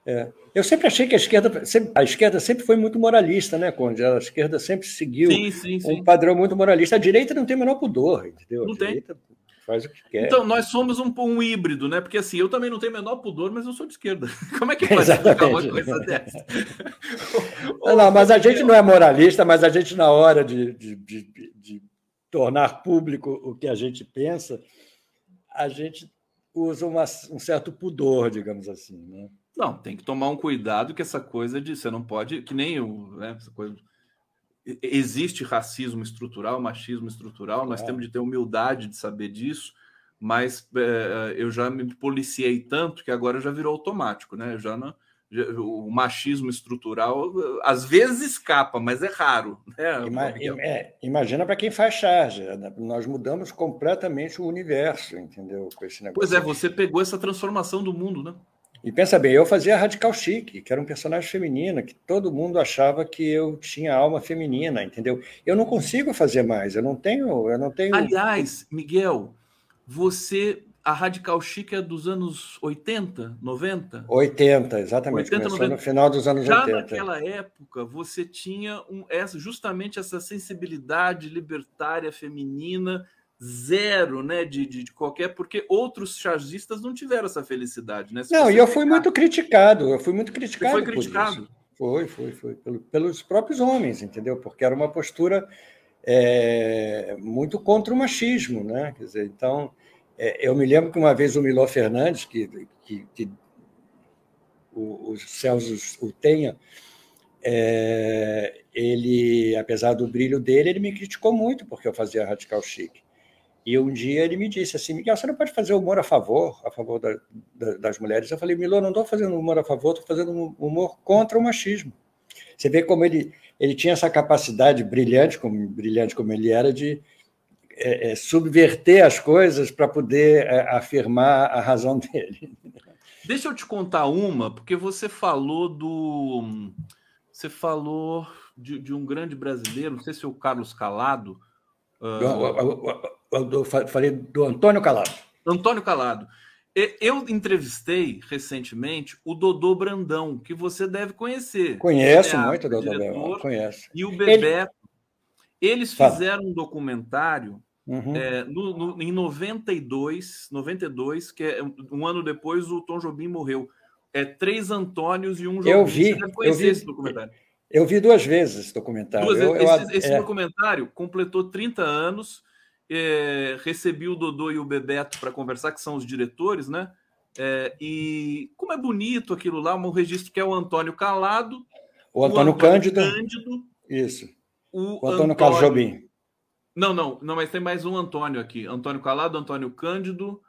É. Eu sempre achei que a esquerda, a esquerda sempre foi muito moralista, né, Conde? A esquerda sempre seguiu sim, sim, sim. um padrão muito moralista. A direita não tem o menor pudor, entendeu? Não a direita tem faz o que quer. Então, nós somos um, um híbrido, né? Porque assim, eu também não tenho menor pudor, mas eu sou de esquerda. <laughs> Como é que <laughs> pode explicar uma coisa dessa? <laughs> não, não, mas a gente não é moralista, mas a gente, na hora de, de, de, de tornar público o que a gente pensa, a gente usa uma, um certo pudor, digamos assim, né? Não, tem que tomar um cuidado que essa coisa de você não pode, que nem o, né, essa coisa existe racismo estrutural, machismo estrutural, nós é. temos de ter humildade de saber disso, mas é, eu já me policiei tanto que agora já virou automático, né? Já não, já, o machismo estrutural às vezes escapa, mas é raro. Né? Ima, é, imagina para quem faz charge, né? nós mudamos completamente o universo, entendeu? Com esse negócio. Pois é, você pegou essa transformação do mundo, né? E pensa bem, eu fazia Radical Chic, que era um personagem feminino, que todo mundo achava que eu tinha alma feminina, entendeu? Eu não consigo fazer mais, eu não tenho, eu não tenho. Aliás, Miguel, você a Radical Chic é dos anos 80, 90? 80, exatamente. 80, Começou 90. no final dos anos Já 80. Já naquela época, você tinha um, essa, justamente essa sensibilidade libertária feminina zero, né, de, de, de, qualquer, porque outros chargistas não tiveram essa felicidade, né? Se não, e eu fui muito criticado, eu fui muito criticado. Você foi criticado? Foi, foi, foi, pelo, pelos próprios homens, entendeu? Porque era uma postura é, muito contra o machismo, né? Quer dizer, então, é, eu me lembro que uma vez o Miló Fernandes, que, que, que o, o Celso o tenha, é, ele, apesar do brilho dele, ele me criticou muito porque eu fazia radical chique. E um dia ele me disse assim, Miguel, você não pode fazer humor a favor, a favor da, da, das mulheres. Eu falei, Milô, não estou fazendo humor a favor, estou fazendo humor contra o machismo. Você vê como ele, ele tinha essa capacidade brilhante, como, brilhante como ele era, de é, é, subverter as coisas para poder é, afirmar a razão <laughs> dele. Deixa eu te contar uma, porque você falou do. Você falou de, de um grande brasileiro, não sei se é o Carlos Calado. Eu falei do Antônio Calado. Antônio Calado. Eu entrevistei recentemente o Dodô Brandão, que você deve conhecer. Conheço é muito o Dodô Brandão, conheço. E o Bebeto. Ele... Eles fizeram um documentário uhum. é, no, no, em 92, 92, que é um ano depois o Tom Jobim morreu. É Três Antônios e um Jobim. Eu vi, eu vi esse documentário. Eu vi duas vezes esse documentário. Duas eu, esse, esse é... documentário completou 30 anos é, recebi o Dodô e o Bebeto para conversar, que são os diretores, né? É, e como é bonito aquilo lá, um registro que é o Antônio Calado O Antônio, o Antônio Cândido. Cândido. Isso. O, o Antônio, Antônio Carlos Jobim. Não, não, não, mas tem mais um Antônio aqui. Antônio Calado, Antônio Cândido,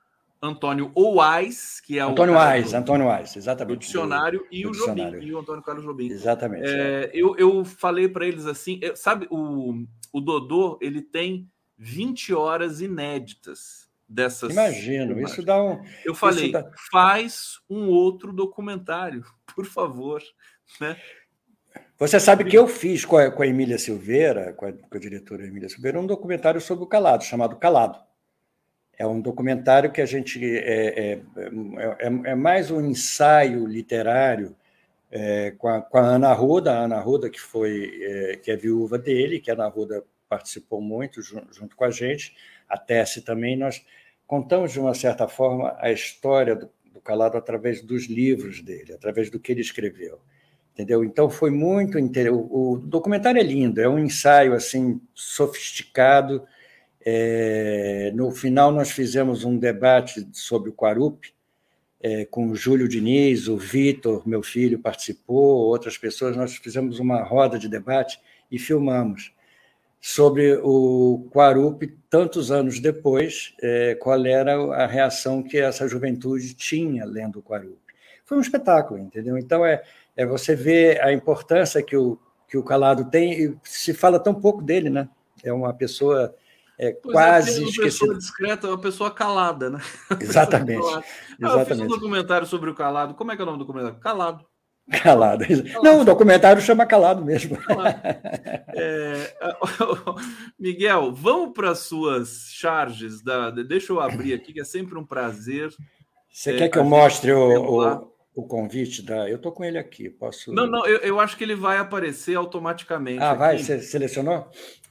Antônio Oais, que é Antônio o. Ais, Antônio Ais, exatamente. O dicionário e o dicionário. Jobim, e o Antônio Carlos Jobim. Exatamente. É, é. Eu, eu falei para eles assim, sabe, o, o Dodô, ele tem 20 horas inéditas dessas. Imagino, imagens. isso dá um. Eu falei, dá... faz um outro documentário, <laughs> por favor. Né? Você sabe que eu fiz com a, com a Emília Silveira, com a, com a diretora Emília Silveira, um documentário sobre o Calado, chamado Calado. É um documentário que a gente. É, é, é, é mais um ensaio literário é, com, a, com a Ana Ruda, a Ana Ruda, que, foi, é, que é viúva dele, que a Ana Ruda participou muito junto, com a gente, a Tessie também. Nós contamos, de uma certa forma, a história do, do Calado através dos livros dele, através do que ele escreveu. Entendeu? Então foi muito interessante. O documentário é lindo, é um ensaio assim sofisticado. É... no final nós fizemos um debate sobre o Quarupi, é, com o Júlio Diniz, o Vitor, meu filho, participou, outras pessoas. Nós fizemos uma roda de debate e filmamos sobre o Quarupi, tantos anos depois, é, qual era a reação que essa juventude tinha lendo o Quarupi. Foi um espetáculo, entendeu? Então, é, é você ver a importância que o, que o Calado tem, e se fala tão pouco dele, né? É uma pessoa é, quase é, uma esquecida. pessoa discreta, uma pessoa calada, né? <laughs> Exatamente. Ah, eu fiz um documentário sobre o Calado. Como é que é o nome do documentário? Calado. Calado. Não, o documentário chama Calado mesmo. <laughs> É, <laughs> Miguel, vamos para as suas charges. Da, deixa eu abrir aqui, que é sempre um prazer. Você é, quer que eu mostre o, o, o, convite da. Eu estou com ele aqui. Posso. Não, não, eu, eu, acho que ele vai aparecer automaticamente. Ah, aqui. vai? Você selecionou?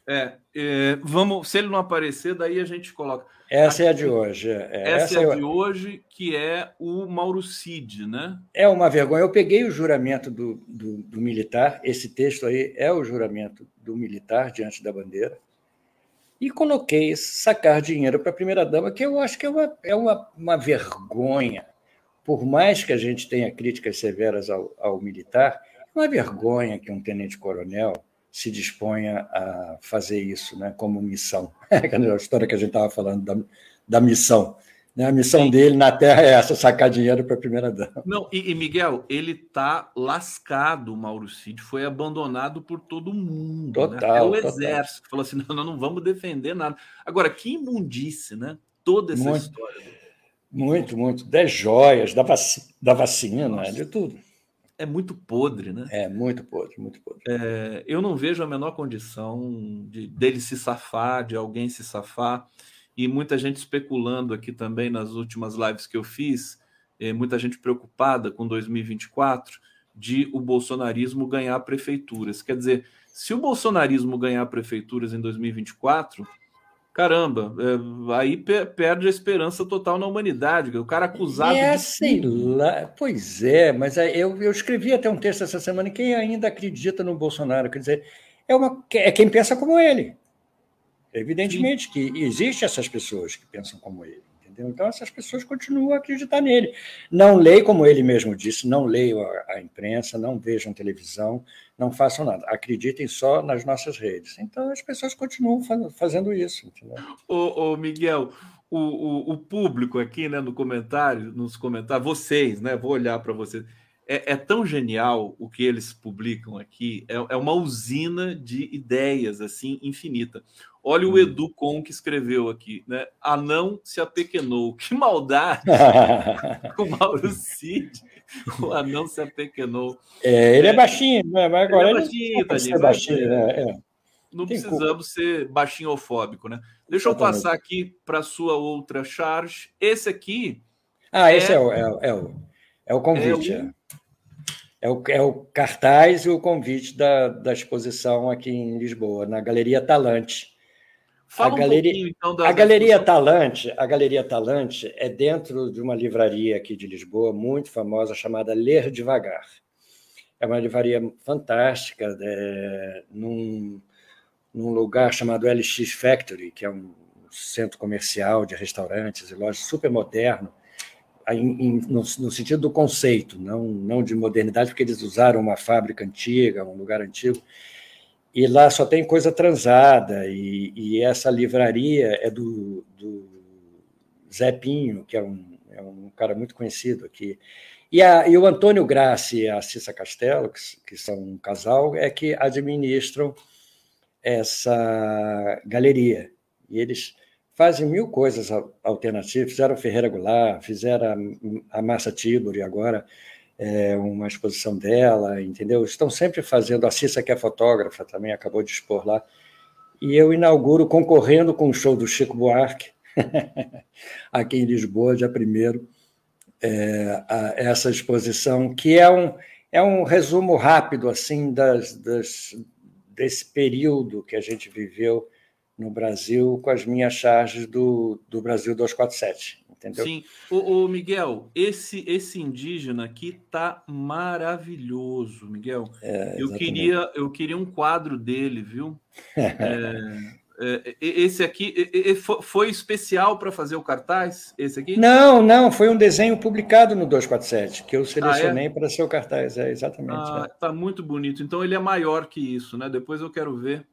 É, é, vamos. Se ele não aparecer, daí a gente coloca. Essa é a de hoje. É, essa, essa é a de hoje, que é o Mauro Cid, né? É uma vergonha. Eu peguei o juramento do, do, do militar, esse texto aí é o juramento do militar diante da bandeira, e coloquei sacar dinheiro para a primeira-dama, que eu acho que é, uma, é uma, uma vergonha. Por mais que a gente tenha críticas severas ao, ao militar, é uma vergonha que um tenente-coronel se disponha a fazer isso né, como missão. <laughs> a história que a gente estava falando da, da missão. Né? A missão Sim. dele na Terra é essa, sacar dinheiro para a primeira dama. Não, e, e Miguel, ele está lascado, o Mauro Cid, foi abandonado por todo mundo. Total. Né? Até o total. exército falou assim: não, não, não vamos defender nada. Agora, que imundice, né? Toda essa muito, história. Muito, muito. Das joias, da, vac, da vacina, Nossa. de tudo é muito podre, né? É, muito podre, muito podre. É, eu não vejo a menor condição de, dele se safar, de alguém se safar. E muita gente especulando aqui também nas últimas lives que eu fiz, é, muita gente preocupada com 2024 de o bolsonarismo ganhar prefeituras. Quer dizer, se o bolsonarismo ganhar prefeituras em 2024, caramba, é, aí perde a esperança total na humanidade. O cara acusado é, de. Sei lá, pois é, mas eu, eu escrevi até um texto essa semana. Quem ainda acredita no Bolsonaro? Quer dizer, é, uma, é quem pensa como ele. Evidentemente Sim. que existem essas pessoas que pensam como ele. Entendeu? Então, essas pessoas continuam a acreditar nele. Não leem, como ele mesmo disse, não leiam a, a, imprensa, não vejam televisão, não façam nada. Acreditem só nas nossas redes. Então, as pessoas continuam fazendo isso. Ô, ô Miguel, o, o, o, público aqui né, no comentário, nos comentários, vocês, né? Vou olhar para vocês. É, é, tão genial o que eles publicam aqui, é, é uma usina de ideias assim infinita. Olha o hum. Edu Com que escreveu aqui, né? Anão se apequenou. <laughs> Que maldade! <laughs> o Mauro Cid, o anão se apequenou. É, ele é, é baixinho, né? mas agora ele é baixinho, ele é baixinho, né? É. Não Tem precisamos culpa. ser baixinhofóbico, né? Deixa eu passar aqui para sua outra charge. Esse aqui. Ah, esse é, é o, é, é, o, é o convite. É o, é o, é o cartaz e o convite da, da exposição aqui em Lisboa, na Galeria Talante. Fala a um galeria, então, da, a Galeria Talante, a Galeria Talante é dentro de uma livraria aqui de Lisboa muito famosa chamada Ler Devagar. É uma livraria fantástica, é, num, num lugar chamado LX Factory, que é um centro comercial de restaurantes e lojas super moderno, em, no, no, sentido do conceito, não, não de modernidade, porque eles usaram uma fábrica antiga, um lugar antigo, e lá só tem coisa transada, e, e essa livraria é do, do Zé Pinho, que é um, é um cara muito conhecido aqui. E, a, e o Antônio Grassi e a Cissa Castelo, que, que são um casal, é que administram essa galeria. E eles fazem mil coisas alternativas. Fizeram Ferreira Goulart, fizeram a, Massa Tiburi agora, é, uma exposição dela, entendeu? Estão sempre fazendo. A Cissa, que é fotógrafa, também acabou de expor lá. E eu inauguro concorrendo com o show do Chico Buarque, <laughs> aqui em Lisboa, dia 1 é, essa exposição, que é um, é um resumo rápido assim das, das, desse período que a gente viveu no Brasil com as minhas charges do, do Brasil 247. Entendeu? Sim, o, Miguel, esse esse indígena aqui tá maravilhoso, Miguel. É, eu queria eu queria um quadro dele, viu? <laughs> É, é, esse aqui foi especial para fazer o cartaz? Esse aqui? Não, não, foi um desenho publicado no 247 que eu selecionei ah, é? para ser o cartaz, é exatamente. Ah, é. Tá muito bonito. Então ele é maior que isso, né? Depois eu quero ver.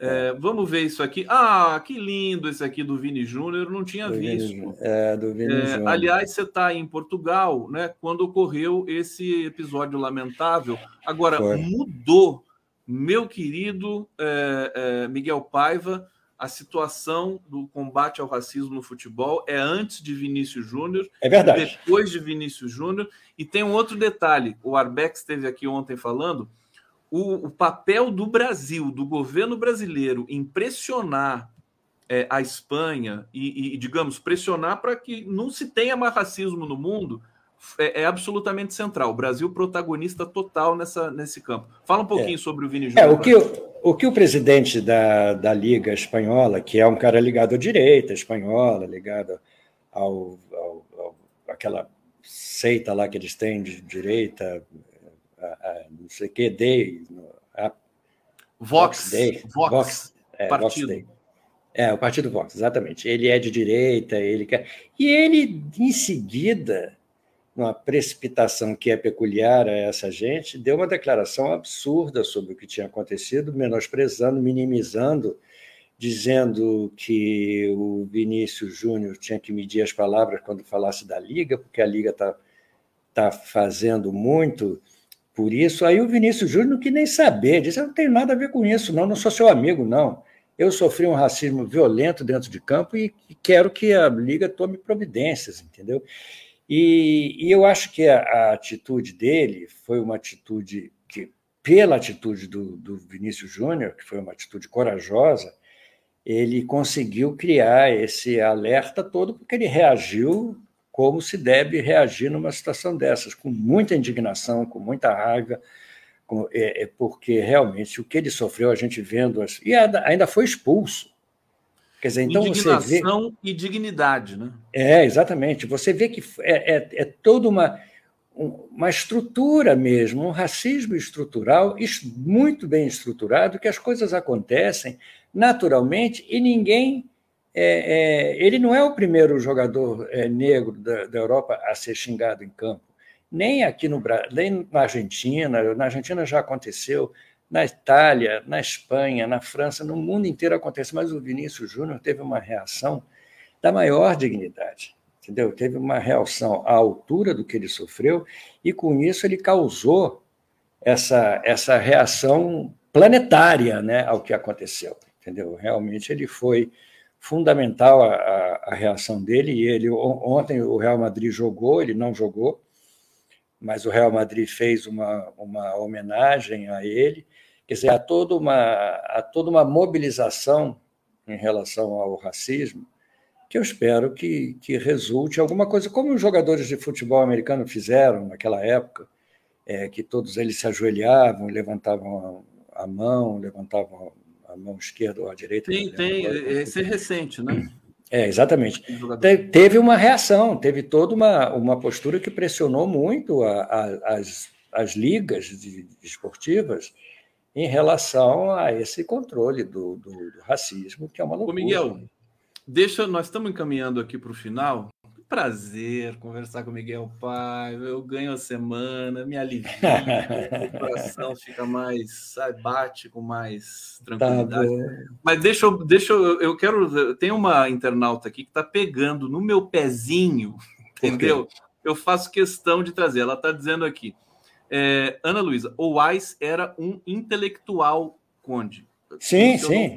É, vamos ver isso aqui. Ah, que lindo esse aqui do Vini Júnior, eu não tinha do visto. Vini, é, do Vini é, Júnior. Aliás, você está em Portugal, né? Quando ocorreu esse episódio lamentável. Agora, Foi. mudou meu querido é, é, Miguel Paiva, a situação do combate ao racismo no futebol é antes de Vinícius Júnior, é verdade. depois de Vinícius Júnior. E tem um outro detalhe: o Arbex esteve aqui ontem falando. O, o papel do Brasil, do governo brasileiro, em pressionar é, a Espanha e, e digamos, pressionar para que não se tenha mais racismo no mundo, é, é, absolutamente central. O Brasil protagonista total nessa, nesse campo. Fala um pouquinho é. sobre o Vini Júnior. É, o, que, o que o presidente da, da Liga Espanhola, que é um cara ligado à direita espanhola, ligado ao, ao, ao aquela seita lá que eles têm de direita, a, não sei o que, Day, a, Vox, Day, Vox, Vox, é, partido. Vox. É, o Partido Vox, exatamente. Ele é de direita, ele quer. E ele, em seguida, uma precipitação que é peculiar a essa gente, deu uma declaração absurda sobre o que tinha acontecido, menosprezando, minimizando, dizendo que o Vinícius Júnior tinha que medir as palavras quando falasse da Liga, porque a Liga está tá fazendo muito por isso. Aí o Vinícius Júnior não quis nem saber, disse: Eu não tenho nada a ver com isso, não, não sou seu amigo, não. Eu sofri um racismo violento dentro de campo e quero que a Liga tome providências, entendeu? E, e eu acho que a, a, atitude dele foi uma atitude que, pela atitude do, do Vinícius Júnior, que foi uma atitude corajosa, ele conseguiu criar esse alerta todo, porque ele reagiu como se deve reagir numa situação dessas, com muita indignação, com muita raiva, com, é, é porque realmente o que ele sofreu, a gente vendo. As, e ainda foi expulso. Quer dizer, então Indignação você vê... e dignidade, né? É, exatamente. Você vê que é, é, é toda uma, uma estrutura mesmo, um racismo estrutural, muito bem estruturado, que as coisas acontecem naturalmente e ninguém. É, é, ele não é o primeiro jogador é, negro da, da, Europa a ser xingado em campo. Nem aqui no Brasil, nem na Argentina. Na Argentina já aconteceu na Itália, na Espanha, na França, no mundo inteiro acontece, mas o Vinícius Júnior teve uma reação da maior dignidade, entendeu? Teve uma reação à altura do que ele sofreu e com isso ele causou essa essa reação planetária, né, ao que aconteceu, entendeu? Realmente ele foi fundamental a, a, a reação dele e ele ontem o Real Madrid jogou, ele não jogou, mas o Real Madrid fez uma, uma homenagem a ele Quer dizer, há toda uma, há toda uma mobilização em relação ao racismo que eu espero que, que resulte alguma coisa, como os jogadores de futebol americano fizeram naquela época, é, que todos eles se ajoelhavam, levantavam a, a mão, levantavam a mão esquerda ou a direita. Tem, tem, esse é recente, né? É, exatamente. teve uma reação, teve toda uma, uma postura que pressionou muito a, a, as, as ligas de, de esportivas em relação a esse controle do, do, do racismo, que é uma loucura. Ô Miguel, deixa, nós estamos encaminhando aqui para o final. Prazer conversar com o Miguel Pai. Eu ganho a semana, me alivia, o <laughs> coração fica mais, sabe, bate com mais tá tranquilidade. Tá Mas deixa eu, deixa eu, eu quero. Tem uma internauta aqui que está pegando no meu pezinho, entendeu? Eu faço questão de trazer. Ela está dizendo aqui. É, Ana Luísa, o Weiss era um intelectual, Conde. Sim, sim.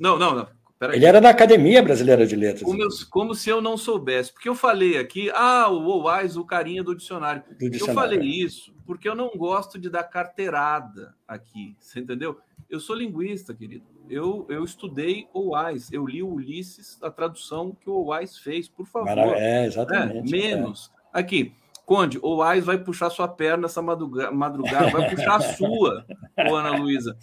Não, não, não. Peraí. Ele era da Academia Brasileira de Letras. Como, eu, como, se eu não soubesse. Porque eu falei aqui, ah, o OWAIS, o carinha do dicionário. do dicionário. Eu falei isso porque eu não gosto de dar carteirada aqui. Você entendeu? Eu sou linguista, querido. Eu, eu estudei OWAIS. Eu li o Ulisses, a tradução que o OWAIS fez, por favor. É, exatamente. É, menos. É. Aqui, Conde, o Ais vai puxar sua perna essa madrugada, vai puxar a <laughs> sua, ô Ana Luísa.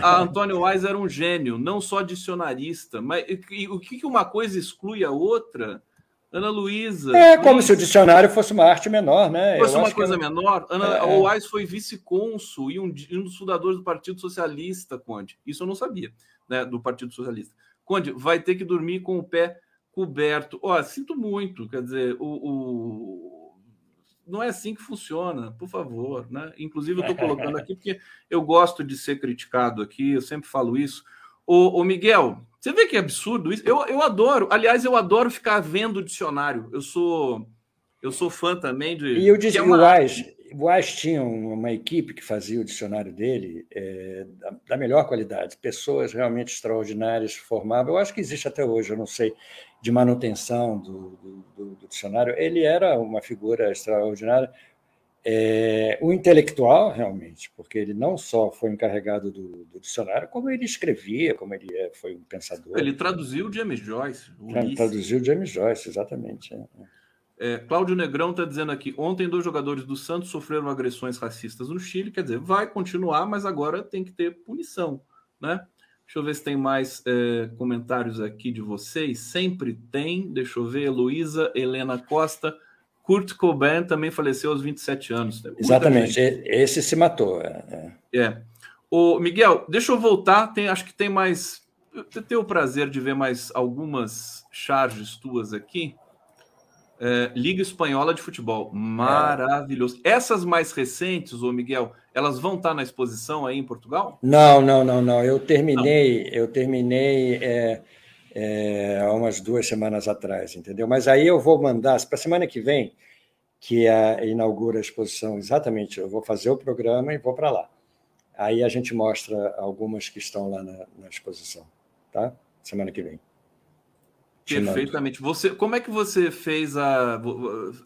A Antônio Wise era um gênio, não só dicionarista, mas e, o que uma coisa exclui a outra? Ana Luísa. É como se o dicionário fosse uma arte menor, né? Fosse uma coisa menor. Ana, é, o Wise foi vice-cônsul e um, um, dos fundadores do Partido Socialista, Conde. Isso eu não sabia, né? Do Partido Socialista. Conde, vai ter que dormir com o pé coberto. Ó, sinto muito, quer dizer, o, o não é assim que funciona, por favor. Né? Inclusive, eu estou <laughs> colocando aqui porque eu gosto de ser criticado aqui, eu sempre falo isso. Ô, ô Miguel, você vê que é absurdo isso? Eu, eu adoro, aliás, eu adoro ficar vendo o dicionário. Eu sou eu sou fã também de. E eu disse é uma... Ais tinha uma equipe que fazia o dicionário dele é, da, da, melhor qualidade, pessoas realmente extraordinárias formavam. Eu acho que existe até hoje, eu não sei de manutenção do, do, do dicionário, ele era uma figura extraordinária. É, o intelectual, realmente, porque ele não só foi encarregado do, do, dicionário, como ele escrevia, como ele é, foi um pensador. Ele traduziu James Joyce. Traduziu James Joyce, exatamente. É. É, Cláudio Negrão está dizendo aqui: ontem dois jogadores do Santos sofreram agressões racistas no Chile, quer dizer, vai continuar, mas agora tem que ter punição, né? Deixa eu ver se tem mais é, comentários aqui de vocês. Sempre tem. Deixa eu ver. Heloísa Helena Costa. Kurt Cobain também faleceu aos 27 anos. Exatamente. Gente. Esse se matou. É. é. é. O Miguel, deixa eu voltar. Tem, acho que tem mais. Eu tenho o prazer de ver mais algumas charges tuas aqui. É, Liga Espanhola de Futebol. Maravilhoso. É. Essas mais recentes, ô Miguel, elas vão estar na exposição aí em Portugal? Não, não, não, não. Eu terminei, não. eu terminei é, é, há umas duas semanas atrás, entendeu? Mas aí eu vou mandar, para a semana que vem, que é, inaugura a exposição, exatamente, eu vou fazer o programa e vou para lá. Aí a gente mostra algumas que estão lá na, na exposição, tá? Semana que vem. Perfeitamente. Você, como é que você fez a?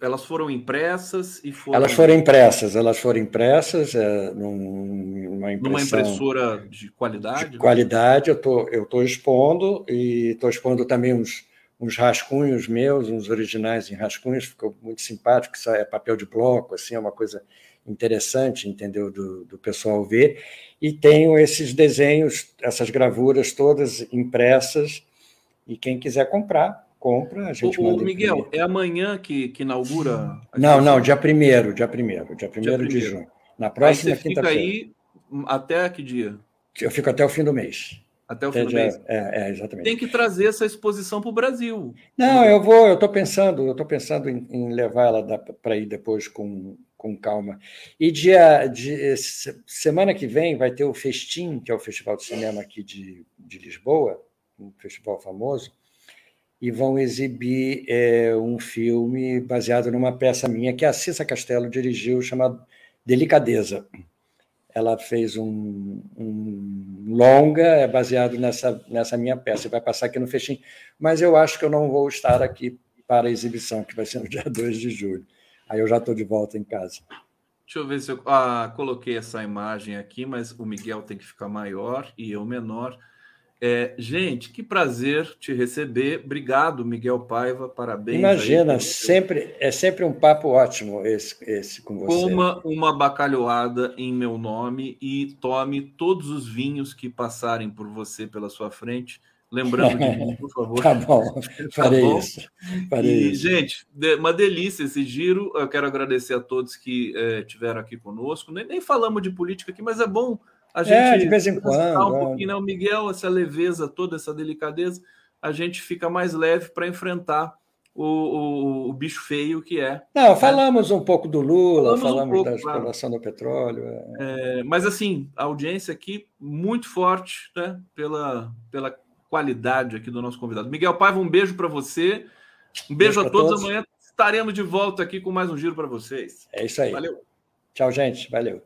Elas foram impressas e foram. Elas foram impressas. Elas foram impressas é, numa, numa impressora de qualidade. De qualidade. Eu tô, eu tô expondo e estou expondo também uns, uns rascunhos meus, uns originais em rascunhos. Ficou muito simpático. Isso é papel de bloco, assim, é uma coisa interessante, entendeu, do, do pessoal ver. E tenho esses desenhos, essas gravuras todas impressas e quem quiser comprar, compra. A gente o, Miguel, é amanhã que, que inaugura? Não, não, dia primeiro, dia primeiro, dia primeiro de junho. Na próxima quinta-feira. Fica aí até que dia? Eu fico até o fim do mês. Até o fim do dia, mês. É, é, exatamente. Tem que trazer essa exposição para o Brasil. Não, eu vou, eu estou pensando, eu estou pensando em, em levar ela para ir depois com, com calma. E dia, de, semana que vem vai ter o Festim, que é o Festival de Cinema aqui de, de Lisboa, um festival famoso, e vão exibir é, um filme baseado numa peça minha que a Cissa Castelo dirigiu, chamado Delicadeza. Ela fez um, um longa é baseado nessa, nessa minha peça, vai passar aqui no Fechim, mas eu acho que eu não vou estar aqui para a exibição, que vai ser no <laughs> dia 2 de julho. Aí eu já estou de volta em casa. Deixa eu ver se eu ah, coloquei essa imagem aqui, mas o Miguel tem que ficar maior e eu menor. É, gente, que prazer te receber. Obrigado, Miguel Paiva. Parabéns. Imagina, aí, sempre é sempre um papo ótimo esse, esse com você. Coma uma bacalhoada em meu nome e tome todos os vinhos que passarem por você pela sua frente. Lembrando de mim, por favor. <laughs> tá bom, <laughs> tá farei tá bom? isso. Farei e, isso. Gente, uma delícia esse giro. Eu quero agradecer a todos que é, tiveram aqui conosco. Nem, nem falamos de política aqui, mas é bom a gente é, de vez em quando. Um pouquinho, né? O Miguel, essa leveza toda, essa delicadeza, a gente fica mais leve para enfrentar o, o, o, bicho feio que é. Não, né? falamos um pouco do Lula, falamos, falamos um pouco, da exploração claro. do petróleo. É. É, mas assim, a audiência aqui muito forte, né? Pela, pela qualidade aqui do nosso convidado. Miguel Paiva, um beijo para você. Um beijo, beijo a todos. todos. Amanhã estaremos de volta aqui com mais um giro para vocês. É isso aí. Valeu. Tchau, gente. Valeu.